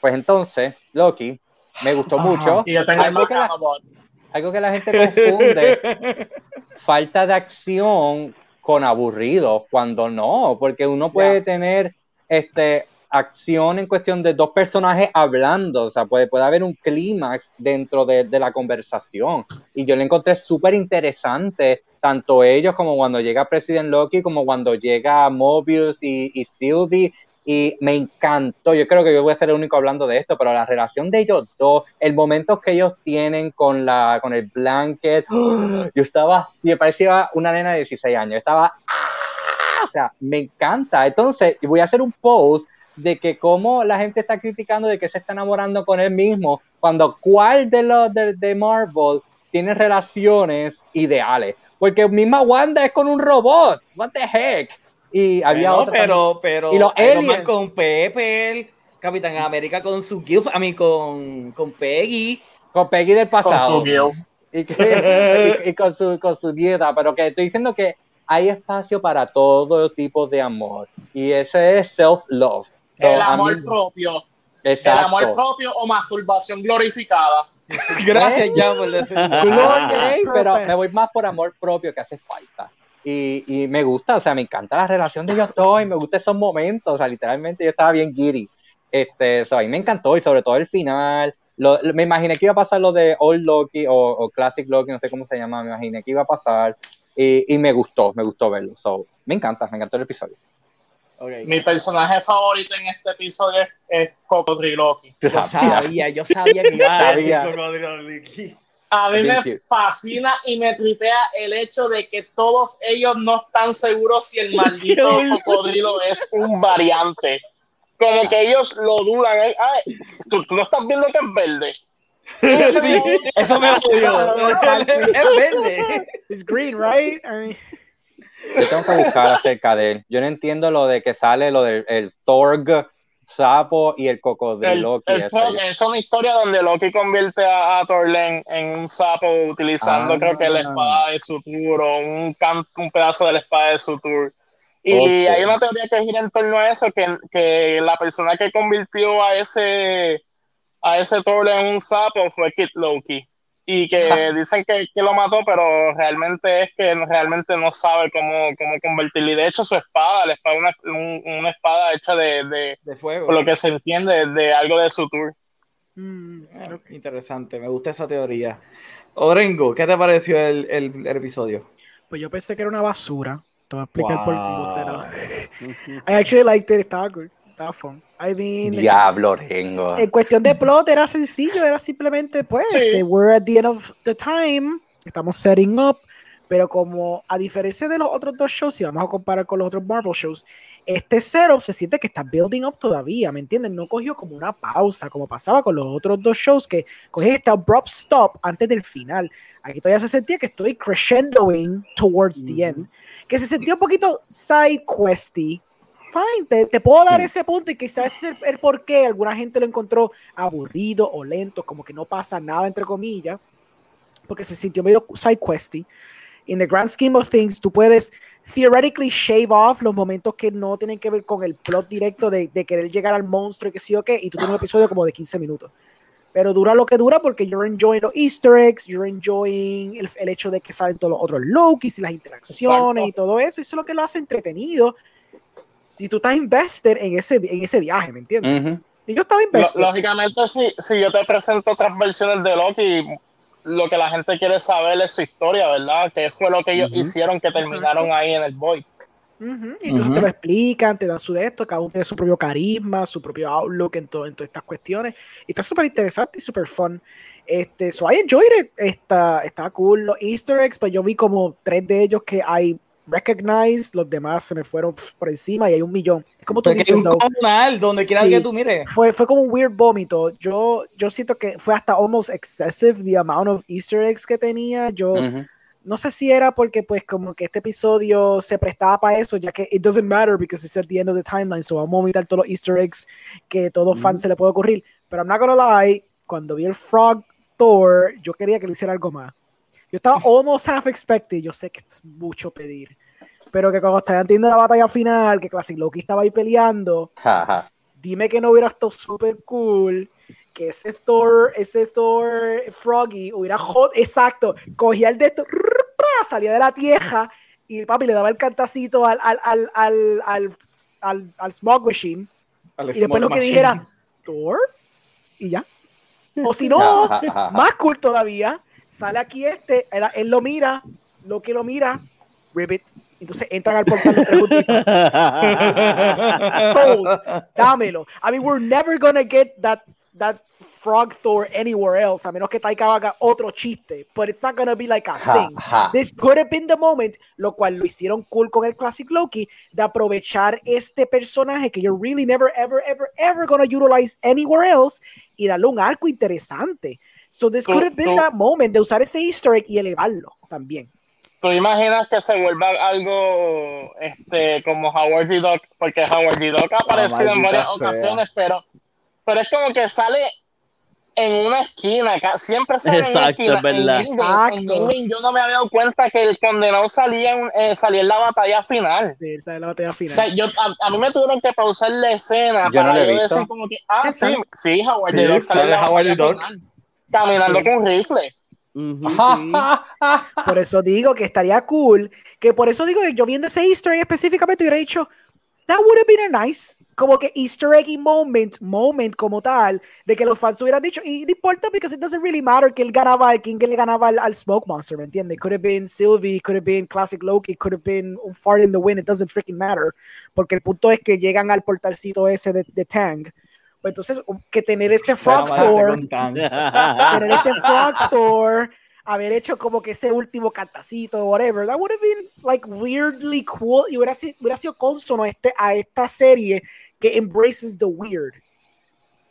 Speaker 4: Pues entonces, Loki, me gustó
Speaker 3: Ajá.
Speaker 4: mucho.
Speaker 5: Y yo tengo el
Speaker 4: Algo que, la, algo que la gente confunde, falta de acción con aburrido, cuando no, porque uno puede tener este acción en cuestión de dos personajes hablando, o sea, puede, puede haber un clímax dentro de, de la conversación. Y yo le encontré súper interesante, tanto ellos como cuando llega President Loki, como cuando llega Mobius y, y Sylvie, y me encantó. Yo creo que yo voy a ser el único hablando de esto, pero la relación de ellos dos, el momento que ellos tienen con la con el blanket, ¡oh! yo estaba, me parecía una nena de 16 años. Estaba, ¡ah! o sea, me encanta. Entonces, voy a hacer un post de que cómo la gente está criticando de que se está enamorando con él mismo, cuando cuál de los de, de Marvel tiene relaciones ideales. Porque misma Wanda es con un robot. What the heck? Y había
Speaker 1: Bueno,
Speaker 4: otro
Speaker 1: pero, pero
Speaker 4: Y los
Speaker 1: Iron Man
Speaker 4: aliens.
Speaker 1: con Pepper, Capitán América con su Gilf, a mí con, con Peggy.
Speaker 4: con Peggy del
Speaker 5: Con
Speaker 4: pasado.
Speaker 5: su guild.
Speaker 4: y, que- y- y con, su, con su nieta, pero que estoy diciendo que hay espacio para todo tipo de amor y ese es self-love. So,
Speaker 5: El amor
Speaker 4: mí-
Speaker 5: propio. El
Speaker 4: exacto.
Speaker 5: amor propio o masturbación glorificada.
Speaker 1: Gracias, ya por decir.
Speaker 4: Gloria, pero me voy más por amor propio que hace falta. Y, y me gusta, o sea, me encanta la relación de ellos dos y me gusta esos momentos, o sea, literalmente yo estaba bien giddy. Este, so, a mí me encantó y sobre todo el final. Lo- lo- me imaginé que iba a pasar lo de Old Loki o, o Classic Loki, no sé cómo se llama, me imaginé que iba a pasar y, y me gustó, me gustó verlo. So, me encanta, me encantó el episodio.
Speaker 1: Ok.
Speaker 5: Mi personaje favorito en este episodio es, es Cocodriloqui.
Speaker 1: Yo sabía, yo sabía que iba a decir
Speaker 4: Sabía.
Speaker 1: Cocodrilo Licky.
Speaker 5: A mí me fascina y me tripea el hecho de que todos ellos no están seguros si el maldito cocodrilo es un variante. Como que ellos lo dudan. eh, Ay, ¿tú, tú no estás viendo que es verde.
Speaker 1: Sí, eso me jodió. Es verde.
Speaker 3: It's green, right? I mean,
Speaker 4: Yo tengo que buscar acerca de él. Yo no entiendo lo de que sale lo del el Thorg, sapo y el cocodrilo.
Speaker 5: el es una historia donde Loki convierte a, a Thorlen en un sapo utilizando
Speaker 4: Ah.
Speaker 5: creo que la espada de Sutur o un, pedazo de la espada de Sutur. Y hay una teoría que gira en torno a eso, que, que la persona que convirtió a ese a ese Thorlen en un sapo fue Kid Loki. Y que dicen que, que lo mató, pero realmente es que realmente no sabe cómo, cómo convertirlo. Y de hecho su espada, la espada una, un- una espada hecha de, de,
Speaker 1: De fuego.
Speaker 5: por lo que se entiende, de algo de Sutur.
Speaker 3: mm,
Speaker 1: Ah, Interesante, me gusta esa teoría. Orengo, ¿qué te pareció el, el- el episodio?
Speaker 3: pues yo pensé que era una basura. Te voy a explicar por
Speaker 1: Wow.
Speaker 3: qué. no. I actually liked it. Estaba good. Fun. I mean,
Speaker 4: Diablo, Rengo.
Speaker 3: en cuestión de plot era sencillo, era simplemente pues,
Speaker 5: Sí.
Speaker 3: este, we're at the end of the time, estamos setting up, pero como a diferencia de los otros dos shows, si vamos a comparar con los otros Marvel shows, este setup se siente que está building up todavía, ¿me entienden? No cogió como una pausa, como pasaba con los otros dos shows, que cogí este abrupt stop antes del final. Aquí todavía se sentía que estoy crescendoing towards the end, que se sentía un poquito side questy, fine, te, te puedo dar
Speaker 4: Hmm.
Speaker 3: ese punto y quizás ese es el, el por qué alguna gente lo encontró aburrido o lento, como que no pasa nada, entre comillas, porque se sintió medio side questy. In the grand scheme of things, tú puedes theoretically shave off los momentos que no tienen que ver con el plot directo de, de querer llegar al monstruo y que sí o qué, y tú tienes un episodio como de 15 minutos. Pero dura lo que dura porque you're enjoying los easter eggs, you're enjoying el, el hecho de que salen todos los otros Lokis y las interacciones
Speaker 5: Exacto.
Speaker 3: y todo eso. Eso es lo que lo hace entretenido. Si tú estás invested en ese, en ese viaje, ¿me entiendes?
Speaker 4: Ujú.
Speaker 3: Y yo estaba invested.
Speaker 5: lógicamente, si, si yo te presento otras versiones de Loki, lo que la gente quiere saber es su historia, ¿verdad? ¿Qué fue lo que ellos
Speaker 1: Ujú.
Speaker 5: hicieron que terminaron ahí en el Void?
Speaker 3: Ujú, y Entonces
Speaker 1: Ujú.
Speaker 3: te lo explican, te dan su de esto, cada uno tiene su propio carisma, su propio outlook en, todo, en todas estas cuestiones. Y está súper interesante y súper fun. Este, so I enjoyed it. Está, está cool. Los easter eggs, pues yo vi como tres de ellos que hay recognized, los demás se me fueron por encima y hay un millón. Es como tú
Speaker 1: Porque
Speaker 3: dices,
Speaker 1: un
Speaker 3: though,
Speaker 1: comunal donde quiera
Speaker 3: Sí.
Speaker 1: que tú mires.
Speaker 3: fue, fue como un weird vómito. Yo, yo siento que fue hasta almost excessive the amount of easter eggs que tenía. Yo,
Speaker 4: Ujú.
Speaker 3: no sé si era porque pues como que este episodio se prestaba para eso, ya que it doesn't matter because it's at the end of the timeline, so vamos a omitir todos los easter eggs que todo fan
Speaker 1: Ujú.
Speaker 3: se le puede ocurrir. Pero I'm not gonna lie, cuando vi el Frog Thor, yo quería que le hiciera algo más. Yo estaba almost half expected, yo sé que esto es mucho pedir, pero que cuando estaban teniendo la batalla final, que Classic Loki estaba ahí peleando,
Speaker 4: Ja, ja.
Speaker 3: dime que no hubiera estado super cool que ese Thor, ese Thor Froggy hubiera hot, exacto, cogía el de esto, salía de la tierra y papi le daba el cantacito al, al, al, al, al, al, al Smog Machine
Speaker 1: Al
Speaker 3: y después lo que
Speaker 1: Machine.
Speaker 3: dijera Thor y ya. O si no, más cool todavía, sale aquí este, él, él lo mira, lo que lo mira, Ribbit, entonces entran al portal los tres juntitos. Sold. dámelo. I mean, we're never gonna get that that frog Thor anywhere else, a menos que Taika haga otro chiste, but it's not gonna be like a
Speaker 4: Ja,
Speaker 3: thing. This could have been the moment, lo cual lo hicieron cool con el Classic Loki, de aprovechar este personaje que you're really never, ever, ever, ever gonna utilize anywhere else y darle un arco interesante. So this could have been that moment de usar ese easter egg y elevarlo también.
Speaker 5: ¿Tú imaginas que se vuelva algo este, como Howard the Duck? Porque Howard the Duck ha aparecido en varias
Speaker 1: sea.
Speaker 5: ocasiones, pero, pero es como que sale en una esquina, siempre sale en una
Speaker 2: Exacto,
Speaker 5: esquina.
Speaker 2: es verdad.
Speaker 5: En en
Speaker 3: Exacto.
Speaker 5: Endgame yo no me había dado cuenta que el condenado salía en, eh, salía en la batalla final.
Speaker 3: Sí, esa es la batalla
Speaker 5: O
Speaker 3: final.
Speaker 5: sea, yo, a, a mí me tuvieron que pausar la escena
Speaker 4: Yo no
Speaker 5: para
Speaker 4: he
Speaker 5: yo decir como que, ah,
Speaker 3: ¿Qué
Speaker 5: sí, sí, Howard
Speaker 1: Sí,
Speaker 5: the Duck sale en la batalla
Speaker 1: Duck.
Speaker 5: final, caminando
Speaker 3: Sí.
Speaker 5: con un rifle.
Speaker 3: Sí. Por eso digo que estaría cool, que por eso digo que yo viendo ese easter egg específicamente hubiera dicho, that would have been a nice, como que easter egg moment, moment como tal, de que los fans hubieran dicho, y no importa, because it doesn't really matter que él ganaba, quién que le ganaba al, al Smoke Monster, ¿me entiendes? Could have been Sylvie, could have been Classic Loki, could have been un fart in the wind, it doesn't freaking matter, porque el punto es que llegan al portalcito ese de, de Tang, Pues entonces, que tener este
Speaker 1: tan.
Speaker 3: tener este Frog Thor, haber hecho como que ese último cantacito, whatever, that would have been like weirdly cool y hubiera, sido- hubiera sido consono a, este, a esta serie que embraces the weird.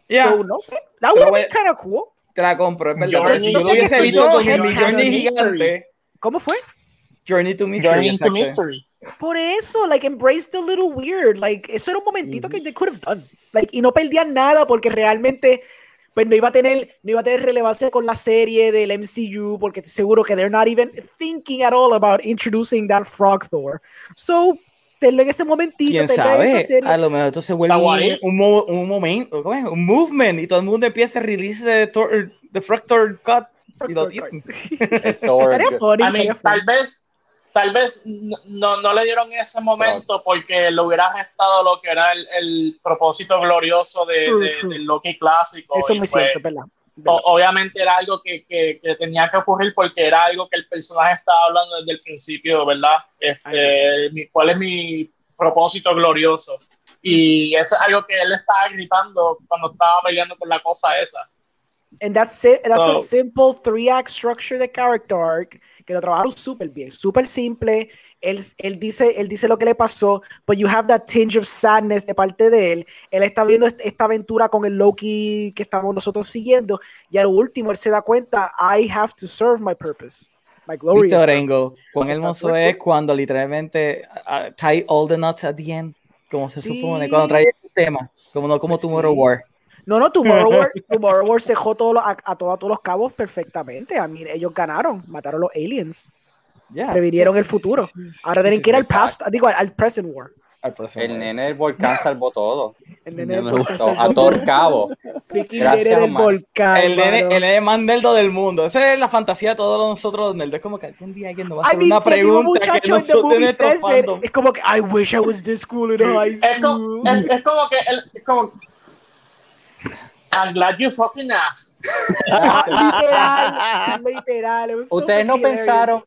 Speaker 1: Yeah,
Speaker 3: So, no sé, that would have been kind of cool.
Speaker 1: te la compro, es verdad. Yo
Speaker 3: yo
Speaker 1: hubiese visto con gigante.
Speaker 3: ¿Cómo fue?
Speaker 1: Journey to Mystery.
Speaker 5: Journey into
Speaker 1: exacto.
Speaker 5: Mystery.
Speaker 3: Por eso, like, embrace the little weird. Like, eso era un momentito que they could have done. Like, y no perdían nada porque realmente, pues no iba a tener, no iba a tener relevancia con la serie del MCU porque estoy seguro que they're not even thinking at all about introducing that Frog Thor. So, tenlo en ese momentito,
Speaker 1: ¿Quién
Speaker 3: en esa
Speaker 1: sabe?
Speaker 3: serie.
Speaker 1: A lo mejor esto se vuelve un, un, mo- un momento, ¿cómo es? Un movement y todo el mundo empieza a release de Thor, The Fractor Cut y lo
Speaker 3: Frog
Speaker 1: tienen.
Speaker 4: Thor.
Speaker 3: Funny,
Speaker 5: I mean, tal vez, tal vez no, no le dieron ese momento porque le hubiera restado lo que era el, el propósito glorioso de, de- del Loki clásico.
Speaker 3: Eso es muy
Speaker 5: pues,
Speaker 3: cierto, ¿verdad?
Speaker 5: obviamente era algo que, que, que tenía que ocurrir porque era algo que el personaje estaba hablando desde el principio, ¿verdad? Este, mi- ¿Cuál es mi propósito glorioso? Y eso es algo que él estaba gritando cuando estaba peleando con la cosa esa.
Speaker 3: And that's it. That's a
Speaker 5: So-
Speaker 3: simple three act structure de character arc que lo trabajaron súper bien, súper simple. Él, él, dice, él dice lo que le pasó, but you have that tinge of sadness de parte de él. Él está viendo est- esta aventura con el Loki que estamos nosotros siguiendo y al último él se da cuenta, I have to serve my purpose, my glorious
Speaker 1: Víctor. Engel, cuán
Speaker 3: So
Speaker 1: hermoso es cuando literalmente uh, tie all the nuts at the end, como se
Speaker 3: Sí.
Speaker 1: supone, cuando trae el tema, como no como
Speaker 3: Pues
Speaker 1: Tomorrow
Speaker 3: sí.
Speaker 1: War.
Speaker 3: No, no, Tomorrow War, Tomorrow War se dejó todo lo- a, a todos- a todos los cabos perfectamente. A mí, ellos ganaron, mataron a los aliens,
Speaker 1: Yeah.
Speaker 3: previnieron el futuro. Ahora tienen que ir al past, digo, al, al present war.
Speaker 4: El nene del volcán salvó todo.
Speaker 3: El nene del volcán
Speaker 4: So,
Speaker 3: saltó
Speaker 4: a todo el cabo. Gracias,
Speaker 3: nene del volcán.
Speaker 1: El nene, el nene más nerdo del mundo. Esa es la fantasía de todos nosotros nerds. Es como que algún día alguien nos va a
Speaker 3: I
Speaker 1: hacer
Speaker 3: mean,
Speaker 1: una
Speaker 3: el
Speaker 1: pregunta que
Speaker 3: muchacho
Speaker 1: no
Speaker 3: en the
Speaker 1: son de
Speaker 3: movie
Speaker 1: nuestro
Speaker 3: says it,
Speaker 1: fandom.
Speaker 3: es como que I wish I was this cool in high
Speaker 5: Es como,
Speaker 3: school.
Speaker 5: es, es como que él, es como I'm glad you fucking asked.
Speaker 3: literal, literal.
Speaker 4: ¿Ustedes no
Speaker 3: hilarious.
Speaker 4: pensaron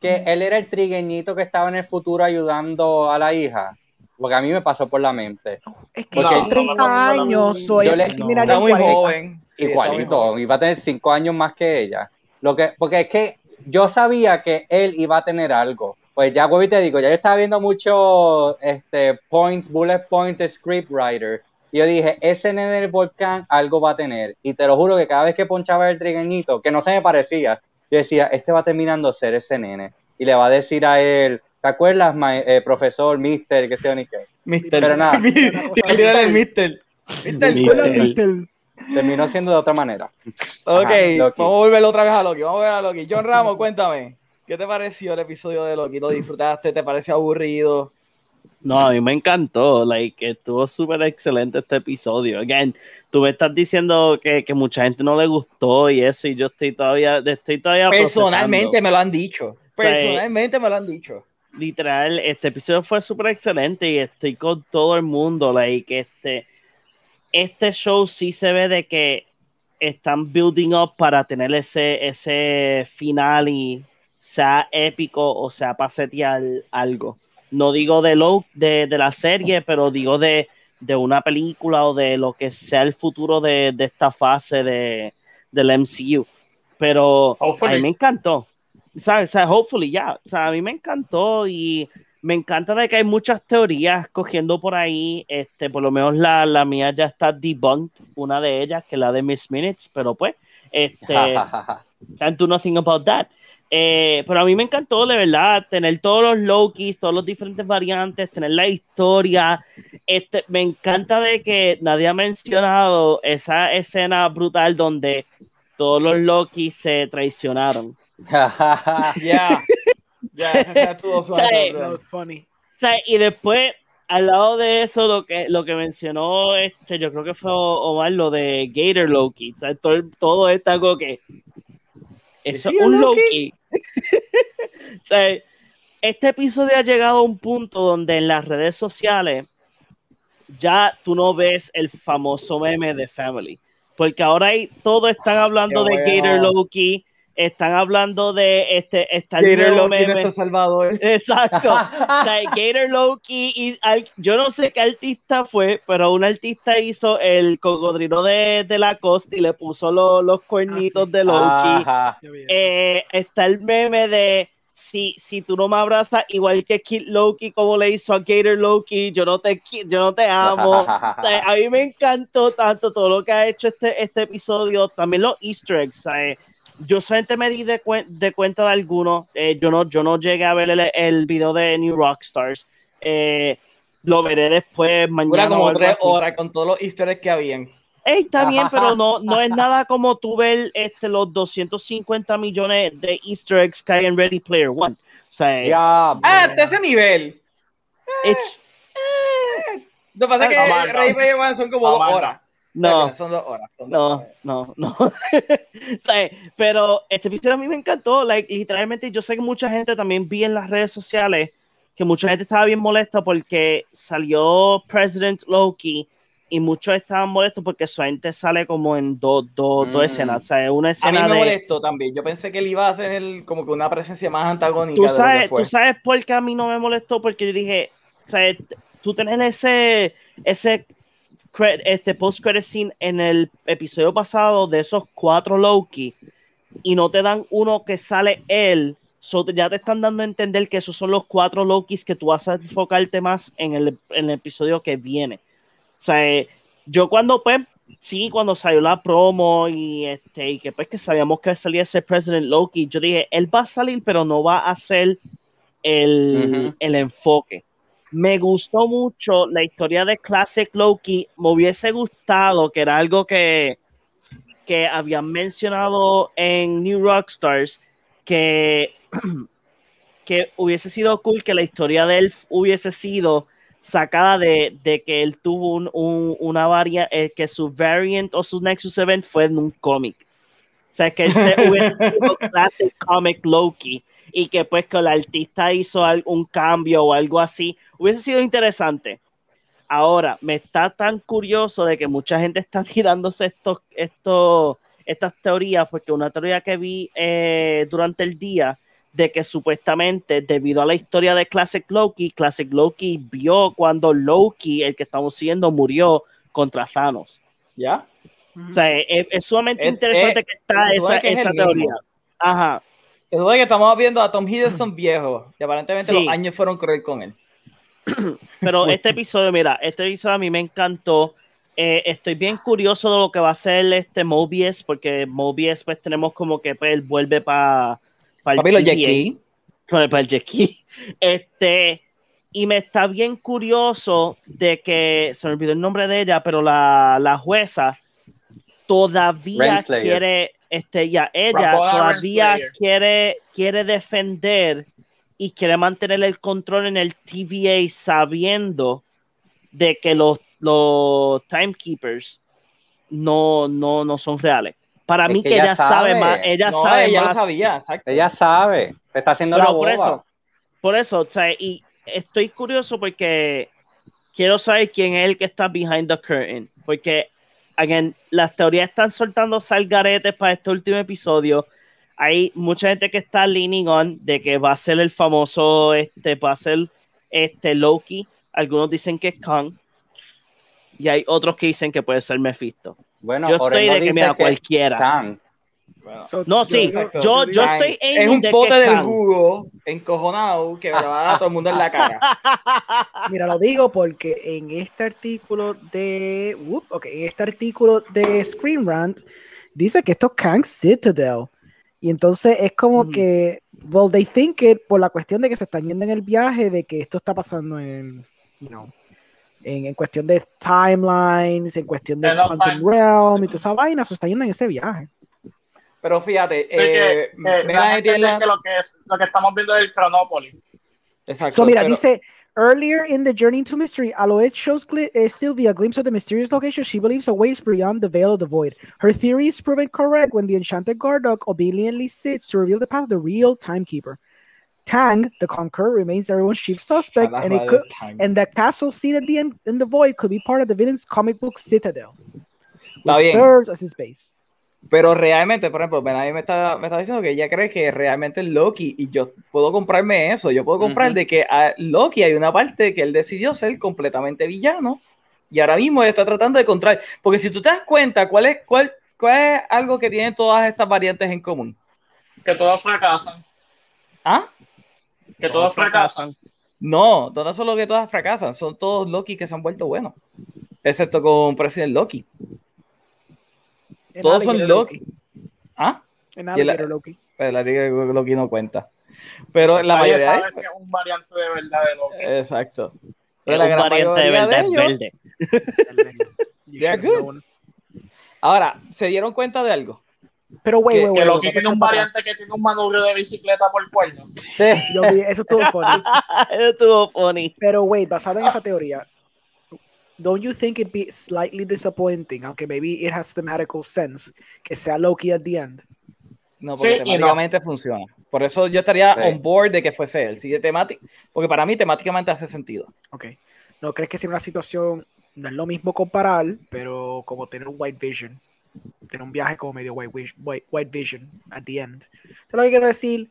Speaker 4: que él era el trigueñito que estaba en el futuro ayudando a la hija? Porque a mí me pasó por la mente.
Speaker 3: Es que
Speaker 4: Porque-
Speaker 3: son 30
Speaker 5: No, no, no, no,
Speaker 3: años,
Speaker 5: no,
Speaker 3: o
Speaker 4: yo le-
Speaker 1: Está muy
Speaker 3: 40.
Speaker 1: joven. Sí,
Speaker 4: Igualito,
Speaker 1: joven.
Speaker 4: iba a tener cinco años más que ella. Lo que, porque es que yo sabía que él iba a tener algo. Pues ya, güey, te digo, ya yo estaba viendo mucho este, points, bullet point, scriptwriter. Y yo dije, ese nene del volcán algo va a tener. Y te lo juro que cada vez que ponchaba el trigueñito, que no se me parecía, yo decía, este va terminando ser ese nene. Y le va a decir a él, ¿te acuerdas, ma- eh, profesor, mister, que sea ni qué?
Speaker 1: Mister.
Speaker 4: Pero nada.
Speaker 1: El Mister. Mister.
Speaker 2: Mister.
Speaker 4: Terminó siendo de otra manera.
Speaker 1: Ok,
Speaker 4: Ajá,
Speaker 1: vamos a volver otra vez a Loki. Vamos a ver a Loki. John Ramos, cuéntame. ¿Qué te pareció el episodio de Loki? ¿Lo disfrutaste? ¿Te pareció aburrido?
Speaker 2: No, a mí me encantó, like, estuvo súper excelente este episodio. Again, tú me estás diciendo que, que mucha gente no le gustó y eso, y yo estoy todavía, estoy todavía
Speaker 1: Personalmente
Speaker 2: procesando.
Speaker 1: me lo han dicho. Personalmente me lo han dicho.
Speaker 2: Literal, este episodio fue súper excelente y estoy con todo el mundo, like, este, este show sí se ve de que están building up para tener ese, ese final y sea épico o sea pasetear algo. No digo de, lo, de, de la serie, pero digo de, de una película o de lo que sea el futuro de, de esta fase de, del MCU. Pero a
Speaker 5: Hopefully.
Speaker 2: mí me encantó. ¿Sabes? O sea, hopefully, ya. O sea, a mí me encantó y me encanta de que hay muchas teorías cogiendo por ahí. Este, por lo menos la, la mía ya está debunked, una de ellas, que es la de Miss Minutes, pero pues, este, can't do nothing about that. Eh, pero a mí me encantó, de verdad, tener todos los Lokis, todos los diferentes variantes, tener la historia. Este, me encanta de que nadie ha mencionado esa escena brutal donde todos los Loki se traicionaron.
Speaker 1: Ya. Ya,
Speaker 3: funny.
Speaker 2: Y después, al lado de eso, lo que, lo que mencionó, este, yo creo que fue Omar, lo de Gator Loki. O sea, todo, todo está como que. Eso es
Speaker 3: ¿Decía
Speaker 2: un o sea, este episodio ha llegado a un punto donde en las redes sociales ya tú no ves el famoso meme de Family. Porque ahora hay, todos están hablando de Gator. Loki. Están hablando de este está el
Speaker 1: Gator Loki,
Speaker 2: meme.
Speaker 1: nuestro salvador.
Speaker 2: Exacto. O sea, Gator Loki y al- yo no sé qué artista fue, pero un artista hizo el cocodrilo de, de la costa y le puso lo- los cuernitos
Speaker 3: sí.
Speaker 2: de Loki. Eh, está el meme de si, si tú no me abrazas igual que Kid Loki como le hizo a Gator Loki, yo no te, yo no te amo. O sea, a mí me encantó tanto todo lo que ha hecho este, este episodio, también los easter eggs. ¿sabes? Yo solamente me di de, cuen- de cuenta de algunos, eh, yo, no, yo no llegué a ver el, el video de New Rockstars. Eh, lo veré después, mañana.
Speaker 1: Dura como tres
Speaker 2: así.
Speaker 1: horas con todos los easter eggs que habían.
Speaker 2: Ey, está bien, pero no, no es nada como tú ver este, los 250 millones de easter eggs que hay en Ready Player One. O sea,
Speaker 4: Ya,
Speaker 1: Ah, de ese nivel.
Speaker 2: it's-
Speaker 1: Lo que pasa es que. Ray Ray One son como dos horas.
Speaker 2: No,
Speaker 1: Son dos horas. son dos
Speaker 2: no,
Speaker 1: horas.
Speaker 2: no, no. O sea, pero este episodio a mí me encantó. Like, literalmente, yo sé que mucha gente también vi en las redes sociales que mucha gente estaba bien molesta porque salió President Loki y muchos estaban molestos porque su gente sale como en dos, dos
Speaker 4: Mm.
Speaker 2: escenas. O sea, una
Speaker 1: A mí
Speaker 2: escena
Speaker 1: me
Speaker 2: de.
Speaker 1: molestó también. Yo pensé que él iba a el- como que una presencia más antagónica
Speaker 2: tú
Speaker 1: de lo que
Speaker 2: sabes,
Speaker 1: fue.
Speaker 2: tú sabes por qué a mí no me molestó, porque yo dije, o sea, tú tenés ese, ese este post credit scene en el episodio pasado de esos cuatro Loki y no te dan uno que sale él, so ya te están dando a entender que esos son los cuatro Lokis que tú vas a enfocarte más en el, en el episodio que viene. O sea, eh, yo cuando pues sí, cuando salió la promo y este, y que pues que sabíamos que salía ese President Loki, yo dije, él va a salir, pero no va a ser el, el enfoque. Me gustó mucho la historia de Classic Loki. Me hubiese gustado, que era algo que, que habían mencionado en New Rockstars, que, que hubiese sido cool que la historia de él hubiese sido sacada de, de que él tuvo un, un- una varia, eh, que su variant o su Nexus Event fue en un cómic. O sea, que él se hubiese sido Classic Comic Loki y que pues que el artista hizo algún cambio o algo así, hubiese sido interesante. Ahora, me está tan curioso de que mucha gente está tirándose estos, estos, estas teorías, porque una teoría que vi eh, durante el día de que supuestamente debido a la historia de Classic Loki, Classic Loki vio cuando Loki, el que estamos siguiendo, murió contra Thanos.
Speaker 1: ¿Ya?
Speaker 2: O sea, es, es sumamente
Speaker 1: Es-
Speaker 2: interesante
Speaker 1: es-
Speaker 2: que está esa,
Speaker 1: que mismo.
Speaker 2: teoría. Ajá.
Speaker 1: Se supone que estamos viendo a Tom Hiddleston viejo. Y aparentemente
Speaker 2: Sí.
Speaker 1: los años fueron cruel con él.
Speaker 2: Pero este episodio, mira, este episodio a mí me encantó. Eh, estoy bien curioso de lo que va a ser este Mobius, porque Mobius, pues tenemos como que pues, él vuelve para pa el
Speaker 1: Jackie.
Speaker 2: para el Jackie. Este, y me está bien curioso de que se me olvidó el nombre de ella, pero la, la jueza todavía
Speaker 4: Renslayer.
Speaker 2: quiere, este, ya, ella
Speaker 5: Rapola
Speaker 2: todavía quiere, quiere defender y quiere mantener el control en el TVA sabiendo de que los, los timekeepers no, no, no son reales. Para
Speaker 4: Es
Speaker 2: mí
Speaker 4: que ella
Speaker 2: ella sabe,
Speaker 4: sabe.
Speaker 2: más, ella
Speaker 1: no,
Speaker 2: sabe
Speaker 1: ella
Speaker 2: más.
Speaker 1: lo sabía, exacto.
Speaker 4: Ella sabe, te está haciendo
Speaker 2: Pero
Speaker 4: la
Speaker 2: por
Speaker 4: boba.
Speaker 2: eso, por eso, o sea, y estoy curioso porque quiero saber quién es el que está behind the curtain, porque again, las teorías están soltando salgaretes para este último episodio. Hay mucha gente que está leaning on de que va a ser el famoso, este, va a ser este Loki. Algunos dicen que es Kang. Y hay otros que dicen que puede ser Mephisto.
Speaker 4: Bueno,
Speaker 2: Yo estoy de que mira
Speaker 4: que
Speaker 2: cualquiera.
Speaker 1: Bueno,
Speaker 3: So,
Speaker 2: No, sí, yo, yo
Speaker 1: Kang.
Speaker 2: estoy
Speaker 1: es
Speaker 2: aiming
Speaker 1: un pote del jugo encojonado que le va a dar a todo el mundo en la cara.
Speaker 3: Mira, lo digo porque en este artículo de. whoop, ok, en este artículo de Screen Rant dice que esto es Kang Citadel. Y entonces es como
Speaker 2: Ujú.
Speaker 3: que. Well, they think it por la cuestión de que se están yendo en el viaje, de que esto está pasando en. You know, en, en cuestión de timelines, en cuestión de
Speaker 5: En
Speaker 3: Quantum Realm y toda esa vaina, se está yendo en ese viaje.
Speaker 1: Pero fíjate,
Speaker 5: Así que,
Speaker 1: eh,
Speaker 5: eh,
Speaker 1: Melanie
Speaker 5: dan a
Speaker 1: la-
Speaker 5: que lo que es lo que estamos viendo es el Chronopolis.
Speaker 1: Exacto,
Speaker 3: So, mira,
Speaker 1: pero-
Speaker 3: dice, earlier in the journey to mystery, Aloeth shows Gli- uh, Sylvia a glimpse of the mysterious location she believes awaits beyond the veil of the void. Her theory is proven correct when the enchanted Gardok obediently sits to reveal the path of the real timekeeper. Tang, the conqueror, remains everyone's chief suspect, and it could, and the castle seat at the end in the void could be part of the villain's comic book citadel,
Speaker 1: Está
Speaker 3: which serves as his base.
Speaker 1: Pero realmente, por ejemplo, nadie me está, me está diciendo que ella cree que realmente es Loki y yo puedo comprarme eso. Yo puedo comprar de que a Loki hay una parte que él decidió ser completamente villano y ahora mismo está tratando de encontrar. Porque si tú te das cuenta, ¿cuál es, cuál, cuál es algo que tienen todas estas variantes en común?
Speaker 5: Que todos fracasan.
Speaker 1: ¿Ah?
Speaker 5: Que todos fracasan.
Speaker 1: No, no solo que todas fracasan, son todos Loki que se han vuelto buenos. Excepto con President Loki. Todos son
Speaker 3: Alligator
Speaker 1: Loki. ¿Ah?
Speaker 3: En
Speaker 1: el-
Speaker 3: Alligator Loki.
Speaker 1: Pero la liga de Loki no cuenta. Pero la
Speaker 5: Nadie
Speaker 1: mayoría
Speaker 5: sabe si es un variante de verdad de Loki.
Speaker 1: Exacto. Pero
Speaker 2: Es
Speaker 1: la
Speaker 2: un
Speaker 1: gran
Speaker 2: variante de
Speaker 1: mayoría
Speaker 2: verdad
Speaker 1: de
Speaker 2: es
Speaker 1: ellos-
Speaker 2: verde.
Speaker 3: Know.
Speaker 1: Ahora, ¿se dieron cuenta de algo?
Speaker 3: Pero, güey,
Speaker 1: Que-
Speaker 3: güey,
Speaker 5: Que
Speaker 3: güey.
Speaker 5: Loki tiene un variante que tiene un manubrio de bicicleta por cuerno.
Speaker 4: Sí.
Speaker 3: Yo vi, eso estuvo funny.
Speaker 2: Eso estuvo funny.
Speaker 3: Pero, wait, basado en esa teoría, don't you think it'd be slightly disappointing, aunque maybe it has thematical sense, que sea Loki at the end?
Speaker 1: No,
Speaker 5: Sí
Speaker 1: porque
Speaker 5: no.
Speaker 1: temáticamente funciona. Por eso yo estaría
Speaker 4: Sí.
Speaker 1: on board de que fuese él. Sí, de temática, porque para mí temáticamente hace sentido.
Speaker 3: Ok. ¿No crees que sea una situación, no es lo mismo comparar, pero como tener un White Vision? Tener un viaje como medio White, white, white Vision at the end. Eso es lo que quiero decir.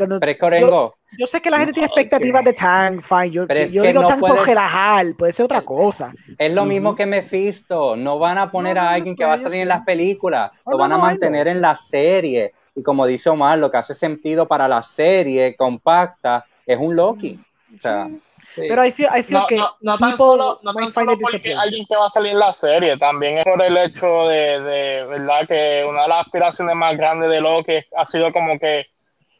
Speaker 3: Cuando,
Speaker 4: Pero es que Orengo,
Speaker 3: yo sé que la gente tiene
Speaker 1: No,
Speaker 3: expectativas
Speaker 1: ok.
Speaker 3: de Tang, fine. Yo,
Speaker 4: Pero
Speaker 3: yo- yo digo
Speaker 4: no
Speaker 3: Tang por
Speaker 4: puede-
Speaker 3: relajar, puede ser otra cosa.
Speaker 4: es lo mismo que Mephisto. No van a poner
Speaker 3: No, no,
Speaker 4: a
Speaker 3: yo
Speaker 4: alguien que va a
Speaker 3: yo
Speaker 4: salir en las películas.
Speaker 3: No,
Speaker 4: Lo
Speaker 3: no,
Speaker 4: van a
Speaker 3: no,
Speaker 4: mantener en la serie. Y como dice Omar, lo que hace sentido para la serie compacta es un Loki. O sea,
Speaker 3: Sí.
Speaker 1: Sí.
Speaker 3: Pero I feel, I feel
Speaker 5: No,
Speaker 3: que
Speaker 5: no, no tan solo, no tan solo porque alguien que va a salir en la serie, también es por el hecho de, de verdad que una de las aspiraciones más grandes de Loki ha sido como que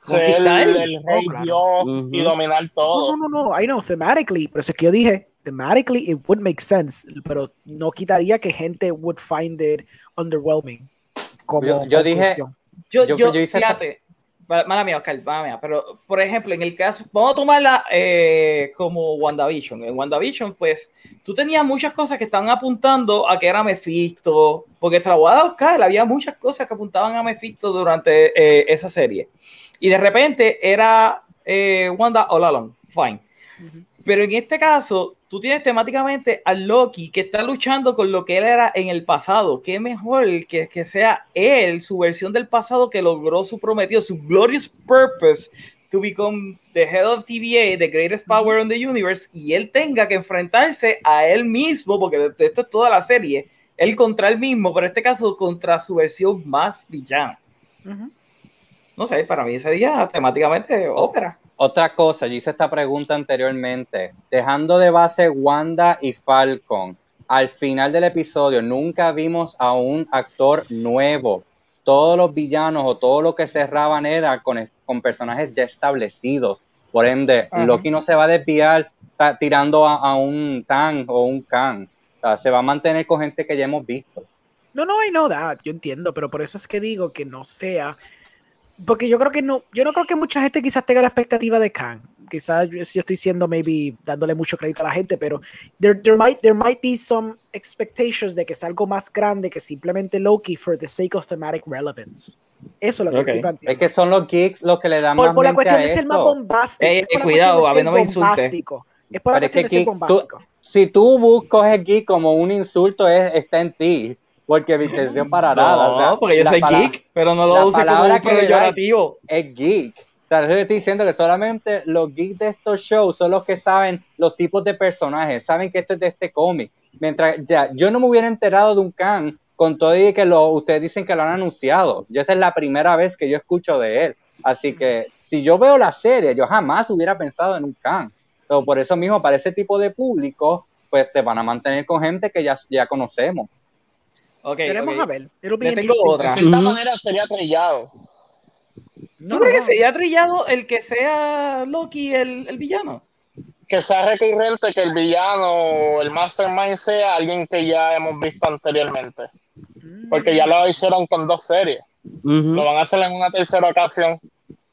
Speaker 5: ser el, el rey
Speaker 3: Oh, claro.
Speaker 5: Dios
Speaker 2: Ujú.
Speaker 5: y dominar todo.
Speaker 3: No, no, no, no, I know, thematically, pero eso es que yo dije, thematically it would make sense, pero no quitaría que gente would find it underwhelming. Como
Speaker 4: Yo- yo dije-.
Speaker 1: Yo,
Speaker 4: Yo-
Speaker 1: yo,
Speaker 4: yo hice esta-
Speaker 1: fíjate, ma- mala mía, Oscar, mala mía, pero por ejemplo, en el caso, vamos a tomarla eh, como WandaVision. En WandaVision, pues, tú tenías muchas cosas que estaban apuntando a que era Mephisto, porque te la voy a dar, Oscar, había muchas cosas que apuntaban a Mephisto durante eh, esa serie. Y de repente era eh, Wanda all along, fine. Pero en este caso, tú tienes temáticamente a Loki que está luchando con lo que él era en el pasado. Qué mejor que, que sea él, su versión del pasado, que logró su prometido, su glorious purpose to become the head of TVA, the greatest power in the universe, y él tenga que enfrentarse a él mismo, porque esto es toda la serie, él contra él mismo, pero en este caso contra su versión más villana.
Speaker 3: Ujú.
Speaker 1: No sé, para mí sería temáticamente ópera.
Speaker 4: Otra cosa, yo hice esta pregunta anteriormente. Dejando de base Wanda y Falcon, al final del episodio nunca vimos a un actor nuevo. Todos los villanos o todo lo que cerraban era con, con personajes ya establecidos. Por ende,
Speaker 5: Ajá.
Speaker 4: Loki no se va a desviar ta- tirando a, a un Tan o un Kang. O sea, se va a mantener con gente que ya hemos visto.
Speaker 3: No, no, I know that, yo entiendo, pero por eso es que digo que no sea, porque yo creo que no, yo no creo que mucha gente quizás tenga la expectativa de Kang. Quizás yo, yo estoy siendo maybe dándole mucho crédito a la gente, pero there, there might there might be some expectations de que es algo más grande que simplemente Loki for the sake of thematic relevance. Eso es lo que yo
Speaker 1: Ok.
Speaker 3: estoy planteando.
Speaker 4: Es que son los geeks los que le dan
Speaker 3: por,
Speaker 4: más
Speaker 3: por la cuestión
Speaker 4: a
Speaker 3: de ser más bombástico. Es por la
Speaker 1: cuidado,
Speaker 3: cuestión
Speaker 1: a
Speaker 3: de
Speaker 1: ver, no me
Speaker 3: ser
Speaker 1: insulte.
Speaker 3: bombástico. Es por la
Speaker 4: Pero es
Speaker 3: cuestión
Speaker 4: que
Speaker 3: de ser
Speaker 4: tú-
Speaker 3: bombástico.
Speaker 4: si tú bus- coges geek como un insulto, es, está en ti. Porque mi intención para nada.
Speaker 1: No,
Speaker 4: o sea,
Speaker 1: porque yo soy geek, pero no lo use como un peyorativo.
Speaker 4: Es geek. O sea, yo estoy diciendo que solamente los geeks de estos shows son los que saben los tipos de personajes, saben que esto es de este cómic. Mientras ya, yo no me hubiera enterado de un Khan con todo y que lo, ustedes dicen que lo han anunciado. Yo esta es la primera vez que yo escucho de él. Así que si yo veo la serie, yo jamás hubiera pensado en un Khan. Pero por eso mismo, para ese tipo de público, pues se van a mantener con gente que ya, ya conocemos.
Speaker 1: Ok.
Speaker 3: a ver.
Speaker 1: Le tengo otra.
Speaker 5: De cierta manera sería trillado.
Speaker 3: No,
Speaker 1: ¿Tú crees
Speaker 3: no.
Speaker 1: que sería trillado el que sea Loki el, el villano?
Speaker 5: Que sea recurrente que el villano o el mastermind sea alguien que ya hemos visto anteriormente.
Speaker 3: Mm.
Speaker 5: Porque ya lo hicieron con dos series. Lo van a hacer en una tercera ocasión.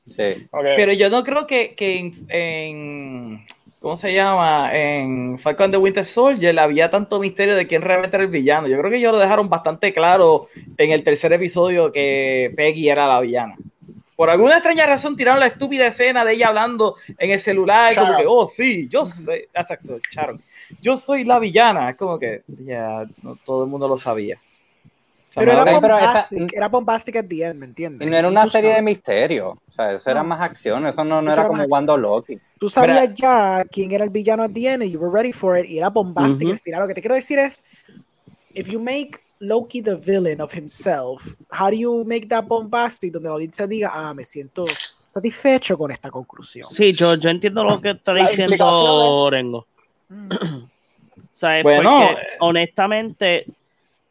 Speaker 4: Sí.
Speaker 1: Pero yo no creo que, que en, en- ¿Cómo se llama? En Falcon the Winter Soldier había tanto misterio de quién realmente era el villano. Yo creo que ellos lo dejaron bastante claro en el tercer episodio que Peggy era la villana. Por alguna extraña razón tiraron la estúpida escena de ella hablando en el celular, como que, oh sí, yo sé, exacto, Sharon, yo soy la villana. Es como que ya no, todo el mundo lo sabía. O
Speaker 3: Pero era
Speaker 4: pero esa-
Speaker 3: bombastic, era bombastic at the end, ¿me entiendes?
Speaker 4: Y no era
Speaker 3: Y
Speaker 4: una serie de
Speaker 3: sabes-
Speaker 4: misterio. O sea, eso era
Speaker 3: No.
Speaker 4: más acción. Eso no, no
Speaker 3: Eso
Speaker 4: era
Speaker 3: era
Speaker 4: como
Speaker 3: más
Speaker 4: Wando Loki.
Speaker 3: Tú sabías ya quién era el villano at the end and you were ready for it y era bombastic
Speaker 2: Ujú.
Speaker 3: al final. Lo que te quiero decir es, if you make Loki the villain of himself, how do you make that bombastic donde la audiencia diga, ah, me siento satisfecho con esta conclusión?
Speaker 2: Sí, yo, yo entiendo lo que está diciendo. Orengo.
Speaker 3: Mm.
Speaker 2: ¿Sabes?
Speaker 1: Bueno,
Speaker 2: Porque,
Speaker 1: eh.
Speaker 2: honestamente,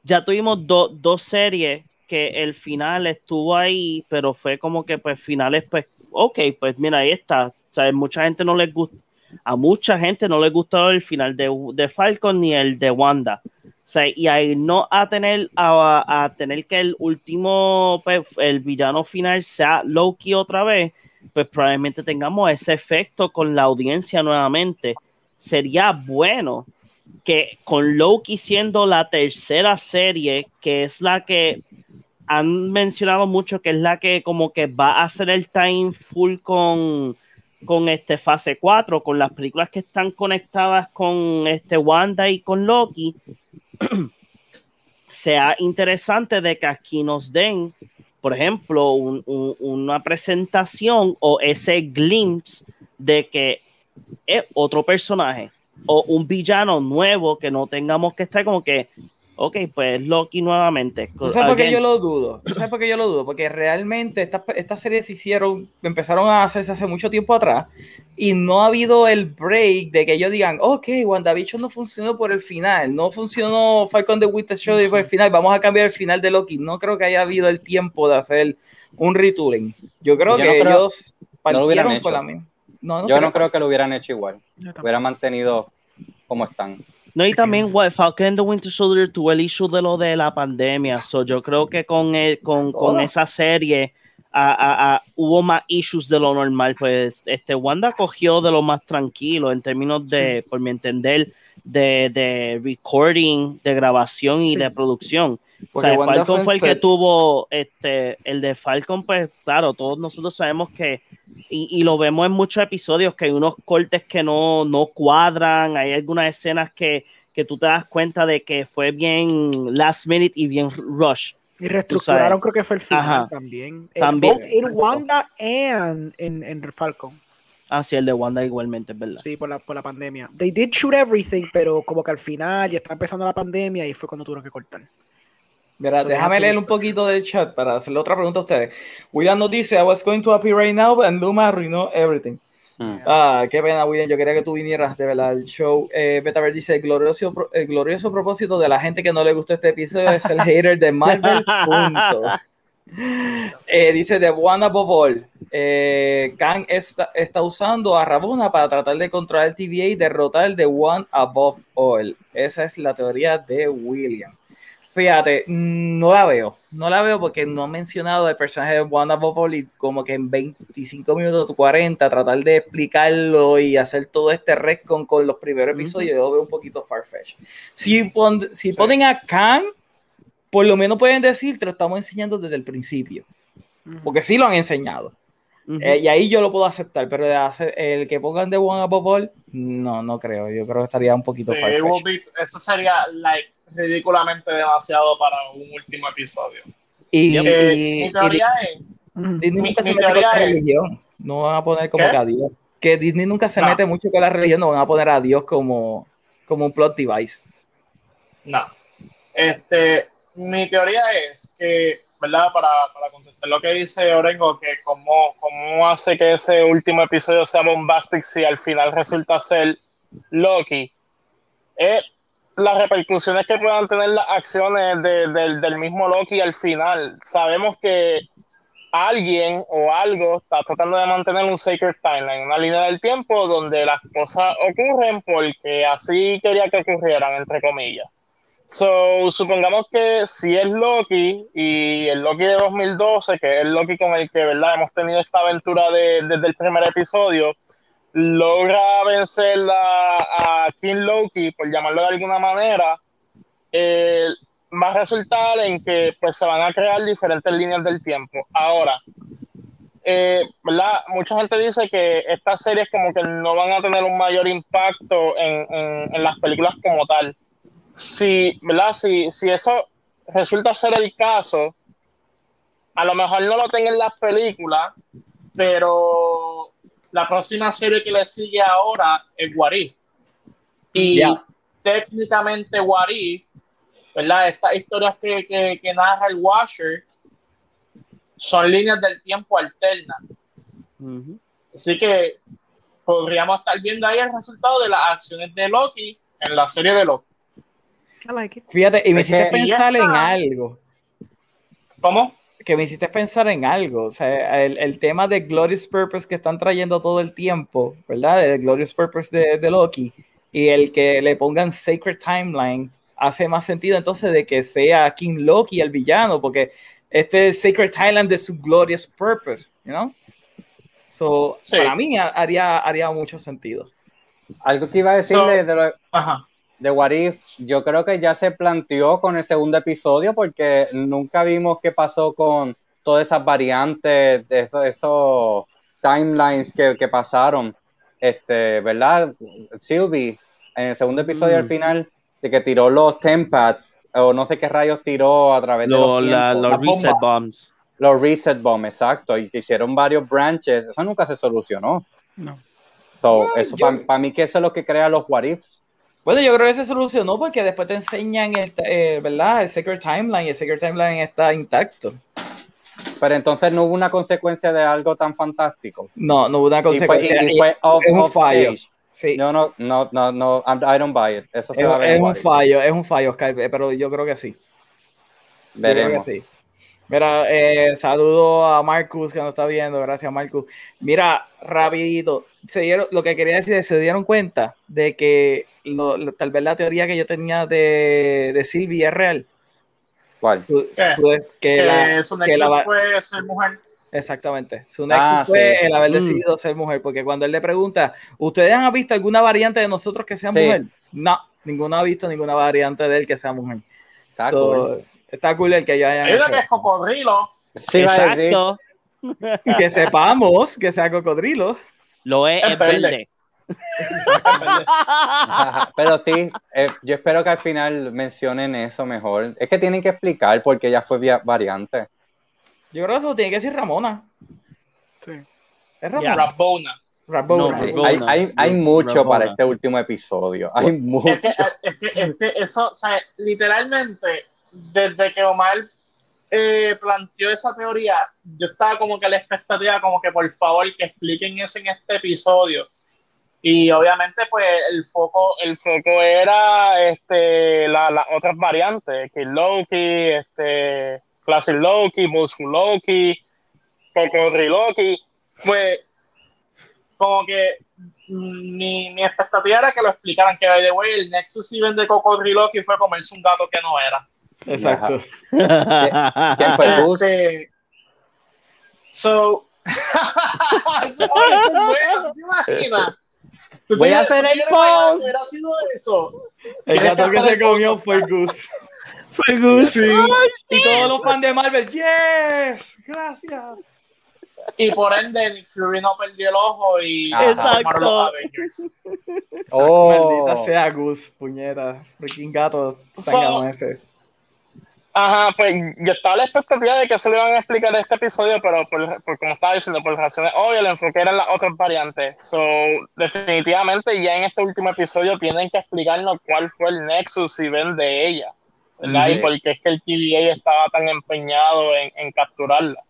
Speaker 2: ya tuvimos do- dos series que el final estuvo ahí, pero fue como que, pues, finales, pues, ok, pues mira, ahí está. ¿Sabes? Mucha gente no les gusta, a mucha gente no les gustó el final de, de Falcon ni el de Wanda. O y ahí no a tener, a, a tener que el último, pues, el villano final sea Loki otra vez, pues probablemente tengamos ese efecto con la audiencia nuevamente. Sería bueno que con Loki siendo la tercera serie, que es la que han mencionado mucho, que es la que como que va a hacer el time full con, con este fase 4, con las películas que están conectadas con este Wanda y con Loki, sea interesante de que aquí nos den, por ejemplo, un- un- una presentación o ese glimpse de que es otro personaje o un villano nuevo que no tengamos que estar como que, ok, pues Loki nuevamente.
Speaker 1: ¿Tú sabes por qué yo lo dudo? ¿Tú sabes por qué yo lo dudo? Porque realmente estas estas series se hicieron, empezaron a hacerse hace mucho tiempo atrás y no ha habido el break de que ellos digan, ok, WandaVision no funcionó por el final, no funcionó Falcon the Winter Soldier por el final, vamos a cambiar el final de Loki. No creo que haya habido el tiempo de hacer un retooling. Yo creo
Speaker 4: Yo
Speaker 1: que
Speaker 4: no creo-
Speaker 1: ellos
Speaker 4: no lo hubieran
Speaker 1: partieron
Speaker 4: hecho.
Speaker 1: con la misma. No, no
Speaker 4: Yo no creo que lo hubieran hecho igual.
Speaker 3: Yo tampoco.
Speaker 4: Hubiera mantenido como están.
Speaker 2: No, y también Falcon and the Winter Soldier tuvo el issue de lo de la pandemia. So, yo creo que con, el- con, con esa serie a- a- a- hubo más issues de lo normal. Pues este Wanda cogió de lo más tranquilo en términos de, por mi entender, de, de recording, de grabación y
Speaker 3: Sí.
Speaker 2: de producción. O sea,
Speaker 1: Wanda
Speaker 2: Falcon
Speaker 1: fue
Speaker 2: el que tuvo este, el de Falcon, pues claro, todos nosotros sabemos que, y, y lo vemos en muchos episodios, que hay unos cortes que no, no cuadran, hay algunas escenas que, que tú te das cuenta de que fue bien last minute y bien rush.
Speaker 3: Y reestructuraron, creo que fue el final
Speaker 2: Ajá.
Speaker 3: también. Eh,
Speaker 2: También.
Speaker 3: both in Wanda and en, en Falcon.
Speaker 2: Así el de Wanda igualmente, es verdad.
Speaker 3: Sí, por la, por la pandemia. They did shoot everything, pero como que al final ya está empezando la pandemia y fue cuando tuvieron que cortar.
Speaker 1: Mira,
Speaker 3: So,
Speaker 1: déjame leer un
Speaker 3: to
Speaker 1: poquito del chat para hacerle otra pregunta a ustedes. William nos dice, I was going to appear right now, and Luma arruinó everything.
Speaker 4: Mm.
Speaker 1: Ah, qué pena, William. Yo quería que tú vinieras de verdad al show. Eh, Betaver dice: el glorioso, el glorioso propósito de la gente que no le gustó este episodio es el hater de Marvel. Punto. Eh, dice de One Above All. Eh, Kang está, está usando a Rabona para tratar de controlar el TVA y derrotar el de One Above All. Esa es la teoría de William. Fíjate, mm, no la veo. No la veo porque no han mencionado el personaje de All y como que en 25 minutos, 40, tratar de explicarlo y hacer todo este retcon con los primeros episodios, yo lo veo un poquito farfetch. Si, pon- si
Speaker 5: Sí.
Speaker 1: ponen a Kang, por lo menos pueden decir, te lo estamos enseñando desde el principio, porque sí lo han enseñado.
Speaker 2: Ujú.
Speaker 1: Eh, y ahí yo lo puedo aceptar, pero de hacer- el que pongan de One Above All, no, no creo. Yo creo que estaría un poquito
Speaker 5: Sí, eso sería like, ridículamente demasiado para un último episodio.
Speaker 1: Y,
Speaker 5: Eh,
Speaker 1: y-
Speaker 5: mi teoría
Speaker 1: y
Speaker 5: es.
Speaker 1: Disney
Speaker 5: mi-
Speaker 1: nunca se mete con la
Speaker 5: es-
Speaker 1: religión. No van a poner como
Speaker 5: ¿Qué?
Speaker 1: que a Dios. Que Disney nunca se
Speaker 5: No.
Speaker 1: mete mucho con la religión, no van a poner a Dios como, como un plot device.
Speaker 5: no. Este, mi teoría es que, ¿verdad? Para, para contestar lo que dice Orengo, que cómo, cómo hace que ese último episodio sea bombastic si al final resulta ser Loki, es las repercusiones que puedan tener las acciones de- del- del mismo Loki al final. Sabemos que alguien o algo está tratando de mantener un sacred timeline, una línea del tiempo donde las cosas ocurren porque así quería que ocurrieran, entre comillas. So, supongamos que si es Loki y el Loki de 2012, que es el Loki con el que ¿verdad? hemos tenido esta aventura de- desde el primer episodio, logra vencer a, a King Loki, por llamarlo de alguna manera, eh, va a resultar en que pues, se van a crear diferentes líneas del tiempo. Ahora, eh, ¿verdad? Mucha gente dice que estas series como que no van a tener un mayor impacto en, en- las películas como tal. Si. Si, si eso resulta ser el caso, a lo mejor no lo tenga en las películas, pero la próxima serie que le sigue ahora es Warif. Y técnicamente Warif, ¿verdad? Estas historias que, que, que narra el Washer son líneas del tiempo alternas. Así que podríamos estar viendo ahí el resultado de las acciones de Loki en la serie de Loki.
Speaker 3: I like it.
Speaker 1: Fíjate, y me hiciste pensar en algo.
Speaker 5: ¿Cómo?
Speaker 1: Que me hiciste pensar en algo, o sea, el, el tema de Glorious Purpose que están trayendo todo el tiempo, ¿verdad? El Glorious Purpose de, de Loki y el que le pongan Sacred Timeline hace más sentido entonces de que sea King Loki el villano, porque este es Sacred Timeline de su Glorious Purpose, you know? So,
Speaker 5: Sí.
Speaker 1: para mí ha- haría, haría mucho sentido.
Speaker 4: Algo que iba a decir
Speaker 5: So-
Speaker 4: de lo-
Speaker 5: Ajá.
Speaker 4: De What If, yo creo que ya se planteó con el segundo episodio porque nunca vimos qué pasó con todas esas variantes, de esos, esos timelines que, que pasaron, este, ¿verdad? Sylvie, en el segundo episodio
Speaker 2: Mm.
Speaker 4: al final, de que tiró los tempads, o no sé qué rayos tiró a través de
Speaker 2: Lo-
Speaker 4: los,
Speaker 2: la-
Speaker 4: tiempos.
Speaker 2: los reset
Speaker 5: bomba.
Speaker 2: bombs.
Speaker 4: Los reset bomb, exacto, y que hicieron varios branches, eso nunca se solucionó.
Speaker 3: No.
Speaker 4: So,
Speaker 1: No,
Speaker 4: eso
Speaker 1: yo-
Speaker 4: para mí que eso es lo que crea los what ifs.
Speaker 1: Bueno, yo creo que se solucionó porque después te enseñan, el, eh, ¿verdad? El Sacred Timeline y el Sacred Timeline está intacto.
Speaker 4: Pero entonces no hubo una consecuencia de algo tan fantástico.
Speaker 1: No, no hubo una
Speaker 4: Y fue,
Speaker 1: consecuencia.
Speaker 4: y- y fue off,
Speaker 1: es un fallo. Sí.
Speaker 4: No, no, no, no, no, I don't buy it. Eso se
Speaker 1: Es,
Speaker 4: va a ver.
Speaker 1: es un fallo, es un fallo, Oscar, pero yo creo que sí. Yo creo que
Speaker 4: Veremos.
Speaker 1: sí. Mira, eh, saludo a Marcus que nos está viendo, gracias Marcus. Mira, rapidito, se dieron, lo que quería decir es, se dieron cuenta de que lo- lo- tal vez la teoría que yo tenía de, de Silvia es real.
Speaker 4: ¿Cuál?
Speaker 1: Su- su- es que
Speaker 5: Que
Speaker 1: la-
Speaker 5: su
Speaker 1: que
Speaker 5: nexus
Speaker 1: la va-
Speaker 5: fue ser mujer.
Speaker 1: Exactamente. Su nexus
Speaker 4: Ah,
Speaker 1: fue
Speaker 4: sí.
Speaker 1: el haber
Speaker 2: Mm.
Speaker 1: decidido ser mujer, porque cuando él le pregunta, ¿ustedes han visto alguna variante de nosotros que sea
Speaker 4: Sí.
Speaker 1: mujer? No, ninguno ha visto ninguna variante de él que sea mujer.
Speaker 4: Está
Speaker 1: So,
Speaker 4: cool.
Speaker 1: Está cool el que yo haya
Speaker 5: Hay una que es cocodrilo.
Speaker 4: Sí, iba a decir.
Speaker 2: Exacto.
Speaker 1: Que sepamos que sea cocodrilo.
Speaker 2: Lo es,
Speaker 5: Es
Speaker 2: es
Speaker 5: verde.
Speaker 4: Pero sí, eh, yo espero que al final mencionen eso mejor. Es que tienen que explicar por qué ella fue via- variante.
Speaker 1: Yo creo que eso lo tiene que decir Ramona.
Speaker 3: Sí.
Speaker 1: Es
Speaker 2: Ya.
Speaker 1: Ramona.
Speaker 5: Rabona.
Speaker 1: Rabona.
Speaker 2: No, Rabona.
Speaker 4: hay, hay, hay mucho
Speaker 2: Rabona.
Speaker 4: para este último episodio. Hay mucho.
Speaker 5: Es que, es, que, es que eso, o sea, literalmente, desde que Omar eh, planteó esa teoría, yo estaba como que la expectativa, como que por favor que expliquen eso en este episodio. Y obviamente, pues el foco, el foco era este, la- las otras variantes, que Loki, este, Classic Loki, Muscle Loki, Cocodri Loki. Pues, como que mi, mi expectativa era que lo explicaran, que by the way, el Nexus Event de Cocodri Loki fue comerse un gato que no era.
Speaker 1: Exacto.
Speaker 4: ¿Quién fue Gus?
Speaker 5: Este, so, Eso es bueno, ¿te imaginas? ¿Tú
Speaker 4: Voy a hacer el post.
Speaker 5: hubiera sido eso?
Speaker 1: El gato que se comió fue Goose. Fue Goose. Y todos los fans de Marvel, yes, gracias.
Speaker 5: Y por ende, Nick Fury no perdió el ojo y
Speaker 2: Exacto.
Speaker 5: los Avengers.
Speaker 4: Oh.
Speaker 1: Maldita sea Goose, puñeta. Freaking gato zángano ese.
Speaker 5: Ajá, pues yo estaba a la expectativa de que eso lo iban a explicar en este episodio, pero por, por como estaba diciendo, por razones obvias, el enfoque era en las otras variantes. So, definitivamente ya en este último episodio tienen que explicarnos cuál fue el Nexus Event de ella, ¿verdad? Y por qué es que el TVA estaba tan empeñado en, en capturarla.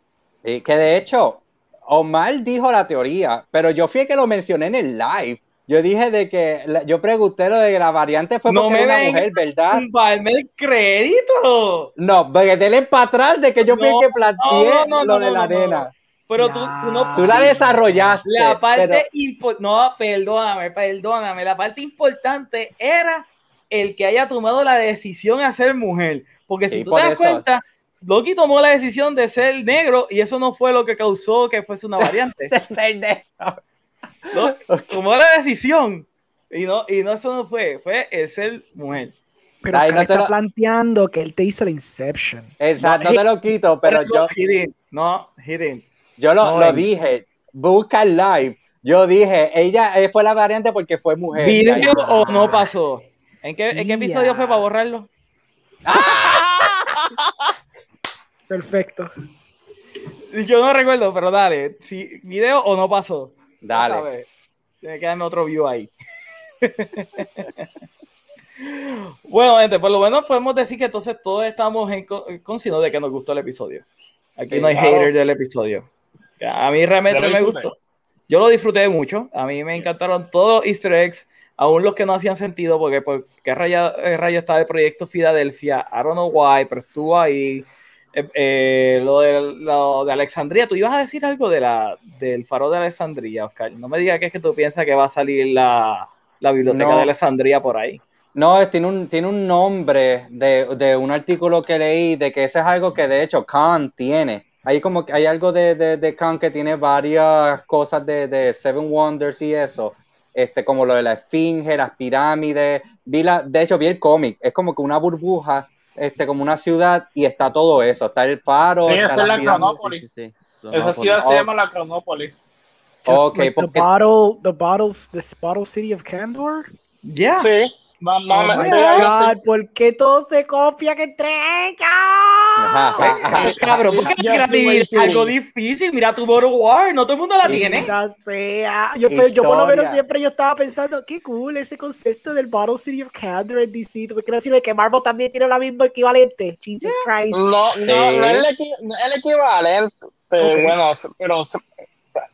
Speaker 4: Y que de hecho, Omar dijo la teoría, pero yo fui el que lo mencioné en el live. Yo dije de que, la- yo pregunté lo de que la variante fue
Speaker 1: No
Speaker 4: porque
Speaker 1: me
Speaker 4: era una mujer, ¿verdad?
Speaker 1: El crédito.
Speaker 4: No, porque denle para atrás de que yo fui
Speaker 1: No,
Speaker 4: el que planteé
Speaker 1: no, no, no,
Speaker 4: lo de
Speaker 1: no,
Speaker 4: la
Speaker 1: no, no.
Speaker 4: nena.
Speaker 1: Pero tú, tú no
Speaker 4: Tú la desarrollaste.
Speaker 1: La parte
Speaker 4: pero-
Speaker 1: impo- no, perdóname, perdóname. La parte importante era el que haya tomado la decisión de ser mujer. Porque si
Speaker 4: Sí,
Speaker 1: tú
Speaker 4: por
Speaker 1: te das
Speaker 4: eso.
Speaker 1: cuenta, Loki tomó la decisión de ser negro y eso no fue lo que causó que fuese una variante.
Speaker 4: de ser negro.
Speaker 1: ¿No? Tomó la decisión y no, y no eso no fue, fue el ser mujer.
Speaker 3: Pero
Speaker 4: Ay, no
Speaker 3: está
Speaker 4: lo-
Speaker 3: planteando que él te hizo la Inception.
Speaker 4: Exacto,
Speaker 1: No,
Speaker 4: no te lo quito, pero yo,
Speaker 1: didn't. no, he didn't.
Speaker 4: yo lo,
Speaker 1: no,
Speaker 4: lo dije. Busca el live. Yo dije, ella eh, fue la variante porque fue mujer.
Speaker 1: ¿Video o no pasó? ¿En qué, en qué episodio fue para borrarlo?
Speaker 3: Perfecto.
Speaker 1: Yo no recuerdo, pero dale. Si video o no pasó.
Speaker 4: Dale.
Speaker 1: Tiene que darme otro view ahí. bueno, gente, por lo menos podemos decir que entonces todos estamos en con- conscientes de que nos gustó el episodio. Aquí
Speaker 4: Sí,
Speaker 1: no hay
Speaker 5: claro.
Speaker 1: hater del episodio. A mí realmente me
Speaker 5: disfruté.
Speaker 1: gustó. Yo lo disfruté mucho. A mí me encantaron todos los easter eggs, aún los que no hacían sentido, porque pues, ¿qué rayo, eh, rayo está el proyecto Filadelfia? I don't know why, pero estuvo ahí. Eh, eh, lo, de, lo de Alexandria, tú ibas a decir algo de la, del faro de Alexandria, Oscar. No me digas que es que tú piensas que va a salir la, la biblioteca
Speaker 4: No.
Speaker 1: de Alexandria por ahí.
Speaker 4: No, es- tiene un, tiene un nombre de, de un artículo que leí de que eso es algo que de hecho Khan tiene. Hay como que hay algo de, de, de Khan que tiene varias cosas de, de Seven Wonders y eso. Este, como lo de la esfinge, las pirámides. Vi la, de hecho, vi el cómic. Es como que una burbuja, este, como una ciudad, y está todo eso. Está el faro,
Speaker 5: Sí,
Speaker 4: está
Speaker 5: esa es la. Cronópolis.
Speaker 2: Sí, sí, sí.
Speaker 5: Esa ciudad se
Speaker 4: Oh.
Speaker 5: llama la Cronópolis.
Speaker 3: Just
Speaker 4: Ok,
Speaker 3: like the
Speaker 4: porque-
Speaker 3: bottle, the bottles, this bottle city of Candor.
Speaker 1: Ya.
Speaker 5: Sí, más,
Speaker 3: Oh my. God, ¿por qué todos se entre ellos?
Speaker 4: Ajá, ajá, ajá.
Speaker 1: Cabrón, ¿por qué quieres vivir algo difícil? Mira tu Bottle War, no todo el mundo la tiene.
Speaker 3: Sea. Yo, pero yo por lo menos siempre yo estaba pensando, qué cool ese concepto del Bottle City of Candor en DC. ¿Tú me quieres decirme que Marvel también tiene la misma equivalente? Jesus Christ.
Speaker 5: No, no,
Speaker 4: Sí.
Speaker 5: no es el, equi- no es el equivalente,
Speaker 3: Ok.
Speaker 5: bueno, pero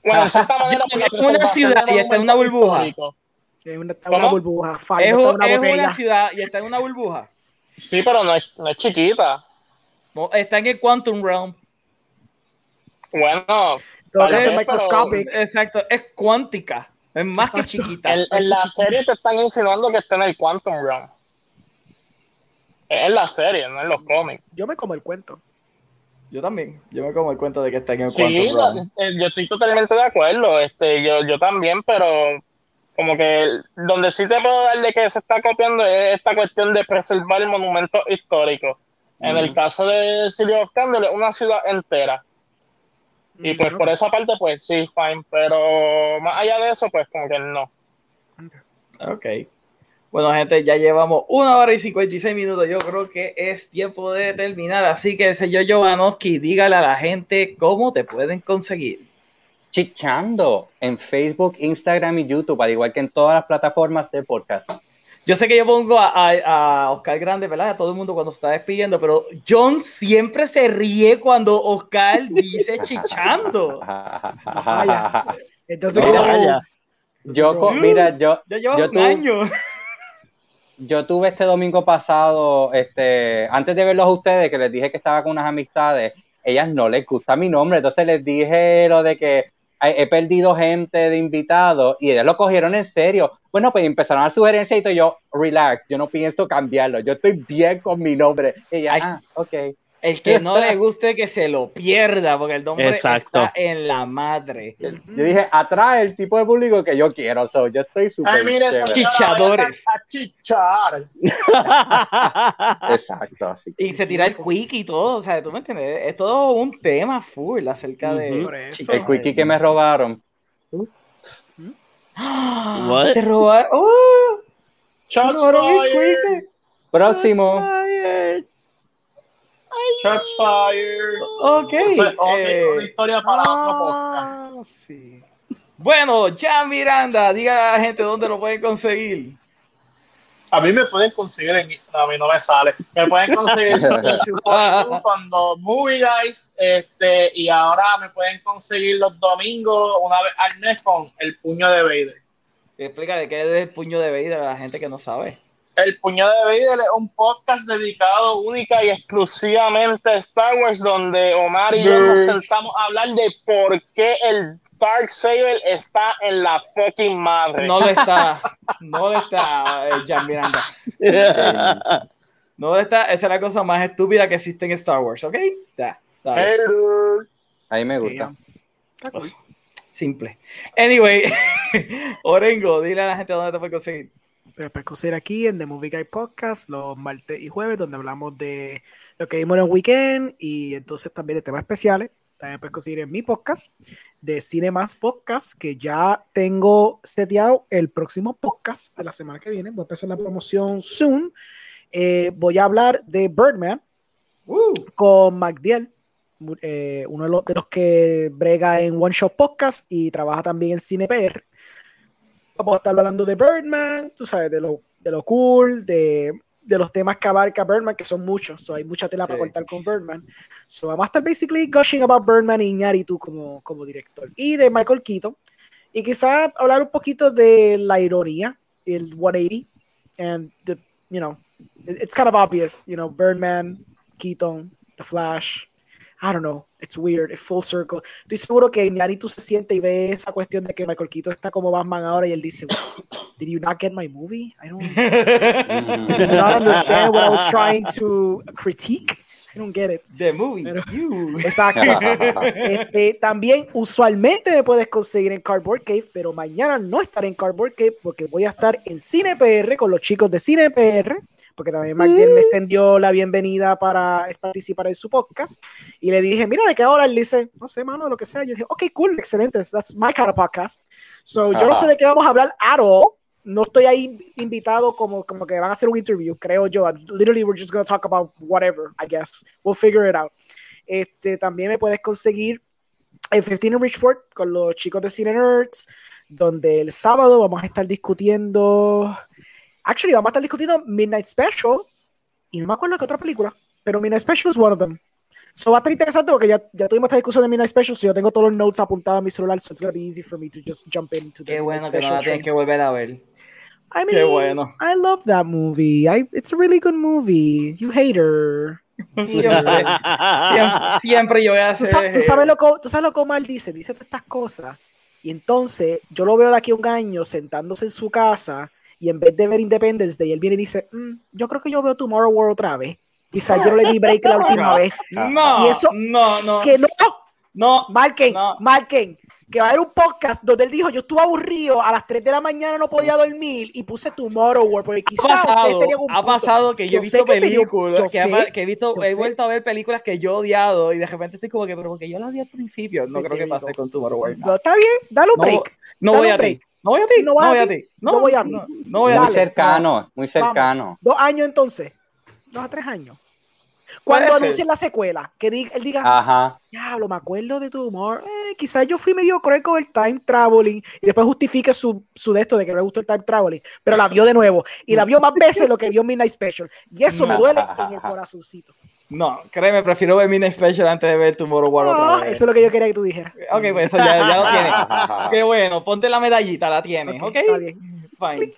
Speaker 5: bueno, de cierta manera
Speaker 1: una ciudad y está en una burbuja.
Speaker 5: históricos.
Speaker 3: Es una, está
Speaker 5: ¿Cómo?
Speaker 3: una burbuja.
Speaker 1: Es,
Speaker 3: está una
Speaker 1: es
Speaker 3: botella.
Speaker 1: una ciudad y está en una burbuja.
Speaker 5: Sí, pero no es, no es chiquita.
Speaker 1: No, Está en el Quantum Realm.
Speaker 5: Bueno,
Speaker 3: Todo
Speaker 5: parece,
Speaker 3: es
Speaker 5: pero
Speaker 3: microscopic.
Speaker 1: Exacto, es cuántica. Es más que chiquita.
Speaker 5: en, en la serie te están insinuando que está en el Quantum Realm. Es en la serie, no en los cómics.
Speaker 3: Yo me como el cuento.
Speaker 1: Yo también. Yo me como el cuento de que está en el
Speaker 5: Sí,
Speaker 1: Quantum Realm.
Speaker 5: eh, yo estoy totalmente de acuerdo. Este, yo, yo también, pero como que donde sí te puedo dar de que se está copiando es esta cuestión de preservar monumentos históricos. En el caso de City of Candle, una ciudad entera. Y pues
Speaker 3: Mm,
Speaker 5: por esa parte, pues sí, fine. Pero más allá de eso, pues como que no.
Speaker 1: Ok. Bueno, gente, ya llevamos una hora y 56 minutos. Yo creo que es tiempo de terminar. Así que, señor Jovanovski, dígale a la gente cómo te pueden conseguir.
Speaker 4: Chichando en Facebook, Instagram y YouTube, al igual que en todas las plataformas de podcast.
Speaker 1: Yo sé que yo pongo a, a- a Oscar Grande, ¿verdad? A todo el mundo cuando se está despidiendo, pero John siempre se ríe cuando Oscar dice chichando.
Speaker 3: Vaya. Entonces,
Speaker 1: No,
Speaker 3: ¿qué
Speaker 2: vaya.
Speaker 3: hacemos?
Speaker 4: Yo,
Speaker 1: Dude.
Speaker 4: mira, yo,
Speaker 1: Ya lleva
Speaker 4: Yo
Speaker 1: un año.
Speaker 4: yo tuve este domingo pasado, este, antes de verlos a ustedes, que les dije que estaba con unas amistades, ellas no les gusta mi nombre, entonces les dije lo de que he perdido gente de invitados y ellas lo cogieron en serio. Bueno, pues empezaron a sugerencias y yo, relax, yo no pienso cambiarlo, yo estoy bien con mi nombre. Y ella, ah, ok.
Speaker 1: El que no le guste que se lo pierda, porque el nombre
Speaker 2: Exacto.
Speaker 1: está en la madre.
Speaker 4: Yo dije, atrae el tipo de público que yo quiero, so, yo estoy súper
Speaker 5: Ay,
Speaker 1: Chichadores.
Speaker 5: A chichar.
Speaker 4: Exacto, así.
Speaker 1: Y se tira el quick y todo, o sea, tú me entiendes, es todo un tema full acerca de...
Speaker 4: El quickie que me robaron.
Speaker 2: What?
Speaker 1: Te robaron... ¡Oh! Te robaron el
Speaker 5: fired.
Speaker 1: quickie.
Speaker 4: Próximo.
Speaker 5: Shots fired.
Speaker 1: Ok. Eh,
Speaker 5: historia para otro podcast.
Speaker 3: Ah, sí.
Speaker 1: bueno, ya Miranda, diga a la gente dónde lo pueden conseguir.
Speaker 5: A mí me pueden conseguir en. a mí no me sale. Me pueden conseguir cuando Movie Guys. Este, y ahora me pueden conseguir los domingos, una vez al mes, con El Puño de Vader.
Speaker 1: Explícale qué es el puño de Vader a la gente que no sabe.
Speaker 5: El Puño de Vader es un podcast dedicado única y exclusivamente a Star Wars, donde Omar y yo nos sentamos a hablar de por qué el Dark Saber está en la fucking madre.
Speaker 1: No lo está, no lo está, eh, Jan Miranda. No lo está, esa es la cosa más estúpida que existe en Star Wars, ¿ok? Ya, dale.
Speaker 5: Hello.
Speaker 4: Ahí me gusta.
Speaker 1: Simple. Anyway, Orengo, dile a la gente dónde te puede conseguir.
Speaker 3: Puedes conseguir aquí en The Movie Guy Podcast los martes y jueves, donde hablamos de lo que vimos en el weekend y entonces también de temas especiales. También puedes conseguir en mi podcast de Cine Más Podcast, que ya tengo seteado el próximo podcast de la semana que viene. Voy a empezar la promoción soon. Eh, voy a hablar de Birdman,
Speaker 1: Uh,
Speaker 3: con MacDiel, eh, uno de los, de los que brega en One Shot Podcast y trabaja también en CinePR. Vamos a estar hablando de Birdman, tú sabes, de lo, de lo cool, de, de los temas que abarca Birdman, que son muchos, so hay mucha tela para
Speaker 1: Sí.
Speaker 3: cortar con Birdman. So vamos a estar basically gushing about Birdman y Iñárritu como, como director. Y de Michael Keaton. Y quizá hablar un poquito de la ironía, el 180, and the, you know, it- it's kind of obvious, you know, Birdman, Keaton, The Flash. I don't know, it's weird, it's full circle. Estoy seguro que Iñárritu se siente y ve esa cuestión de que Michael Keaton está como Batman ahora y él dice, "Did you not get my movie? I don't,
Speaker 4: Ujú.
Speaker 3: did not understand what I was trying to critique. I don't get it.
Speaker 1: The movie.
Speaker 3: Pero-
Speaker 1: You.
Speaker 3: Exacto. Este, también usualmente me puedes conseguir en Cardboard Cave, pero mañana no estaré en Cardboard Cave porque voy a estar en Cine PR con los chicos de Cine PR, porque también Magdiel me extendió la bienvenida para participar en su podcast y le dije, mira, ¿de qué hora? Él dice, no sé, mano, lo que sea. Yo dije, ok, cool, excelente, that's my kind of podcast. So, yo no sé de qué vamos a hablar at all. No estoy ahí invitado como, como que van a hacer un interview, creo yo. Literally, we're just going to talk about whatever, I guess. We'll figure it out. Este, también me puedes conseguir en 15 en Richport con los chicos de Cine Nerds, donde el sábado vamos a estar discutiendo. Actually, vamos a estar discutiendo Midnight Special y no me acuerdo qué otra película, pero Midnight Special es one of them. So va a estar interesante porque ya, ya tuvimos esta discusión de Midnight Special, so yo tengo todos los notes apuntados en mi celular, so it's gonna be easy for me to just jump into the
Speaker 1: Qué bueno que no la tienes que volver a ver.
Speaker 3: I mean,
Speaker 1: Qué bueno.
Speaker 3: I love that movie. I, it's a really good movie. You hater.
Speaker 1: Siempre, siempre, siempre yo voy a
Speaker 3: tú,
Speaker 1: hacer.
Speaker 3: sa- tú sabes lo tú sabes lo que Omar dice, dice todas estas cosas. Y entonces yo lo veo de aquí a un año sentándose en su casa y en vez de ver Independence Day, él viene y dice, "Mm, yo creo que yo veo Tomorrow World otra vez. Quizás yo no le di break la última vez.
Speaker 1: No,
Speaker 3: Y eso-
Speaker 1: no, no.
Speaker 3: Que no,
Speaker 1: No,
Speaker 3: marquen,
Speaker 1: No.
Speaker 3: marquen. Que va a haber un podcast donde él dijo, yo estuve aburrido, a las 3 de la mañana no podía dormir y puse Tomorrow World, porque
Speaker 1: ha
Speaker 3: quizás ustedes
Speaker 1: pasado,
Speaker 3: un
Speaker 1: ha pasado que yo,
Speaker 3: Yo
Speaker 1: he visto películas, que, ha- he visto,
Speaker 3: yo
Speaker 1: he
Speaker 3: sé.
Speaker 1: vuelto a ver películas que yo he odiado y de repente estoy como que, pero porque yo las vi al principio. No creo que pase con Tomorrow World.
Speaker 3: No, está bien, dale un
Speaker 1: No,
Speaker 3: break.
Speaker 1: No
Speaker 3: Dale
Speaker 1: voy
Speaker 3: un
Speaker 1: a ti.
Speaker 3: break.
Speaker 1: No voy a ti.
Speaker 3: No
Speaker 1: No voy a ti.
Speaker 3: Yo voy a mí.
Speaker 1: No, no voy a.
Speaker 4: Muy cercano, muy cercano.
Speaker 3: Dos años entonces. Dos a tres años. Cuando anuncien la secuela, que diga, él diga,
Speaker 4: Ajá.
Speaker 3: diablo, me acuerdo de tu humor. Eh, quizás yo fui medio cruel con el time traveling y después justifique su, su de esto de que no le gustó el time traveling, pero la vio de nuevo y la vio más veces de lo que vio Midnight Special. Y eso me
Speaker 1: No.
Speaker 3: duele en el corazoncito.
Speaker 1: No, créeme, prefiero ver Midnight Special antes de ver Tomorrow World
Speaker 3: Ah,
Speaker 1: otra vez.
Speaker 3: eso es lo que yo quería que tú dijeras.
Speaker 1: Ok, pues eso ya, ya lo tienes. Qué bueno, ponte la medallita, la tienes,
Speaker 3: Ok,
Speaker 1: ¿ok?
Speaker 3: está bien.
Speaker 1: Fine.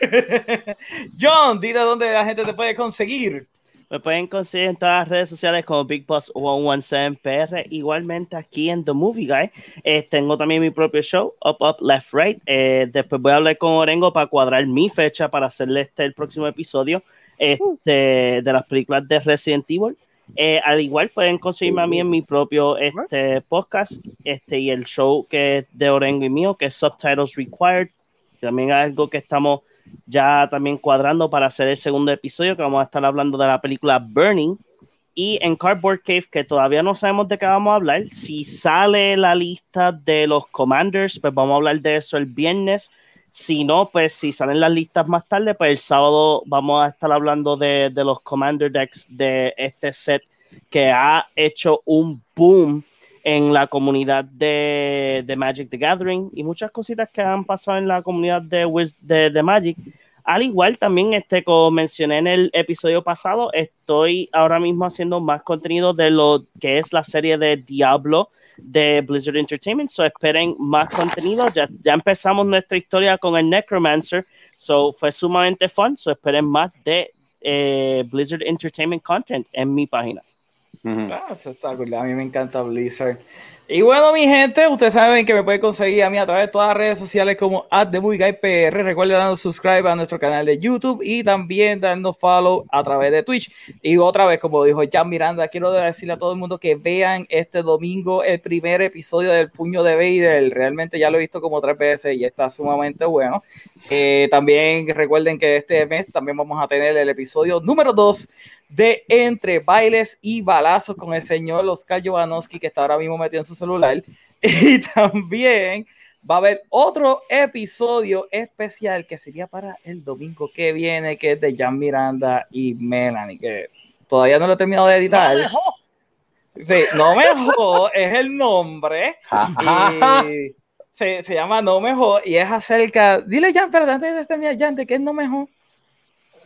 Speaker 1: John, dile dónde la gente te puede conseguir.
Speaker 2: Me pueden conseguir en todas las redes sociales como Big Boss 117 PR. Igualmente aquí en The Movie Guy. Eh, tengo también mi propio show, Up, Up, Left, Right. Eh, después voy a hablar con Orengo para cuadrar mi fecha para hacerle este el próximo episodio este, de las películas de Resident Evil. Eh, al igual pueden conseguirme a mí en mi propio este, podcast este, y el show que es de Orengo y mío, que es Subtitles Required. También es algo que estamos ya también cuadrando para hacer el segundo episodio, que vamos a estar hablando de la película Burning. Y en Cardboard Cave, que todavía no sabemos de qué vamos a hablar, si sale la lista de los Commanders, pues vamos a hablar de eso el viernes. Si no, pues si salen las listas más tarde, pues el sábado vamos a estar hablando de, los Commander Decks de este set que ha hecho un boom en la comunidad de, de Magic the Gathering y muchas cositas que han pasado en la comunidad de, de, de Magic. Al igual también, este, como mencioné en el episodio pasado, estoy ahora mismo haciendo más contenido de lo que es la serie de Diablo de Blizzard Entertainment. So esperen más contenido. Ya, ya empezamos nuestra historia con el Necromancer. So fue sumamente fun. So esperen más de eh, Blizzard Entertainment content en mi página.
Speaker 1: Ah, eso está cool. A mí me encanta Blizzard. Y bueno, mi gente, ustedes saben que me pueden conseguir a mí a través de todas las redes sociales como @TheMovieGuyPR. Recuerden darnos subscribe a nuestro canal de YouTube y también darnos follow a través de Twitch. Y otra vez, como dijo Jan Miranda, quiero decirle a todo el mundo que vean este domingo el primer episodio del Puño de Vader. Realmente ya lo he visto como tres veces y está sumamente bueno. Eh, también recuerden que este mes también vamos a tener el episodio número 2 de Entre Bailes y Balazos con el señor Oscar Jovanovski, que está ahora mismo metido en su celular. Y también va a haber otro episodio especial que sería para el domingo que viene, que es de Jan Miranda y Melanie, que todavía no lo he terminado de editar.
Speaker 5: No, mejor.
Speaker 1: Sí, No Mejor es el nombre. Y se, se llama No Mejor y es acerca. Dile, Jan, pero antes de terminar, Jan, ¿de qué es No Mejor?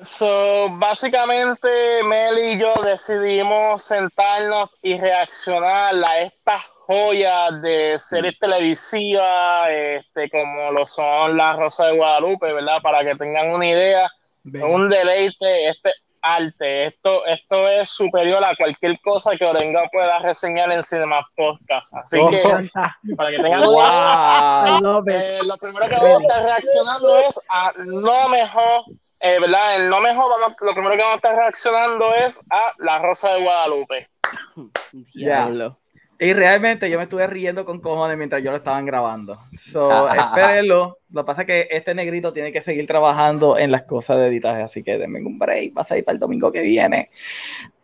Speaker 5: So, básicamente, Mel y yo decidimos sentarnos y reaccionar a estas joyas de series televisivas, este, como lo son La Rosa de Guadalupe, ¿verdad? Para que tengan una idea, es un deleite, este arte, esto, esto es superior a cualquier cosa que Orenga pueda reseñar en Cinema Podcast. Así
Speaker 4: Oh.
Speaker 5: que, para que tengan
Speaker 1: ¡Wow!
Speaker 5: Eh, lo primero que vamos a estar reaccionando es a no mejor, eh, ¿verdad? El no mejor, vamos, lo primero que vamos a estar reaccionando es a La Rosa de Guadalupe.
Speaker 2: Diablo.
Speaker 1: Y realmente yo me estuve riendo con cojones mientras yo lo estaban grabando. So,
Speaker 4: Ajá, ajá.
Speaker 1: espérenlo. Lo que pasa es que este negrito tiene que seguir trabajando en las cosas de editaje, así que denme un break. Va a salir para el domingo que viene.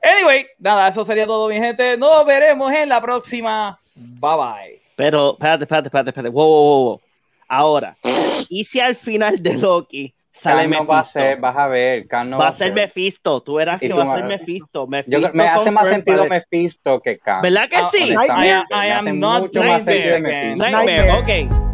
Speaker 1: Anyway, nada, eso sería todo, mi gente. Nos veremos en la próxima. Bye bye.
Speaker 2: Pero, espérate, espérate, espérate, espérate. Wow, wow, wow. Ahora, ¿y si al final de Loki sale
Speaker 4: no va a ser, vas a ver, Khan no
Speaker 2: va a ser Mephisto. Tú verás que
Speaker 4: tú
Speaker 2: va a ser. Mephisto.
Speaker 4: Yo,
Speaker 2: Mephisto
Speaker 4: me hace más sentido Mephisto que Khan.
Speaker 2: ¿Verdad que
Speaker 1: Ah,
Speaker 2: sí?
Speaker 1: I am- I not
Speaker 4: mucho más sentido.
Speaker 2: Nightmare,
Speaker 3: Nightmare.
Speaker 2: ok.